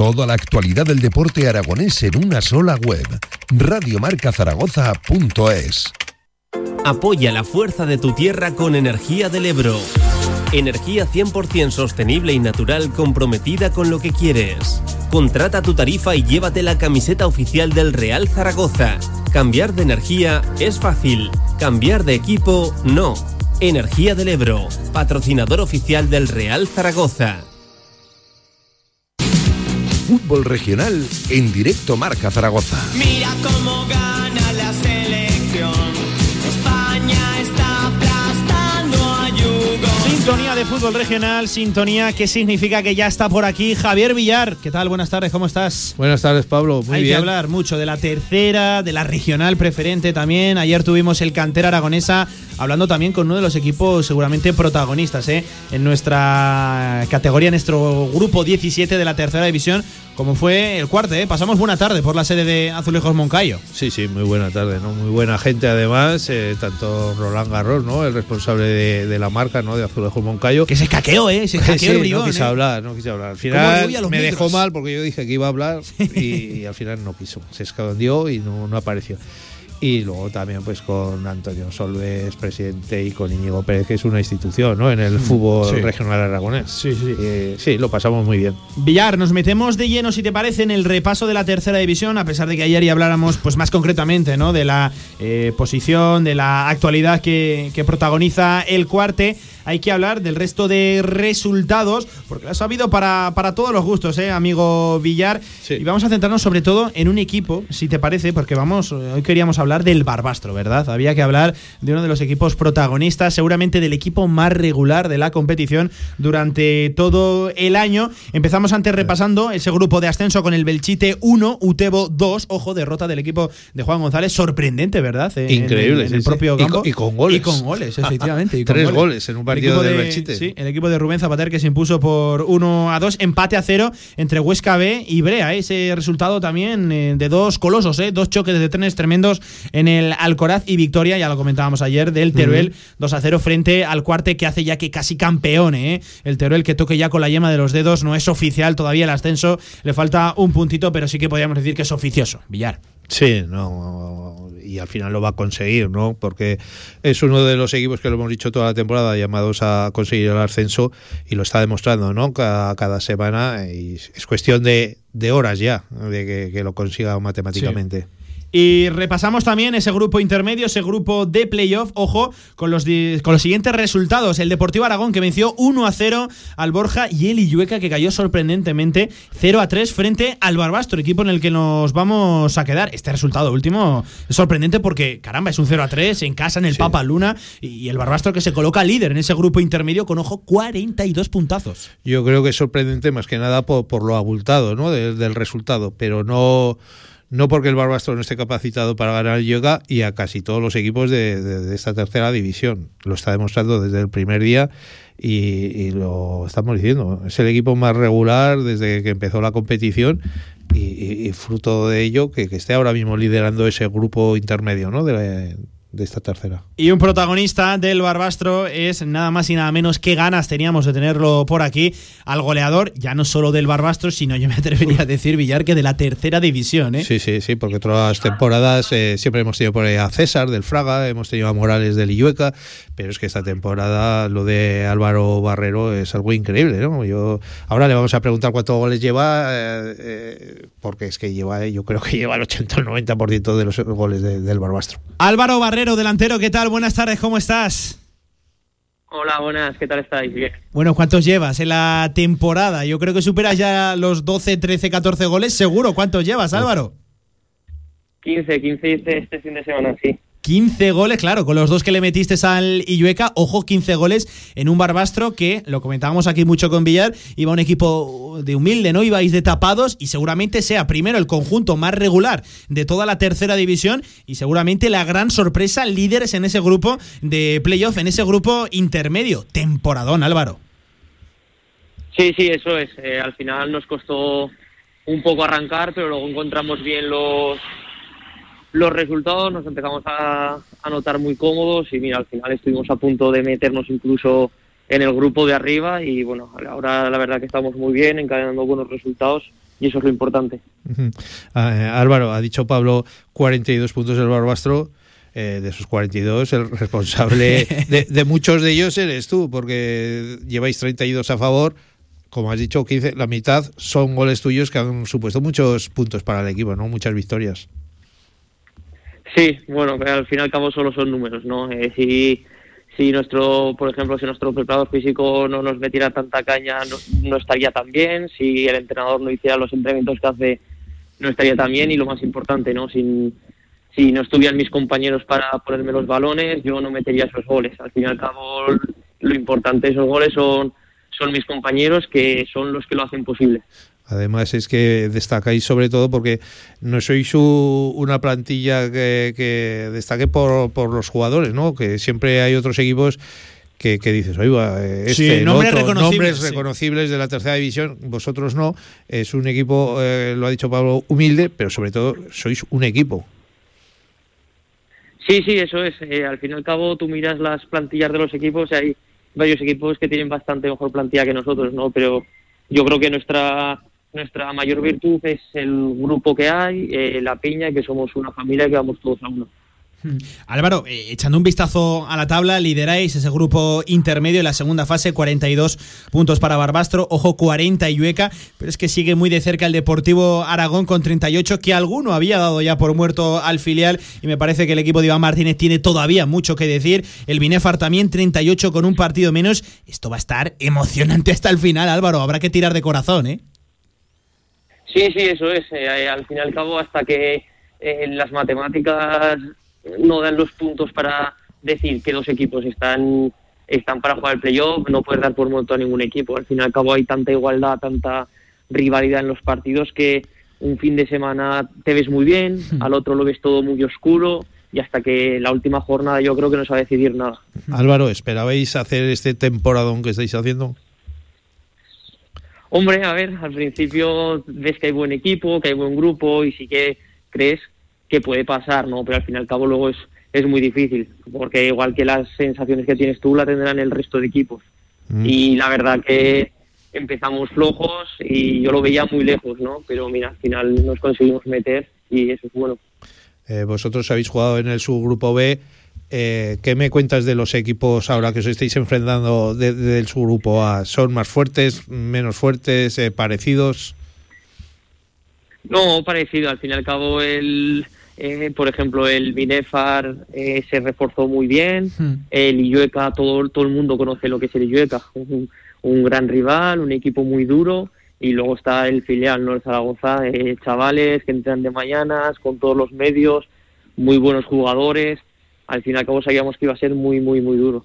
Toda la actualidad del deporte aragonés en una sola web. Radiomarcazaragoza.es Apoya la fuerza de tu tierra con Energía del Ebro. Energía 100% sostenible y natural comprometida con lo que quieres. Contrata tu tarifa y llévate la camiseta oficial del Real Zaragoza. Cambiar de energía es fácil. Cambiar de equipo no. Energía del Ebro, patrocinador oficial del Real Zaragoza. Fútbol regional en directo Marca Zaragoza. Mira cómo gana la selección. España está aplastando a Yugoslávia. Sintonía de fútbol regional, sintonía que significa que ya está por aquí Javier Villar. ¿Qué tal? Buenas tardes, ¿cómo estás? Buenas tardes, Pablo. Muy Hay bien. que hablar mucho de la tercera, de la regional preferente también. Ayer tuvimos el Cantera Aragonesa hablando también con uno de los equipos seguramente protagonistas ¿eh? en nuestra categoría, en nuestro grupo 17 de la tercera división, como fue el cuarto. ¿eh? Pasamos buena tarde por la sede de Azulejos Moncayo. Sí, sí, muy buena tarde, ¿no? Muy buena gente además, eh, tanto Roland Garros, ¿no? El responsable de, de la marca, ¿no? De Azulejos Moncayo. Que se caqueó, ¿eh? Se [laughs] Sí, caqueó el no quise ¿eh? hablar, no quise hablar. Al final me micros. dejó mal porque yo dije que iba a hablar [laughs] y, y al final no quiso. Se escondió y no, no apareció. Y luego también pues con Antonio Solves, presidente, y con Íñigo Pérez, que es una institución, ¿no? En el fútbol Sí. regional aragonés. Sí, sí. sí, lo pasamos muy bien. Villar, nos metemos de lleno, si te parece, en el repaso de la tercera división, a pesar de que ayer ya habláramos pues más concretamente ¿no? de la eh, posición, de la actualidad que, que protagoniza el cuarte. Hay que hablar del resto de resultados, porque lo ha sabido para, para todos los gustos, ¿eh, amigo Villar. Y vamos a centrarnos sobre todo en un equipo, si te parece, porque vamos, eh, hoy queríamos hablar del Barbastro, ¿verdad? Había que hablar de uno de los equipos protagonistas, seguramente del equipo más regular de la competición durante todo el año. Empezamos antes repasando ese grupo de ascenso con el Belchite 1, Utebo 2, ojo, derrota del equipo de Juan González, sorprendente, ¿verdad? En- Increíble, En, sí, el sí. propio Y campo. con- y con goles. Y con goles, efectivamente. y [laughs] con Tres goles en un partido equipo del de- Belchite. Sí, el equipo de Rubén Zapater que se impuso por 1 a 2, empate a 0 entre Huesca B y Brea. Ese resultado también eh, de dos colosos, ¿eh? dos choques de trenes tremendos en el Alcoraz y victoria, ya lo comentábamos ayer, del Teruel 2 a 0 frente al cuarte que hace ya que casi campeón. ¿eh? El Teruel que toque ya con la yema de los dedos, no es oficial todavía el ascenso, le falta un puntito, pero sí que podríamos decir que es oficioso. Villar. Sí, no, y al final lo va a conseguir, ¿no? Porque es uno de los equipos que lo hemos dicho toda la temporada llamados a conseguir el ascenso y lo está demostrando, ¿no? Cada, cada semana y es cuestión de, de horas ya de que, que lo consiga matemáticamente. Y repasamos también ese grupo intermedio, ese grupo de playoff, ojo, con los, con los siguientes resultados. El Deportivo Aragón que venció 1 a 0 al Borja y el Illueca que cayó sorprendentemente 0 a 3 frente al Barbastro, equipo en el que nos vamos a quedar. Este resultado último es sorprendente porque, caramba, es un 0 a 3 en casa en el Papa Luna y el Barbastro que se coloca líder en ese grupo intermedio con, ojo, 42 puntazos. Yo creo que es sorprendente más que nada por, por lo abultado, ¿no? Del resultado, pero no no porque el Barbastro no esté capacitado para ganar el yoga y a casi todos los equipos de, esta tercera división. Lo está demostrando desde el primer día y, lo estamos diciendo. Es el equipo más regular desde que empezó la competición y fruto de ello que, que esté ahora mismo liderando ese grupo intermedio ¿no? de, la- de esta tercera. Y un protagonista del Barbastro es nada más y nada menos que ganas teníamos de tenerlo por aquí al goleador, ya no solo del Barbastro, sino yo me atrevería a decir, Villar, que de la tercera división. ¿eh? Sí, sí, sí, porque otras temporadas eh, siempre hemos tenido por ahí a César del Fraga, hemos tenido a Morales del Illueca, pero es que esta temporada lo de Álvaro Barrero es algo increíble, ¿no? Yo ahora le vamos a preguntar cuántos goles lleva, eh, eh, porque es que lleva, yo creo que lleva el 80 o el 90% de los goles de- del Barbastro. Álvaro Barrero, delantero, ¿qué tal? Buenas tardes, ¿cómo estás? Hola, buenas, ¿qué tal estáis? Bien. Bueno, ¿cuántos llevas en la temporada? Yo creo que superas ya los 12, 13, 14 goles, seguro. ¿Cuántos llevas, Álvaro? 15, 15 hice este fin de semana, sí. 15 goles, claro, con los dos que le metiste al Illueca, ojo, 15 goles en un Barbastro que, lo comentábamos aquí mucho con Villar, iba un equipo de humilde, ¿no? Ibais de tapados y seguramente sea primero el conjunto más regular de toda la tercera división y seguramente la gran sorpresa, líderes en ese grupo de playoff, en ese grupo intermedio. Temporadón, Álvaro. Sí, sí, eso es. Eh, al final nos costó un poco arrancar, pero luego encontramos bien los los resultados, nos empezamos a, a notar muy cómodos y mira, al final estuvimos a punto de meternos incluso en el grupo de arriba y bueno, ahora la verdad que estamos muy bien, encadenando buenos resultados y eso es lo importante. Ujú. Ah, eh, Álvaro, ha dicho Pablo 42 puntos del Barbastro. eh, de esos 42, el responsable [laughs] de, de muchos de ellos eres tú, porque lleváis 32 a favor. Como has dicho, 15, la mitad son goles tuyos que han supuesto muchos puntos para el equipo, ¿no? Muchas victorias. Sí, bueno, al fin y al cabo solo son números, ¿no? Eh, si, si nuestro, por ejemplo, si nuestro preparador físico no nos metiera tanta caña, no, no estaría tan bien. Si el entrenador no hiciera los entrenamientos que hace, no estaría tan bien. Y lo más importante, ¿no? Sin, si no estuvieran mis compañeros para ponerme los balones, yo no metería esos goles. Al fin y al cabo, lo importante de esos goles son, son mis compañeros que son los que lo hacen posible. Además es que destacáis sobre todo porque no sois u- una plantilla que, que destaque por, por los jugadores, ¿no? Que siempre hay otros equipos que, que dices, oiga, eh, este, Sí, nombres otro, reconocibles, nombres sí. reconocibles de la tercera división, vosotros no. Es un equipo, eh, lo ha dicho Pablo, humilde, pero sobre todo sois un equipo. Sí, sí, eso es. Eh, al fin y al cabo, tú miras las plantillas de los equipos y hay varios equipos que tienen bastante mejor plantilla que nosotros, ¿no? Pero yo creo que nuestra nuestra mayor virtud es el grupo que hay, eh, la piña, y que somos una familia y que vamos todos a uno. Álvaro, eh, echando un vistazo a la tabla, lideráis ese grupo intermedio en la segunda fase, 42 puntos para Barbastro, ojo 40 Llueca, pero es que sigue muy de cerca el Deportivo Aragón con 38, que alguno había dado ya por muerto al filial y me parece que el equipo de Iván Martínez tiene todavía mucho que decir. El Binefar también 38 con un partido menos. Esto va a estar emocionante hasta el final, Álvaro, habrá que tirar de corazón, ¿eh? Sí, sí, eso es. Eh, al fin y al cabo, hasta que eh, las matemáticas no dan los puntos para decir que los equipos están están para jugar el playoff, no puedes dar por muerto a ningún equipo. Al fin y al cabo hay tanta igualdad, tanta rivalidad en los partidos que un fin de semana te ves muy bien, [laughs] al otro lo ves todo muy oscuro y hasta que la última jornada yo creo que no se va a decidir nada. Álvaro, ¿esperabais hacer este temporadón que estáis haciendo? Hombre, a ver, al principio ves que hay buen equipo, que hay buen grupo y sí que crees que puede pasar, ¿no? Pero al fin y al cabo luego es, es muy difícil, porque igual que las sensaciones que tienes tú la tendrán el resto de equipos. Y la verdad que empezamos flojos y yo lo veía muy lejos, ¿no? Pero mira, al final nos conseguimos meter y eso es bueno. Eh, vosotros habéis jugado en el subgrupo B. Eh, ¿Qué me cuentas de los equipos ahora que os estáis enfrentando de- de- del subgrupo A? ¿Son más fuertes, menos fuertes, eh, parecidos? No, parecido. Al fin y al cabo, el, eh, por ejemplo, el Binefar eh, se reforzó muy bien. El Illueca, todo, todo el mundo conoce lo que es el Illueca. Un, un gran rival, un equipo muy duro. Y luego está el filial, ¿no? El Zaragoza, eh, chavales que entran de mañanas, con todos los medios, muy buenos jugadores. Al fin y al cabo sabíamos que iba a ser muy, muy, muy duro.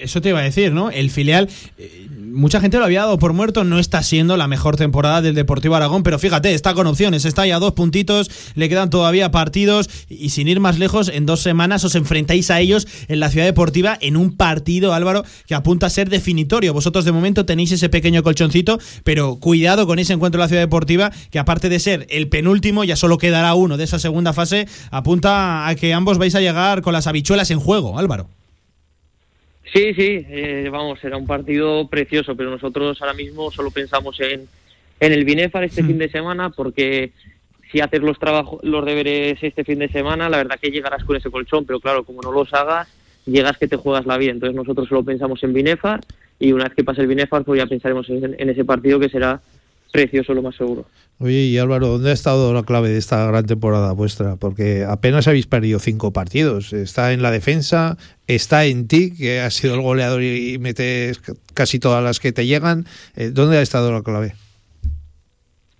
Eso te iba a decir, ¿no? El filial, eh, mucha gente lo había dado por muerto, no está siendo la mejor temporada del Deportivo Aragón, pero fíjate, está con opciones, está ya a dos puntitos, le quedan todavía partidos y sin ir más lejos, en dos semanas os enfrentáis a ellos en la Ciudad Deportiva en un partido, Álvaro, que apunta a ser definitorio. Vosotros de momento tenéis ese pequeño colchoncito, pero cuidado con ese encuentro en la Ciudad Deportiva, que aparte de ser el penúltimo, ya solo quedará uno de esa segunda fase, apunta a que ambos vais a llegar con las habichuelas en juego, Álvaro. Sí, sí, eh, vamos, será un partido precioso, pero nosotros ahora mismo solo pensamos en, en el Binefar este fin de semana, porque si haces los trabajos, los deberes este fin de semana, la verdad que llegarás con ese colchón, pero claro, como no los hagas, llegas que te juegas la vida. Entonces nosotros solo pensamos en Binefar y una vez que pase el Binefar, pues ya pensaremos en, en ese partido que será precioso, lo más seguro. Oye, y Álvaro, ¿dónde ha estado la clave de esta gran temporada vuestra? Porque apenas habéis perdido cinco partidos. Está en la defensa, está en ti, que has sido el goleador y metes casi todas las que te llegan. Eh, ¿Dónde ha estado la clave?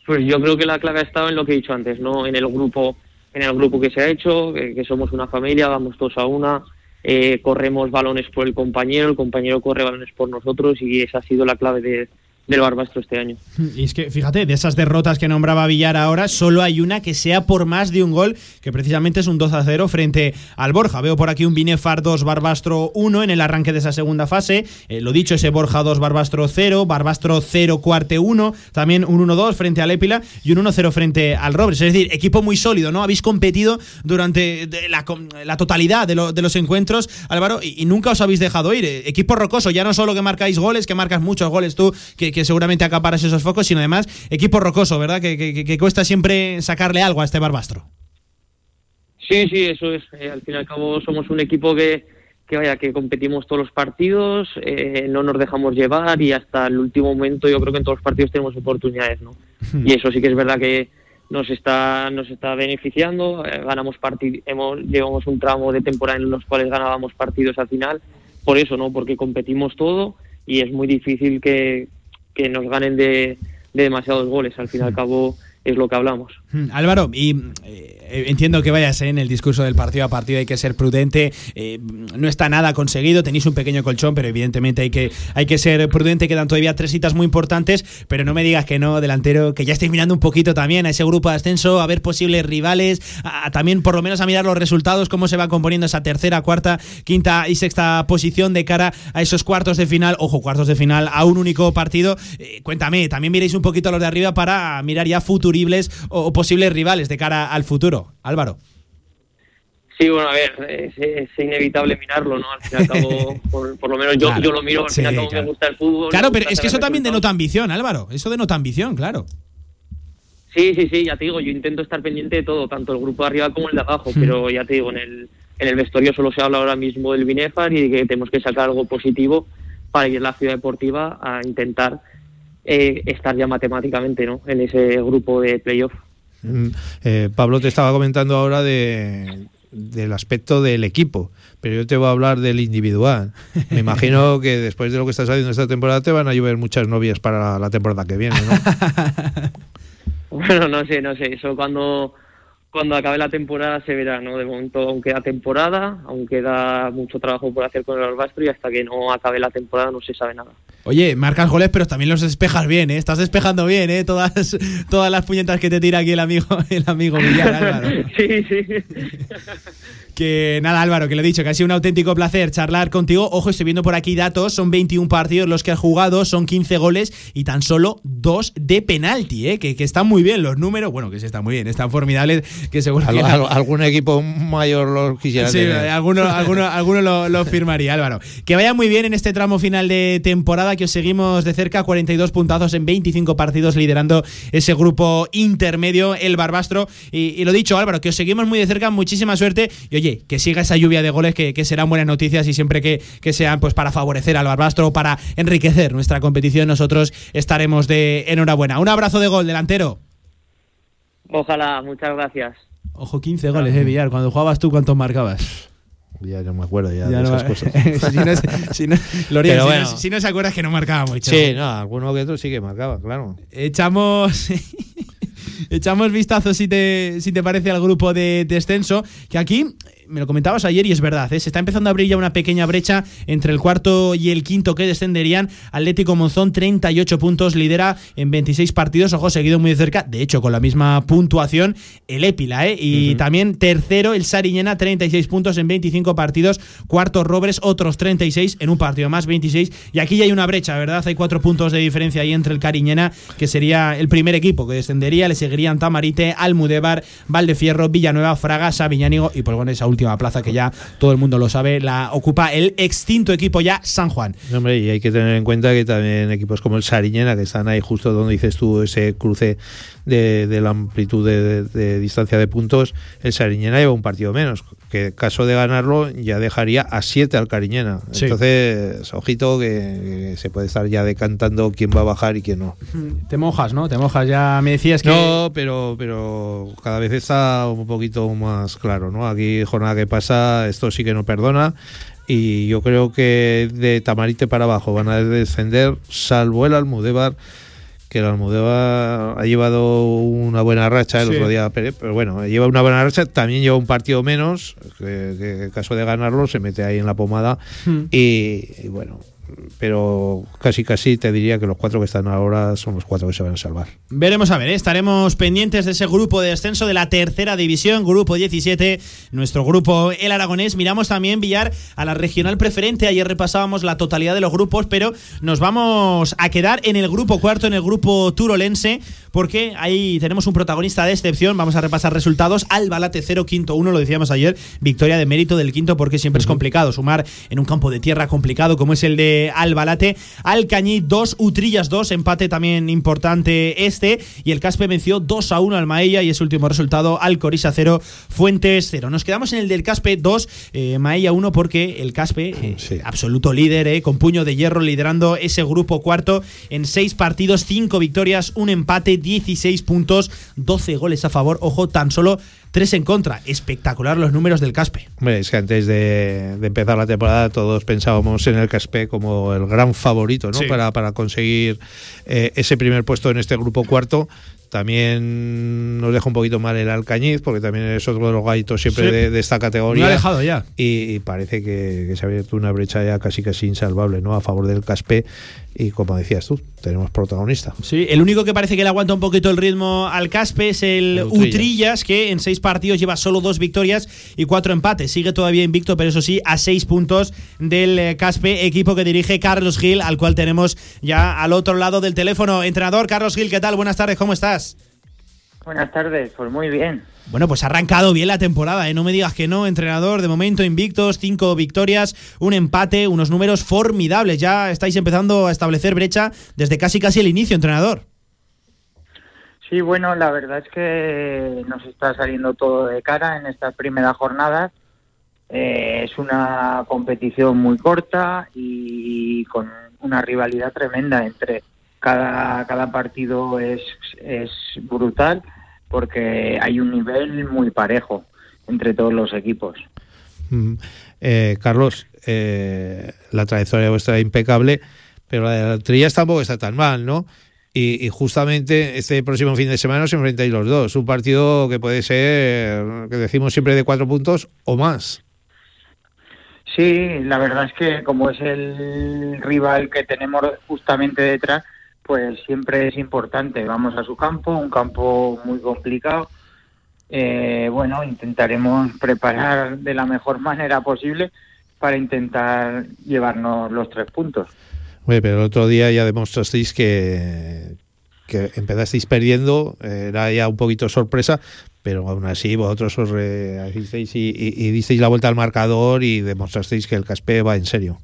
Pues yo creo que la clave ha estado en lo que he dicho antes, ¿no? En el grupo, en el grupo que se ha hecho, que, que somos una familia, vamos todos a una, eh, corremos balones por el compañero, el compañero corre balones por nosotros y esa ha sido la clave de, del Barbastro este año. [laughs] Y es que, fíjate, de esas derrotas que nombraba Villar ahora, solo hay una que sea por más de un gol, que precisamente es un 2 a 0 frente al Borja. Veo por aquí un Binefar 2, Barbastro 1 en el arranque de esa segunda fase. Eh, lo dicho, ese Borja 2, Barbastro 0, Barbastro 0, Cuarte 1, también un 1-2 frente al Épila y un 1-0 frente al Robles. Es decir, equipo muy sólido, ¿no? Habéis competido durante la, la totalidad de, lo- de los encuentros, Álvaro, y, y nunca os habéis dejado ir. Eh, Equipo rocoso, ya no solo que marcáis goles, que marcas muchos goles tú, que, que seguramente acaparas esos focos, sino además equipo rocoso, ¿verdad? Que, que- cuesta siempre sacarle algo a este Barbastro. Sí, sí, eso es. Eh, al fin y al cabo somos un equipo que, que vaya, que competimos todos los partidos, eh, no nos dejamos llevar y hasta el último momento yo creo que en todos los partidos tenemos oportunidades, ¿no? Y eso sí que es verdad que nos está nos está beneficiando. eh, ganamos partidos, hemos llevamos un tramo de temporada en los cuales ganábamos partidos al final. Por eso, ¿no? Porque competimos todo y es muy difícil que, que nos ganen de, de demasiados goles. Al fin y al cabo es lo que hablamos. Mm, Álvaro, y eh, entiendo que vayas eh, en el discurso del partido a partido, hay que ser prudente, eh, no está nada conseguido, tenéis un pequeño colchón, pero evidentemente hay que, hay que ser prudente, quedan todavía tres citas muy importantes, pero no me digas que no, delantero, que ya estáis mirando un poquito también a ese grupo de ascenso, a ver posibles rivales, a, también por lo menos a mirar los resultados, cómo se va componiendo esa tercera, cuarta, quinta y sexta posición de cara a esos cuartos de final, ojo, cuartos de final a un único partido. Eh, cuéntame, también miréis un poquito a los de arriba para mirar ya futuribles o, o posibles rivales de cara al futuro. Álvaro. Sí, bueno, a ver, es, es inevitable mirarlo, ¿no? Al fin y al cabo, [laughs] por, por lo menos yo, Claro. yo lo miro, al fin y al Sí, cabo claro. me gusta el fútbol. Claro, pero es que eso también denota ambición, Álvaro. Eso denota ambición, claro. Sí, sí, sí, ya te digo, yo intento estar pendiente de todo, tanto el grupo de arriba como el de abajo, Hmm. pero ya te digo, en el, en el vestuario solo se habla ahora mismo del Binefar y de que tenemos que sacar algo positivo para ir a la ciudad deportiva a intentar eh, estar ya matemáticamente ¿no? en ese grupo de playoff. Mm, eh, Pablo te estaba comentando ahora de, del aspecto del equipo, pero yo te voy a hablar del individual. Me imagino [laughs] que después de lo que estás haciendo esta temporada te van a llover muchas novias para la temporada que viene, ¿no? [laughs] Bueno, no sé, no sé, eso cuando, cuando acabe la temporada se verá, ¿no? De momento aún queda temporada, aún queda mucho trabajo por hacer con el Albastro y hasta que no acabe la temporada no se sabe nada. Oye, marcas goles, pero también los despejas bien, ¿eh? Estás despejando bien, ¿eh? Todas, [laughs] todas las puñetas que te tira aquí el amigo, el amigo Villar, [laughs] Álvaro. sí, sí. Que nada, Álvaro, que lo he dicho, que ha sido un auténtico placer charlar contigo. Ojo, estoy viendo por aquí datos, son 21 partidos los que has jugado, son 15 goles y tan solo dos de penalti, ¿eh? Que, que están muy bien los números, bueno, que sí están muy bien, están formidables, que seguro Al- que... al- algún equipo mayor lo quisiera Sí, tener. alguno, [laughs] alguno, alguno lo, lo firmaría, Álvaro. Que vaya muy bien en este tramo final de temporada, que os seguimos de cerca, 42 puntazos en 25 partidos, liderando ese grupo intermedio, el Barbastro. Y, y lo dicho, Álvaro, que os seguimos muy de cerca, muchísima suerte. Y oye, que siga esa lluvia de goles, que, que serán buenas noticias y siempre que, que sean pues para favorecer al Barbastro o para enriquecer nuestra competición, nosotros estaremos de enhorabuena. Un abrazo de gol, delantero. Ojalá, muchas gracias. Ojo, 15 goles, eh, Villar. Cuando jugabas tú, ¿cuántos marcabas? Ya no me acuerdo ya, Ya de no- esas cosas. [laughs] si no, si no- Lorian, Pero si, bueno. no, si no se acuerdas que no marcaba mucho. Sí, no, alguno que otro sí que marcaba, claro. Echamos. [laughs] Echamos vistazo, si te, si te parece, al grupo de descenso. Que aquí, me lo comentabas ayer y es verdad, ¿eh? se está empezando a abrir ya una pequeña brecha entre el cuarto y el quinto que descenderían. Atlético Monzón, 38 puntos, lidera en 26 partidos. Ojo, seguido muy de cerca, de hecho, con la misma puntuación, el Épila. ¿eh? Y también tercero, el Sariñena, 36 puntos en 25 partidos. Cuarto, Robres, otros 36 en un partido más, 26. Y aquí ya hay una brecha, ¿verdad? Hay cuatro puntos de diferencia ahí entre el Cariñena, que sería el primer equipo que descendería. Le seguirían Tamarite, Almudévar, Valdefierro, Villanueva, Fraga, Sabiñánigo y pues bueno, esa última plaza que ya todo el mundo lo sabe, la ocupa el extinto equipo ya San Juan. Hombre, y hay que tener en cuenta que también equipos como el Sariñena, que están ahí justo donde dices tú ese cruce de, de la amplitud de- de distancia de puntos, el Sariñena lleva un partido menos, que caso de ganarlo ya dejaría a 7 al Cariñena. Sí. Entonces, ojito que, que se puede estar ya decantando quién va a bajar y quién no. Te mojas, ¿no? Te mojas, ya me decías que... No, pero, pero cada vez está un poquito más claro, ¿no? Aquí, jornada que pasa, esto sí que no perdona. Y yo creo que de Tamarite para abajo van a descender, salvo el Almudévar, que el Almudévar ha llevado una buena racha el Sí. otro día, pero bueno, lleva una buena racha, también lleva un partido menos, que, que en caso de ganarlo se mete ahí en la pomada. Hmm. Y, y bueno, pero casi casi te diría que los cuatro que están ahora son los cuatro que se van a salvar. Veremos a ver, ¿eh? estaremos pendientes de ese grupo de descenso de la tercera división, grupo 17, nuestro grupo El Aragonés. Miramos también, Villar, a la regional preferente. Ayer repasábamos la totalidad de los grupos, pero nos vamos a quedar en el grupo cuarto, en el grupo turolense, porque ahí tenemos un protagonista de excepción. Vamos a repasar resultados. Albalate 0, quinto 1, lo decíamos ayer. Victoria de mérito del quinto, porque siempre es complicado sumar en un campo de tierra complicado como es el de Albalate. Alcañí 2, Utrillas 2, empate también importante este. Y el Caspe venció 2 a 1 al Maella y ese último resultado Alcorisa 0, Fuentes 0. Nos quedamos en el del Caspe 2, eh, Maella 1 porque el Caspe, eh, absoluto líder, eh, con puño de hierro liderando ese grupo cuarto en 6 partidos, 5 victorias, un empate, 16 puntos, 12 goles a favor. Ojo, tan solo 3 en contra. Espectacular los números del Caspe. Hombre, es que antes de, de empezar la temporada todos pensábamos en el Caspe como el gran favorito ¿no? Sí. para, para conseguir eh, ese primer puesto en este grupo cuarto. También nos deja un poquito mal el Alcañiz, porque también es otro de los gaitos siempre Sí. de, de esta categoría. Muy alejado ya. Y, y parece que, que se ha abierto una brecha ya casi casi insalvable, ¿no? A favor del Caspe. Y como decías tú, tenemos protagonista. Sí, el único que parece que le aguanta un poquito el ritmo al Caspe es el El Utrillas. Utrillas, que en seis partidos lleva solo dos victorias y cuatro empates. Sigue todavía invicto, pero eso sí, a seis puntos del eh, Caspe, equipo que dirige Carlos Gil, al cual tenemos ya al otro lado del teléfono. Entrenador Carlos Gil, ¿qué tal? Buenas tardes, ¿cómo estás? Buenas tardes, pues muy bien. Bueno, pues ha arrancado bien la temporada, ¿eh? no me digas que no, entrenador. De momento invictos, cinco victorias, un empate, unos números formidables. Ya estáis empezando a establecer brecha desde casi casi el inicio, entrenador. Sí, bueno, la verdad es que nos está saliendo todo de cara en estas primeras jornadas. Eh, es una competición muy corta y con una rivalidad tremenda entre cada, cada partido es, es brutal porque hay un nivel muy parejo entre todos los equipos. Mm. Eh, Carlos, eh, la trayectoria vuestra es impecable, pero la de la Trillas tampoco está tan mal, ¿no? Y, y justamente este próximo fin de semana os enfrentáis los dos. Un partido que puede ser, que decimos siempre, de cuatro puntos o más. Sí, la verdad es que como es el rival que tenemos justamente detrás, pues siempre es importante. Vamos a su campo, un campo muy complicado. Eh, bueno, intentaremos preparar de la mejor manera posible para intentar llevarnos los tres puntos. Oye, pero el otro día ya demostrasteis que, empezasteis perdiendo, era ya un poquito sorpresa, pero aún así vosotros os reagisteis y, y- y disteis la vuelta al marcador y demostrasteis que el Caspe va en serio.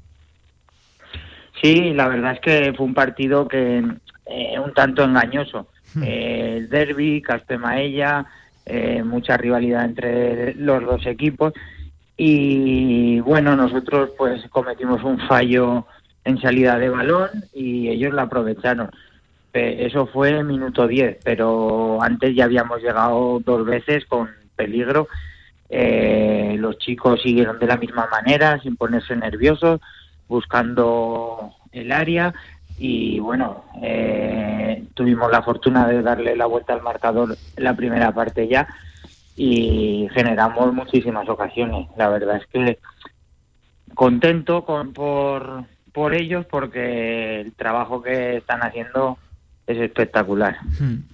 Sí, la verdad es que fue un partido que eh, un tanto engañoso. Eh, el derby, Castemaella, eh, mucha rivalidad entre los dos equipos y bueno, nosotros pues cometimos un fallo en salida de balón y ellos la aprovecharon. Eso fue minuto 10, pero antes ya habíamos llegado dos veces con peligro. Eh, los chicos siguieron de la misma manera, sin ponerse nerviosos, buscando el área y bueno, eh, tuvimos la fortuna de darle la vuelta al marcador la primera parte ya y generamos muchísimas ocasiones. La verdad es que contento con, por, por ellos porque el trabajo que están haciendo es espectacular.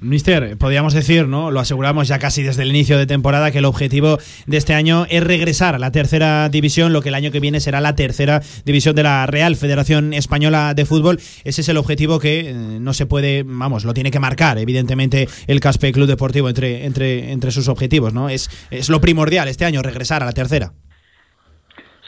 Mister, podríamos decir, ¿no? Lo aseguramos ya casi desde el inicio de temporada que el objetivo de este año es regresar a la tercera división, lo que el año que viene será la tercera división de la Real Federación Española de Fútbol. Ese es el objetivo que eh, no se puede, vamos, lo tiene que marcar, evidentemente, el Caspe Club Deportivo entre, entre, entre sus objetivos, ¿no? Es, es lo primordial este año, regresar a la tercera.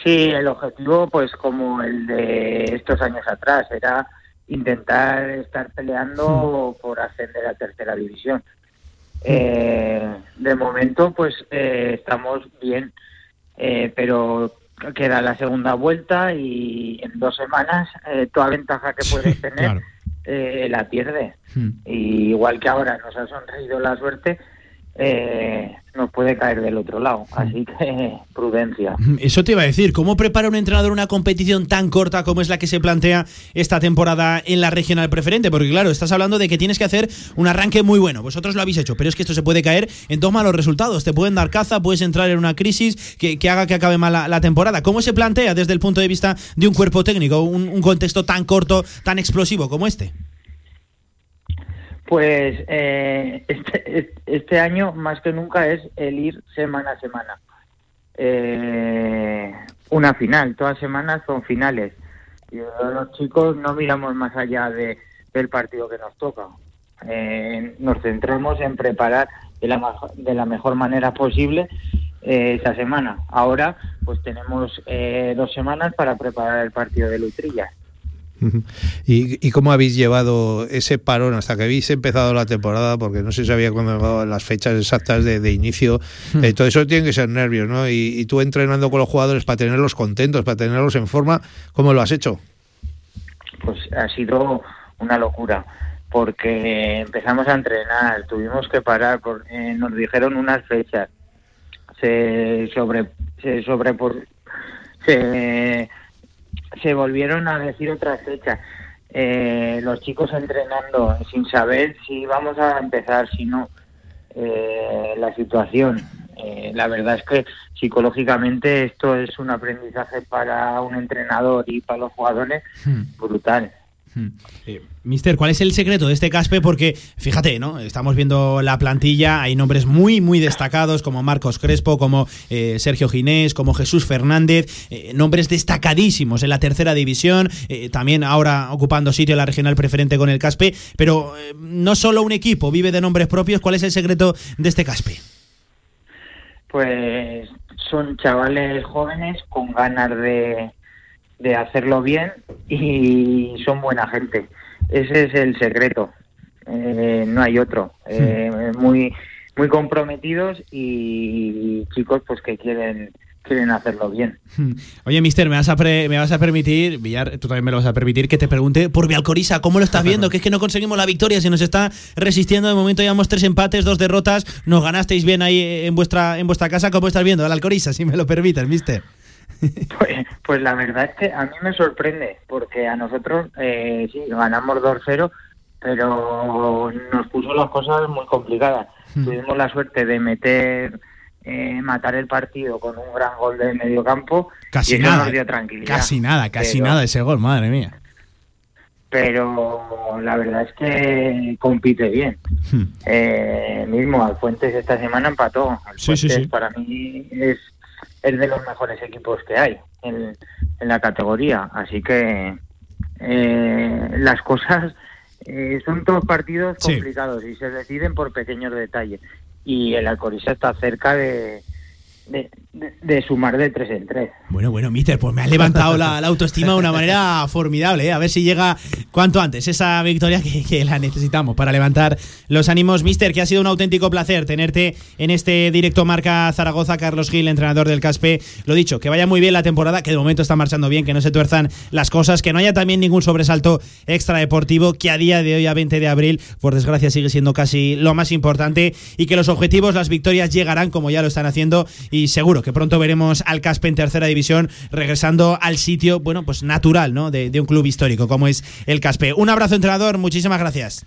Sí, el objetivo, pues como el de estos años atrás, era intentar estar peleando por ascender a tercera división. Eh, de momento, pues eh, estamos bien, eh, pero queda la segunda vuelta y en dos semanas eh, toda ventaja que puedes tener eh, la pierdes. Y igual que ahora nos ha sonreído la suerte, eh, nos puede caer del otro lado. Así que [laughs] prudencia. Eso te iba a decir, ¿cómo prepara un entrenador una competición tan corta como es la que se plantea esta temporada en la regional preferente? Porque claro, estás hablando de que tienes que hacer un arranque muy bueno, vosotros lo habéis hecho, pero es que esto se puede caer en dos malos resultados, te pueden dar caza, puedes entrar en una crisis que, que haga que acabe mal la, la temporada. ¿Cómo se plantea desde el punto de vista de un cuerpo técnico, un, un contexto tan corto, tan explosivo como este? Pues eh, [laughs] este, este año más que nunca es el ir semana a semana. Eh, una final, todas semanas son finales. Y los chicos no miramos más allá de, del partido que nos toca. Eh, nos centramos en preparar de la, de la mejor manera posible eh, esa semana. Ahora pues tenemos eh, dos semanas para preparar el partido de Lutrillas. ¿Y, y cómo habéis llevado ese parón hasta que habéis empezado la temporada? Porque no se sabía cuándo las fechas exactas de, de inicio. Eh, todo eso tiene que ser nervios, ¿no? Y, y tú entrenando con los jugadores para tenerlos contentos, para tenerlos en forma, ¿cómo lo has hecho? pues ha sido una locura porque empezamos a entrenar, tuvimos que parar, por- eh, nos dijeron unas fechas, se sobre, se sobre por, se, se volvieron a decir otras fechas. eh, los chicos entrenando sin saber si vamos a empezar, si no, eh, la situación. Eh, la verdad es que psicológicamente esto es un aprendizaje para un entrenador y para los jugadores brutal. Eh, Mister, ¿cuál es el secreto de este Caspe? Porque, fíjate, ¿no? Estamos viendo la plantilla, hay nombres muy, muy destacados como Marcos Crespo, como eh, Sergio Ginés, como Jesús Fernández, eh, nombres destacadísimos en la tercera división, eh, también ahora ocupando sitio en la regional preferente con el Caspe, pero no solo un equipo vive de nombres propios, ¿cuál es el secreto de este Caspe? Pues son chavales jóvenes con ganas de, de hacerlo bien y son buena gente. Ese es el secreto. Eh, no hay otro. Eh, muy muy comprometidos y chicos pues que quieren quieren hacerlo bien. [laughs] Oye, Mister, ¿me vas, a pre- me vas a permitir, Villar, tú también me lo vas a permitir, que te pregunte por Vialcorisa, ¿cómo lo estás [laughs] viendo? que es que no conseguimos la victoria, se nos está resistiendo, de momento llevamos tres empates, dos derrotas, nos ganasteis bien ahí en vuestra, en vuestra casa, ¿cómo estás viendo al Alcoriza, si me lo permites, Mister? Pues, pues la verdad es que a mí me sorprende, porque a nosotros eh, sí, ganamos 2-0, pero nos puso las cosas muy complicadas. Hmm. Tuvimos la suerte de meter, eh, matar el partido con un gran gol de medio campo Casi y nada, nos dio tranquilidad. casi nada, casi Pero- nada ese gol, madre mía. Pero la verdad es que compite bien. Hmm. Eh, mismo Alfuentes esta semana empató. Sí, sí, Alfuentes sí. para mí es, es de los mejores equipos que hay en, en la categoría. Así que eh, las cosas eh, son todos partidos Sí. complicados y se deciden por pequeños detalles. Y el Alcoriza está cerca de, de, de- de sumar de tres en tres. Bueno, bueno, Mister, pues me ha levantado la, la autoestima de una [laughs] manera formidable. ¿eh? A ver si llega cuanto antes esa victoria que, que la necesitamos para levantar los ánimos. Mister, que ha sido un auténtico placer tenerte en este directo Marca Zaragoza. Carlos Gil, entrenador del Caspe. Lo dicho, que vaya muy bien la temporada, que de momento está marchando bien, que no se tuerzan las cosas, que no haya también ningún sobresalto extradeportivo, que a día de hoy, a 20 de abril, por desgracia, sigue siendo casi lo más importante y que los objetivos, las victorias llegarán como ya lo están haciendo y seguro que pronto veremos al Caspe en tercera división regresando al sitio, bueno, pues natural, ¿no? De, de un club histórico como es el Caspe. Un abrazo, entrenador, muchísimas gracias.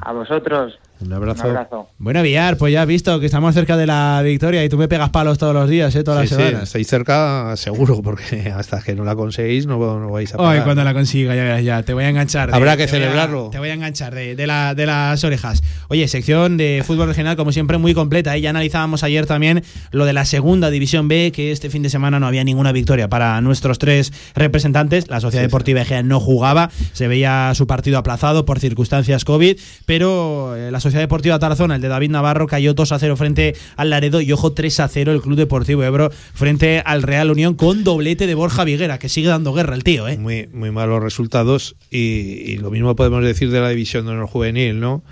A vosotros. Un abrazo. Un abrazo. Bueno, Villar, pues ya has visto que estamos cerca de la victoria y tú me pegas palos todos los días, ¿eh? Todas Sí, las sí, semanas. estáis cerca seguro, porque [laughs] hasta que no la conseguís no, no vais a parar. cuando la consiga, ya verás, ya, te voy a enganchar. de- Habrá que te voy a- celebrarlo. te voy a enganchar de, de la- de las orejas. Oye, sección de fútbol regional, como siempre, muy completa. ¿eh? Ya analizábamos ayer también lo de la segunda división B, que este fin de semana no había ninguna victoria para nuestros tres representantes. La Sociedad Deportiva Egea no jugaba, se veía su partido aplazado por circunstancias COVID, pero eh, la Sociedad Deportiva Tarazona, el de David Navarro, cayó 2 a 0 frente al Laredo y ojo 3 a 0 el Club Deportivo Ebro frente al Real Unión con doblete de Borja Viguera, que sigue dando guerra el tío, ¿eh? Muy, muy malos resultados y, y lo mismo podemos decir de la división de honor juvenil, ¿no?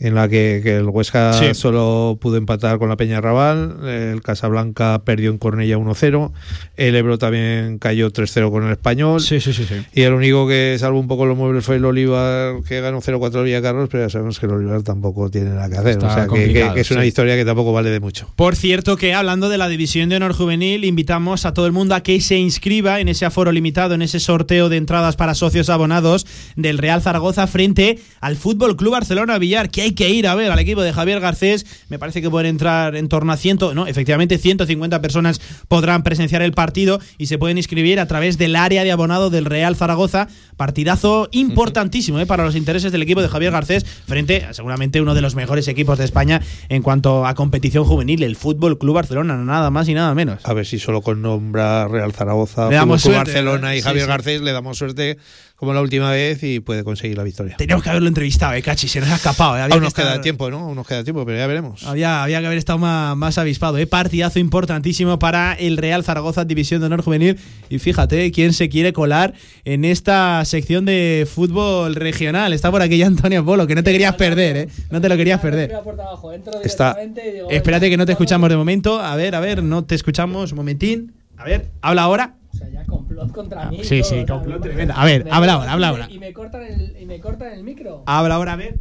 En la que, que el Huesca Sí. solo pudo empatar con la Peña Raval, el Casablanca perdió en Cornella 1-0, el Ebro también cayó 3-0 con el Español. Sí, sí, sí, sí. Y el único que salvó un poco los muebles fue el Olivar, que ganó 0-4 al Villacarros, pero ya sabemos que el Olivar tampoco tiene nada que hacer. Está o sea, que- que, complicado, que es una sí. historia que tampoco vale de mucho. Por cierto, que hablando de la división de honor juvenil, invitamos a todo el mundo a que se inscriba en ese aforo limitado, en ese sorteo de entradas para socios abonados del Real Zaragoza frente al Fútbol Club Barcelona Villar, que hay que ir a ver al equipo de Javier Garcés. Me parece que pueden entrar en torno a 100, no, efectivamente 150 personas podrán presenciar el partido y se pueden inscribir a través del área de abonado del Real Zaragoza. Partidazo importantísimo eh, para los intereses del equipo de Javier Garcés frente a seguramente uno de los mejores equipos de España en cuanto a competición juvenil, el Fútbol Club Barcelona, nada más y nada menos. A ver si solo con nombrar Real Zaragoza, Le damos Fútbol Club suerte, Barcelona y Sí, Javier sí. Garcés le damos suerte como la última vez y puede conseguir la victoria. Teníamos que haberlo entrevistado, eh, Cachi, se nos ha escapado. eh, había Aún que nos queda tiempo, ¿no? Aún nos queda tiempo, pero ya veremos. Había, había que haber estado más, más avispado. ¿eh? Partidazo importantísimo para el Real Zaragoza División de Honor Juvenil. Y fíjate quién se quiere colar en esta sección de fútbol regional. Está por aquí ya Antonio Polo, que no te querías perder, ¿eh? No te lo querías perder. Está. Espérate que no te escuchamos de momento. A ver, a ver, no te escuchamos. Un momentín. A ver, habla ahora. Complot contra mí. sí, todo, sí, o sea, complot me- tremendo. A ver, habla ahora, habla ahora. Y me cortan el, y me cortan el micro. Habla ahora, a ver.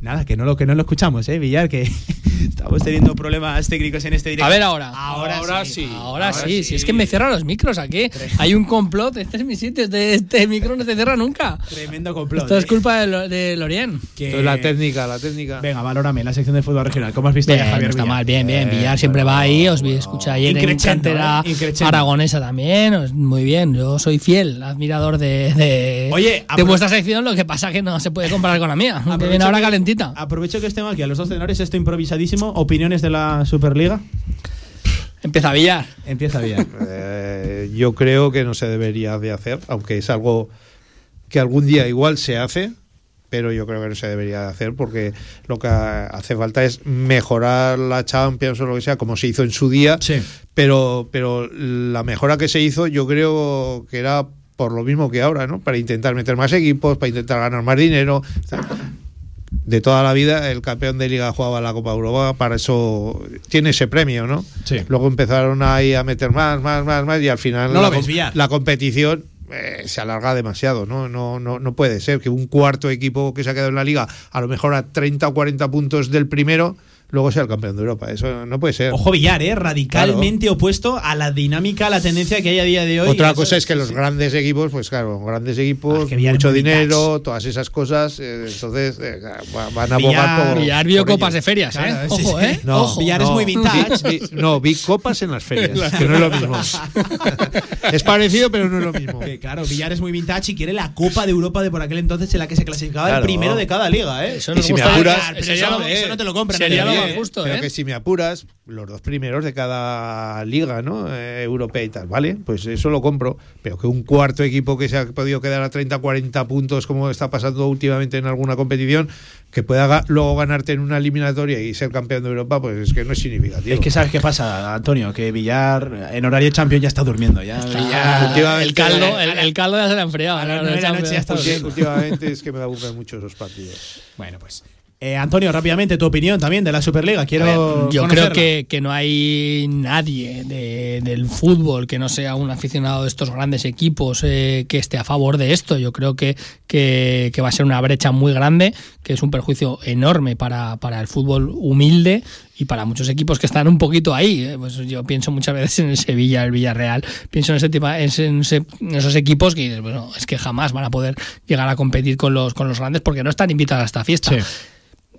Nada, que no lo, que no lo escuchamos, ¿eh, Villar? Que [laughs] estamos teniendo problemas técnicos en este directo. A ver ahora. Ahora, ahora sí. sí. Ahora, sí. Si es que me cierran los micros aquí. Hay un complot. Este es mi sitio. Este, este micro no se cierra nunca. Tremendo complot. Esto es ¿eh? culpa de, Lo- de Lorien. Que- la técnica, la técnica. Venga, valórame la sección de fútbol regional. ¿Cómo has visto Bien, ya, Javier no está Villar? mal, bien, bien. Villar siempre va ahí, os vi, escucha ayer en cantera ¿eh? Aragonesa también, muy bien. Yo soy fiel admirador de, de, Oye, de vuestra sección, lo que pasa que no se puede comparar con la mía, [laughs] que viene ahora que- Aprovecho que estén aquí a los dos tenores, esto improvisadísimo. ¿Opiniones de la Superliga? Empieza Villar. Empieza Villar. [laughs] Eh, yo creo que no se debería de hacer, aunque es algo que algún día igual se hace, pero yo creo que no se debería de hacer porque lo que hace falta es mejorar la Champions o lo que sea, como se hizo en su día. Pero, pero la mejora que se hizo, yo creo que era por lo mismo que ahora, ¿no? Para intentar meter más equipos, para intentar ganar más dinero. De toda la vida el campeón de liga jugaba la Copa Europa, para eso tiene ese premio, ¿no? Sí. Luego empezaron ahí a meter más, más, más, más y al final No la, ves, la competición eh, se alarga demasiado, ¿no? No, no, no puede ser que un cuarto equipo que se ha quedado en la liga a lo mejor a 30 o 40 puntos del primero luego sea el campeón de Europa. Eso no puede ser. Ojo Villar, ¿eh? radicalmente opuesto a la dinámica, a la tendencia que hay a día de hoy. Otra cosa es que los grandes equipos, pues claro, grandes equipos, Ah, mucho dinero, todas esas cosas, eh, entonces eh, va- van a Villar- abogar por. Villar vio por copas de ferias, ¿eh? Claro, Ojo, sí. ¿eh? No, Ojo. Villar es muy vintage. vi- vi- no, vi copas en las ferias, que no es lo mismo. [laughs] es parecido, pero no es lo mismo. Que, claro, Villar es muy vintage y quiere la Copa de Europa de por aquel entonces en la que se clasificaba el primero de cada liga, ¿eh? Eso Y si me apuras- no te lo compran más justo, Pero ¿eh? que si me apuras, los dos primeros de cada liga, ¿no? Eh, europea y tal, ¿vale? Pues eso lo compro. Pero que un cuarto equipo que se ha podido quedar a 30, 40 puntos, como está pasando últimamente en alguna competición, que pueda ga- luego ganarte en una eliminatoria y ser campeón de Europa, pues es que no es significativo. Es que sabes qué pasa, Antonio, que Villar en horario champion ya está durmiendo. Ya, Villar- El caldo, el, el caldo ya se le ha enfriado. Últimamente es que me aburren mucho esos partidos. Bueno, pues. Eh, Antonio, rápidamente tu opinión también de la Superliga. Quiero. Ver, yo conocerla. creo que, que no hay nadie de- del fútbol que no sea un aficionado de estos grandes equipos eh, que esté a favor de esto. Yo creo que, que, que va a ser una brecha muy grande, que es un perjuicio enorme para, para el fútbol humilde y para muchos equipos que están un poquito ahí. eh. Pues yo pienso muchas veces en el Sevilla, el Villarreal, pienso en ese tipo, en, ese- esos equipos que bueno, es que jamás van a poder llegar a competir con los, con los grandes porque no están invitados a esta fiesta.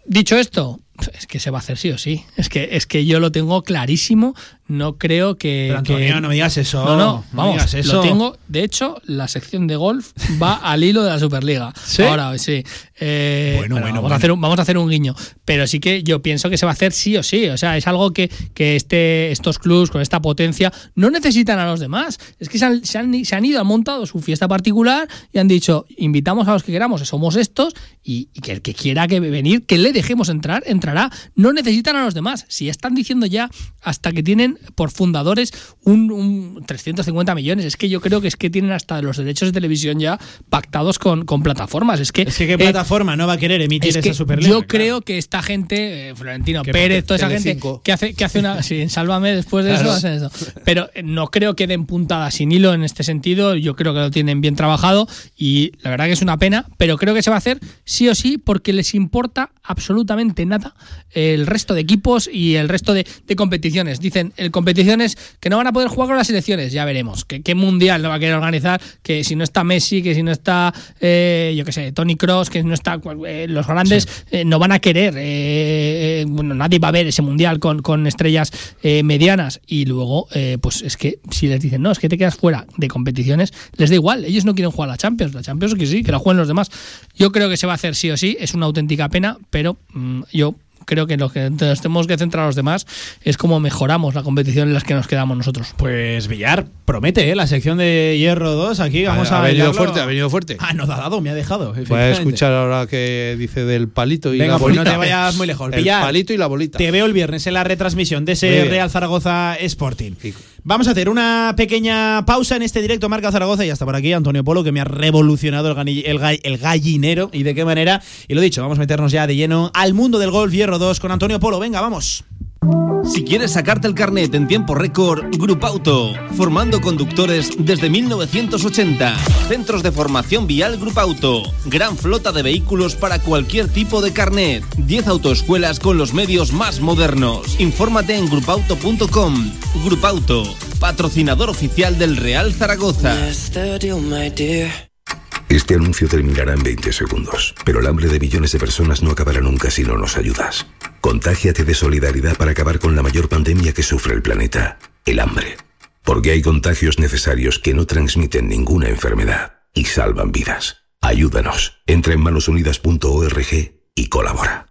Dicho esto, es que se va a hacer sí o sí. Es que, es que yo lo tengo clarísimo. No creo que. Pero, Antonio, que- no me digas eso. No, no, vamos. eso. Lo tengo. De hecho, la sección de golf va [laughs] al hilo de la Superliga. ¿Sí? Ahora, sí. Eh, Bueno, bueno, vamos, bueno. A hacer un, vamos a hacer un guiño. Pero sí que yo pienso que se va a hacer sí o sí. O sea, es algo que, que este, estos clubs con esta potencia no necesitan a los demás. Es que se han, se han- se han ido, han montado su fiesta particular y han dicho: invitamos a los que queramos, somos estos, y, y que el que quiera que venir, que le dejemos entrar, entrará. No necesitan a los demás. Si están diciendo ya hasta que tienen por fundadores un, un 350 millones, es que yo creo que es que tienen hasta los derechos de televisión ya pactados con, con plataformas. Es que, Es que qué eh, plataforma no va a querer emitir es esa Superliga. yo claro. creo que esta gente, eh, Florentino Que Pérez, toda esa gente que hace, que hace una. Sí, sálvame después de Claro. eso, eso. Pero eh, no creo que den puntada sin hilo en este sentido. Yo creo que lo tienen bien trabajado y la verdad que es una pena, pero creo que se va a hacer sí o sí porque les importa absolutamente nada el resto de equipos y el resto de, de competiciones. Dicen, el competiciones que no van a poder jugar con las selecciones, ya veremos. ¿Qué, qué mundial no va a querer organizar? Que si no está Messi, que si no está, eh, yo qué sé, Tony Cross, que no está eh, los grandes, eh, no van a querer. bueno, nadie va a ver ese mundial con, con estrellas medianas. Y luego, pues es que si les dicen, no, es que te quedas fuera de competiciones, les da igual. Ellos no quieren jugar la Champions. La Champions que sí, que la jueguen los demás. Yo creo que se va a hacer sí o sí. Es una auténtica pena, pero mm, yo creo que lo que nos tenemos que centrar los demás es cómo mejoramos la competición en las que nos quedamos nosotros. Pues Villar promete, ¿eh? La sección de Hierro 2. Aquí vamos ha, a. ha venido bailarlo. fuerte, ha venido fuerte. Ah, no, ha dado, me ha dejado. Voy a escuchar ahora que dice del palito y Venga, la pues bolita. no te vayas muy lejos. El Villar, palito y la bolita. Te veo el viernes en la retransmisión de ese. Real Zaragoza Sporting. Vamos a hacer una pequeña pausa en este directo Marca Zaragoza y hasta por aquí Antonio Polo que me ha revolucionado el, el gallinero y de qué manera. Y lo dicho, vamos a meternos ya de lleno al mundo del golf Hierro 2 con Antonio Polo. Venga, vamos. Si quieres sacarte el carnet en tiempo récord, Grupo Auto, formando conductores desde 1980. Centros de formación vial Grupo Auto, gran flota de vehículos para cualquier tipo de carnet. 10 autoescuelas con los medios más modernos. Infórmate en grupauto.com. Grupo Auto, patrocinador oficial del Real Zaragoza. Este anuncio terminará en 20 segundos, pero el hambre de millones de personas no acabará nunca si no nos ayudas. Contágiate de solidaridad para acabar con la mayor pandemia que sufre el planeta, el hambre. Porque hay contagios necesarios que no transmiten ninguna enfermedad y salvan vidas. Ayúdanos. Entra en manosunidas.org y colabora.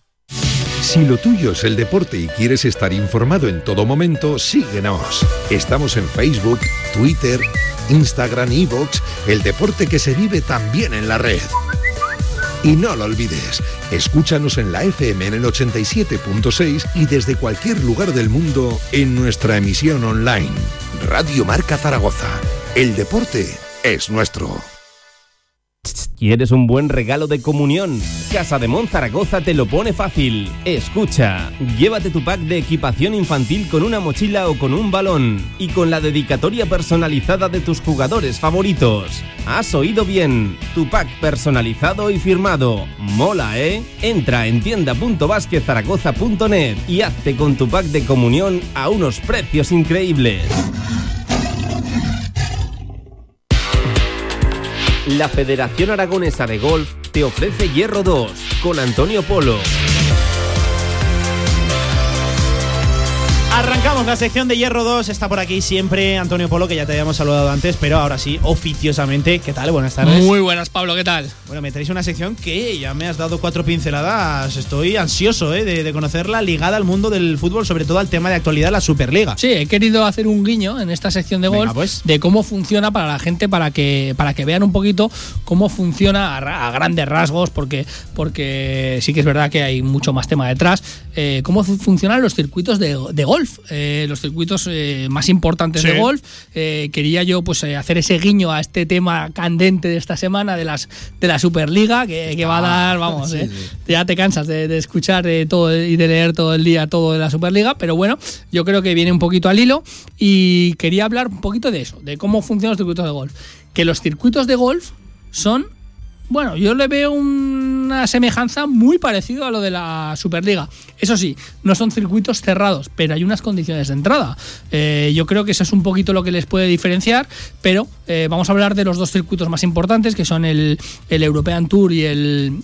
Si lo tuyo es el deporte y quieres estar informado en todo momento, síguenos. Estamos en Facebook, Twitter, Instagram, Evox, el deporte que se vive también en la red. Y no lo olvides, escúchanos en la FM en el 87.6 y desde cualquier lugar del mundo en nuestra emisión online. Radio Marca Zaragoza. El deporte es nuestro. ¿Quieres un buen regalo de comunión? Casa de Mon Zaragoza te lo pone fácil. Escucha, llévate tu pack de equipación infantil con una mochila o con un balón y con la dedicatoria personalizada de tus jugadores favoritos. Has oído bien, tu pack personalizado y firmado. Mola, ¿eh? Entra en tienda.basquezaragoza.net y hazte con tu pack de comunión a unos precios increíbles. La Federación Aragonesa de Golf te ofrece Hierro 2 con Antonio Polo. Arrancamos la sección de Hierro 2. Está por aquí siempre Antonio Polo, que ya te habíamos saludado antes, pero ahora sí, oficiosamente. ¿Qué tal? Buenas tardes. Muy buenas, Pablo, ¿qué tal? Bueno, me traéis una sección que ya me has dado cuatro pinceladas. Estoy ansioso ¿eh? de, de conocerla ligada al mundo del fútbol, sobre todo al tema de actualidad, la Superliga. Sí, he querido hacer un guiño en esta sección de Venga, golf pues. de cómo funciona para la gente, para que, para que vean un poquito cómo funciona a, ra- a grandes rasgos, porque, porque sí que es verdad que hay mucho más tema detrás, eh, cómo fu- funcionan los circuitos de, de golf, eh, los circuitos eh, más importantes Sí. de golf. Eh, quería yo pues hacer ese guiño a este tema candente de esta semana de las de la Superliga, que, que va a dar, vamos, sí, eh, sí. ya te cansas de, de escuchar todo y de leer todo el día todo de la Superliga, pero bueno, yo creo que viene un poquito al hilo y quería hablar un poquito de eso, de cómo funcionan los circuitos de golf. Que los circuitos de golf son, bueno, yo le veo una semejanza muy parecida a lo de la Superliga. Eso sí, no son circuitos cerrados, pero hay unas condiciones de entrada. Eh, yo creo que eso es un poquito lo que les puede diferenciar, pero eh, vamos a hablar de los dos circuitos más importantes, que son el, el European Tour y el,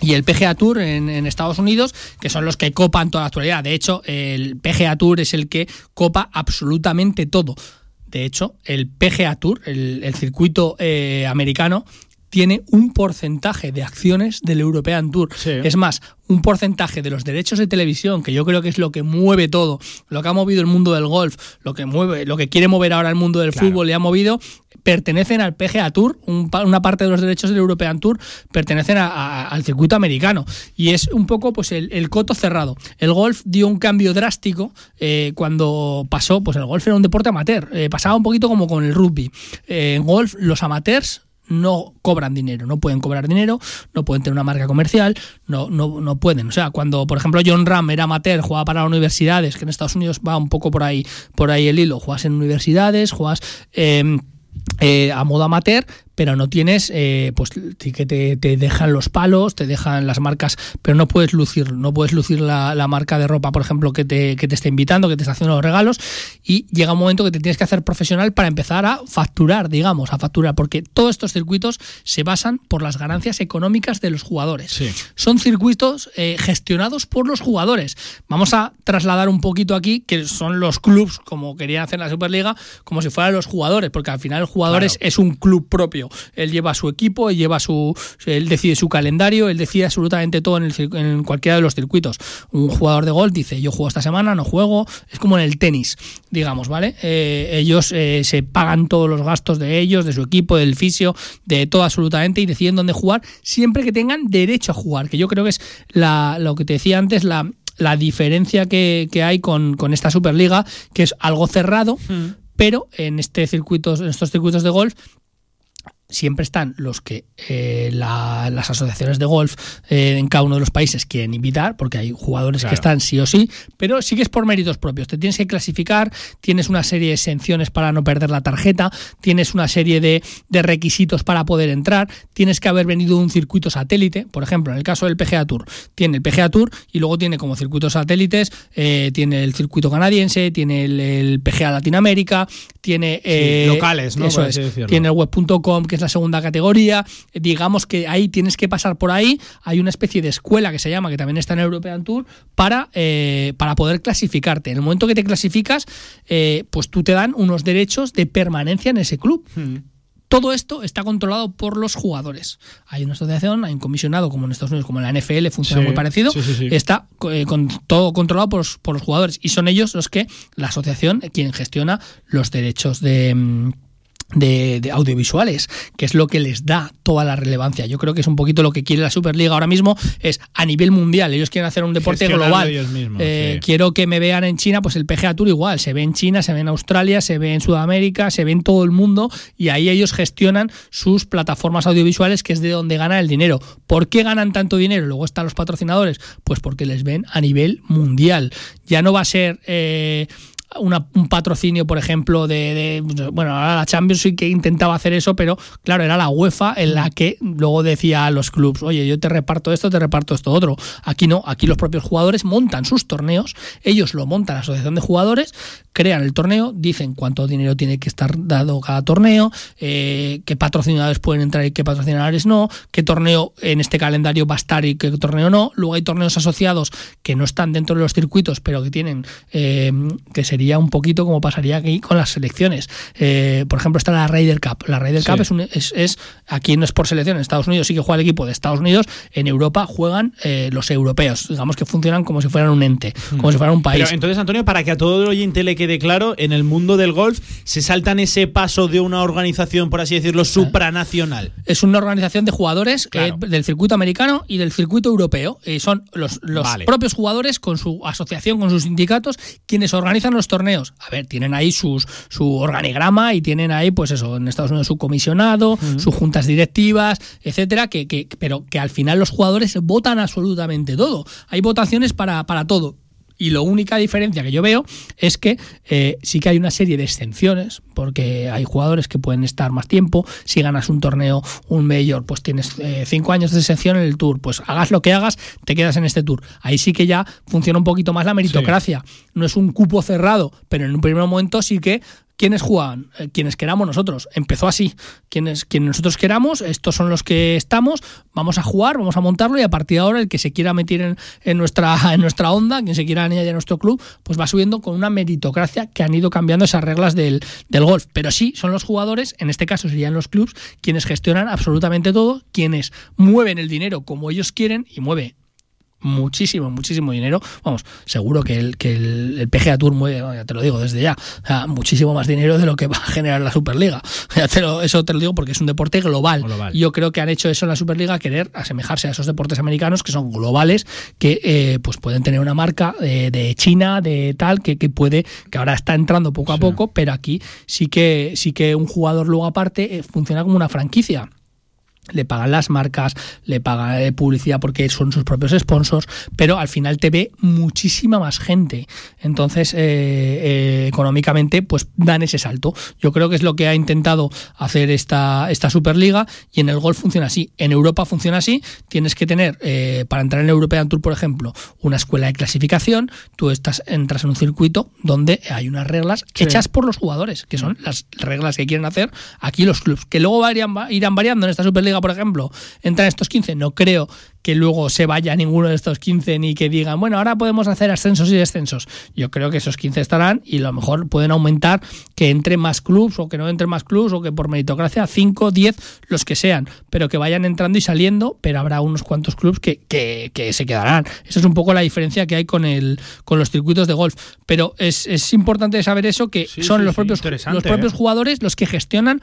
y el PGA Tour en, Estados Unidos, que son los que copan toda la actualidad. De hecho, el PGA Tour es el que copa absolutamente todo. De hecho, el PGA Tour, el, el circuito eh, americano, tiene un porcentaje de acciones del European Tour. Es más, un porcentaje de los derechos de televisión, que yo creo que es lo que mueve todo, lo que ha movido el mundo del golf, lo que mueve, lo que quiere mover ahora el mundo del fútbol y ha movido, pertenecen al PGA Tour, un una parte de los derechos del European Tour pertenecen a- a- al circuito americano y es un poco pues el, el coto cerrado. El golf dio un cambio drástico eh, cuando pasó, pues el golf era un deporte amateur, eh, pasaba un poquito como con el rugby. Eh, en golf los amateurs no cobran dinero, no pueden cobrar dinero, no pueden tener una marca comercial, no, no, no pueden. O sea, cuando, por ejemplo, John Ram era amateur, jugaba para universidades, que en Estados Unidos va un poco por ahí, por ahí el hilo, juegas en universidades, juegas eh, eh, a modo amateur, pero no tienes, eh, pues sí que te, te dejan los palos, te dejan las marcas, pero no puedes lucir, no puedes lucir la, la marca de ropa, por ejemplo, que te, que te está invitando, que te está haciendo los regalos, y llega un momento que te tienes que hacer profesional para empezar a facturar, digamos, a facturar, porque todos estos circuitos se basan por las ganancias económicas de los jugadores. Son circuitos eh, gestionados por los jugadores. Vamos a trasladar un poquito aquí que son los clubs, como querían hacer en la Superliga, como si fueran los jugadores, porque al final el jugador es, es un club propio. Él lleva su equipo, él lleva su, él decide su calendario, él decide absolutamente todo en, el, en cualquiera de los circuitos. Un jugador de golf dice, yo juego esta semana, no juego, es como en el tenis, digamos, ¿vale? Eh, ellos eh, se pagan todos los gastos de ellos, de su equipo, del fisio, de todo absolutamente y deciden dónde jugar siempre que tengan derecho a jugar, que yo creo que es la, lo que te decía antes, la, la diferencia que, que hay con, con, esta Superliga, que es algo cerrado, mm. pero en este circuito, en estos circuitos de golf siempre están los que eh, la, las asociaciones de golf eh, en cada uno de los países quieren invitar, porque hay jugadores claro. que están sí o sí, pero sí que es por méritos propios. Te tienes que clasificar, tienes una serie de exenciones para no perder la tarjeta, tienes una serie de, de, requisitos para poder entrar, tienes que haber venido de un circuito satélite, por ejemplo, en el caso del PGA Tour, tiene el PGA Tour y luego tiene como circuitos satélites, eh, tiene el circuito canadiense, tiene el, el PGA Latinoamérica, tiene... Sí, locales, ¿no? Eso es, tiene el web.com, que es la segunda categoría. Digamos que ahí tienes que pasar por ahí. Hay una especie de escuela que se llama, que también está en European Tour, para, eh, para poder clasificarte. En el momento que te clasificas, eh, pues tú te dan unos derechos de permanencia en ese club. Hmm. Todo esto está controlado por los jugadores. Hay una asociación, hay un comisionado como en Estados Unidos, como en la NFL, funciona Sí, muy parecido. sí, sí, sí. Está eh, con todo controlado por los, por los jugadores. Y son ellos los que, la asociación, quien gestiona los derechos de. De, de audiovisuales, que es lo que les da toda la relevancia. Yo creo que es un poquito lo que quiere la Superliga ahora mismo, es a nivel mundial. Ellos quieren hacer un deporte global. ellos mismos, Eh, sí. Quiero que me vean en China, pues el PGA Tour igual, se ve en China, se ve en Australia, se ve en Sudamérica, se ve en todo el mundo y ahí ellos gestionan sus plataformas audiovisuales, que es de donde gana el dinero. ¿Por qué ganan tanto dinero? Luego están los patrocinadores, pues porque les ven a nivel mundial. Ya no va a ser... eh, un patrocinio, por ejemplo, de, Bueno, ahora la Champions sí que intentaba hacer eso, pero claro, era la UEFA en la que luego decía a los clubs, oye, yo te reparto esto, te reparto esto otro. Aquí no, aquí los propios jugadores montan sus torneos, ellos lo montan la asociación de jugadores, crean el torneo, dicen cuánto dinero tiene que estar dado cada torneo, eh, qué patrocinadores pueden entrar y qué patrocinadores no, qué torneo en este calendario va a estar y qué torneo no. Luego hay torneos asociados que no están dentro de los circuitos, pero que tienen, eh, que sería un poquito como pasaría aquí con las selecciones. Eh, por ejemplo, está la Ryder Cup. La Ryder Sí. Cup es, un- es, es- aquí no es por selección, en Estados Unidos sí que juega el equipo de Estados Unidos, en Europa juegan eh, los europeos, digamos que funcionan como si fueran un ente, como si fueran un país. Pero entonces, Antonio, para que a todo el oyente le quede claro, en el mundo del golf se saltan ese paso de una organización, por así decirlo, supranacional. es una organización de jugadores Claro. eh, del circuito americano y del circuito europeo. Y son los, los Vale. propios jugadores con su asociación, con sus sindicatos, quienes organizan los torneos. A ver, tienen ahí sus, su organigrama y tienen ahí, pues eso, en Estados Unidos su comisionado, sus juntas directivas, etcétera, que, que, pero que al final los jugadores votan absolutamente todo. Hay votaciones para, para todo. Y la única diferencia que yo veo es que eh, sí que hay una serie de exenciones, porque hay jugadores que pueden estar más tiempo. Si ganas un torneo, un mayor, pues tienes eh, cinco años de exención en el tour. Pues hagas lo que hagas, te quedas en este tour. Ahí sí que ya funciona un poquito más la meritocracia. No es un cupo cerrado, pero en un primer momento sí que ¿Quiénes juegan? Eh, quienes queramos nosotros. Empezó así. Quienes, quienes nosotros queramos, estos son los que estamos, vamos a jugar, vamos a montarlo y a partir de ahora el que se quiera meter en, en nuestra, [laughs] en nuestra onda, quien se quiera añadir a nuestro club, pues va subiendo con una meritocracia que han ido cambiando esas reglas del, del golf. Pero sí, son los jugadores, en este caso serían los clubs, quienes gestionan absolutamente todo, quienes mueven el dinero como ellos quieren y mueve muchísimo, muchísimo dinero. Vamos, seguro que el, que el, el PGA Tour mueve, ya te lo digo desde ya, o sea, muchísimo más dinero de lo que va a generar la Superliga. [laughs] Ya te lo- eso te lo digo porque es un deporte global. Yo creo que han hecho eso en la Superliga, querer asemejarse a esos deportes americanos que son globales, que eh, pues pueden tener una marca eh, de China, de tal, que, que puede, que ahora está entrando poco a poco, pero aquí sí que, sí que un jugador luego aparte eh, funciona como una franquicia le pagan las marcas, le pagan eh, publicidad porque son sus propios sponsors, pero al final te ve muchísima más gente. Entonces, eh, eh, económicamente, pues dan ese salto. Yo creo que es lo que ha intentado hacer esta, esta Superliga y en el golf funciona así. En Europa funciona así. Tienes que tener, eh, para entrar en European Tour, por ejemplo, una escuela de clasificación. Tú estás, entras en un circuito donde hay unas reglas Sí. hechas por los jugadores, que son las reglas que quieren hacer aquí los clubs, que luego varían- va- irán variando en esta Superliga por ejemplo, entran estos 15. No creo que luego se vaya ninguno de estos 15 ni que digan, bueno, ahora podemos hacer ascensos y descensos. Yo creo que esos 15 estarán y a lo mejor pueden aumentar que entre más clubs o que no entre más clubs o que por meritocracia 5, 10, los que sean, pero que vayan entrando y saliendo, pero habrá unos cuantos clubs que, que, que se quedarán. Esa es un poco la diferencia que hay con, el, con los circuitos de golf. Pero es, es importante saber eso, que son sí, los sí, propios, los propios ¿eh? jugadores los que gestionan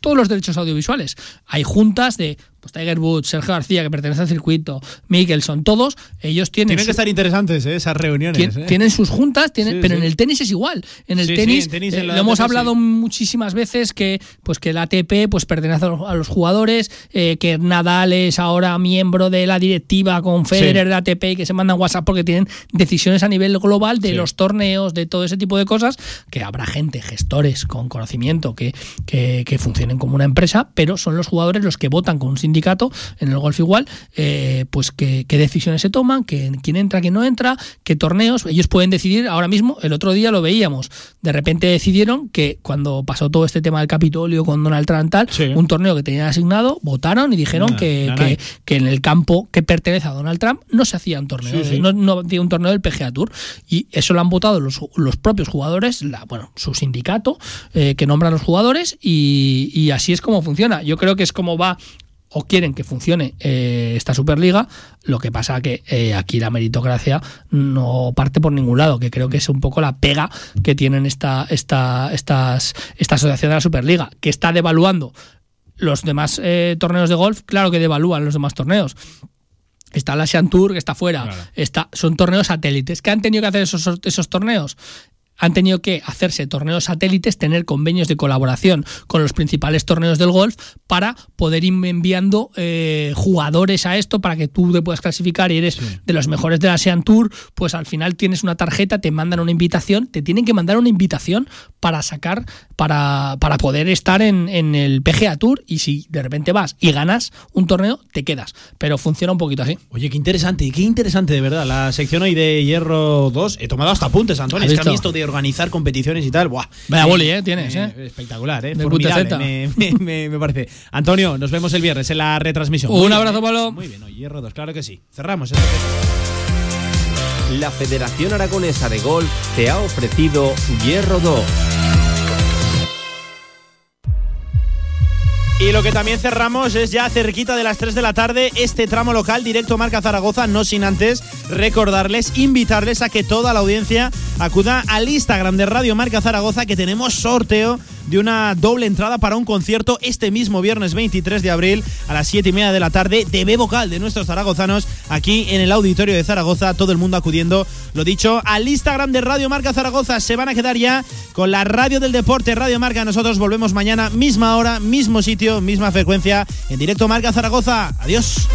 todos los derechos audiovisuales. Hay juntas de pues, Tiger Woods, Sergio García, que pertenece al circuito, Mickelson, todos, ellos tienen. Tienen que estar interesantes ¿eh? esas reuniones. Tien- ¿eh? Tienen sus juntas, tienen, Sí, pero sí. en el tenis es igual. En el Sí, tenis, en tenis, eh, en la lo hemos hablado muchísimas veces que pues que el ATP pues pertenece a los, a los jugadores, eh, que Nadal es ahora miembro de la directiva con Federer de ATP y que se mandan WhatsApp porque tienen decisiones a nivel global de los torneos, de todo ese tipo de cosas, que habrá gente, gestores con conocimiento que, que, que funcionen como una empresa, pero son los jugadores los que votan con un sindicato, en el golf igual, eh, pues qué decisiones se toman, que, quién entra, quién no entra, qué torneos. Ellos pueden decidir ahora mismo, el otro día lo veíamos, de repente decidieron que cuando pasó todo este tema del Capitolio con Donald Trump tal, un torneo que tenían asignado, votaron y dijeron que, que- en el campo que pertenece a Donald Trump no se hacían torneos, Sí, sí. no, no había un torneo del PGA Tour. Y eso lo han votado los, los propios jugadores, la, bueno, su sindicato, eh, que nombra a los jugadores, y, y así es como funciona. Yo creo que es como va o quieren que funcione eh, esta Superliga, lo que pasa que eh, aquí la meritocracia no parte por ningún lado, que creo que es un poco la pega que tienen esta, esta, estas, esta asociación de la Superliga, que está devaluando los demás eh, torneos de golf, claro que devalúan los demás torneos. Está la Asian Tour, que está fuera. Está, son torneos satélites. ¿Qué han tenido que hacer esos, esos torneos? Han tenido que hacerse torneos satélites, tener convenios de colaboración con los principales torneos del golf para poder ir enviando eh, jugadores a esto para que tú te puedas clasificar y eres de los mejores de la ASEAN Tour, pues al final tienes una tarjeta, te mandan una invitación, te tienen que mandar una invitación para sacar, para, para poder estar en, en el PGA Tour y si de repente vas y ganas un torneo, te quedas. Pero funciona un poquito así. Oye, qué interesante, qué interesante de verdad. La sección hoy de Hierro 2. He tomado hasta apuntes, Antonio. ¿Has Es que a mí esto de organizar competiciones y tal, buah. Vaya Eh, boli, eh, tienes, eh, eh. Espectacular, eh. De Formidable, me, me- me- me parece. Antonio, nos vemos el viernes en la retransmisión. Un Muy bien, abrazo. Pablo. Muy bien, hoy Hierro 2, claro que sí. Cerramos. esta La Federación Aragonesa de Golf te ha ofrecido Hierro 2. Y lo que también cerramos es ya cerquita de las 3 de la tarde este tramo local directo Marca Zaragoza, no sin antes recordarles, invitarles a que toda la audiencia acuda al Instagram de Radio Marca Zaragoza que tenemos sorteo de una doble entrada para un concierto este mismo viernes 23 de abril a las 7 y media de la tarde de B vocal de nuestros zaragozanos aquí en el auditorio de Zaragoza, todo el mundo acudiendo, lo dicho, al Instagram de Radio Marca Zaragoza. Se van a quedar ya con la radio del deporte, Radio Marca. Nosotros volvemos mañana, misma hora, mismo sitio, misma frecuencia, en directo Marca Zaragoza. Adiós.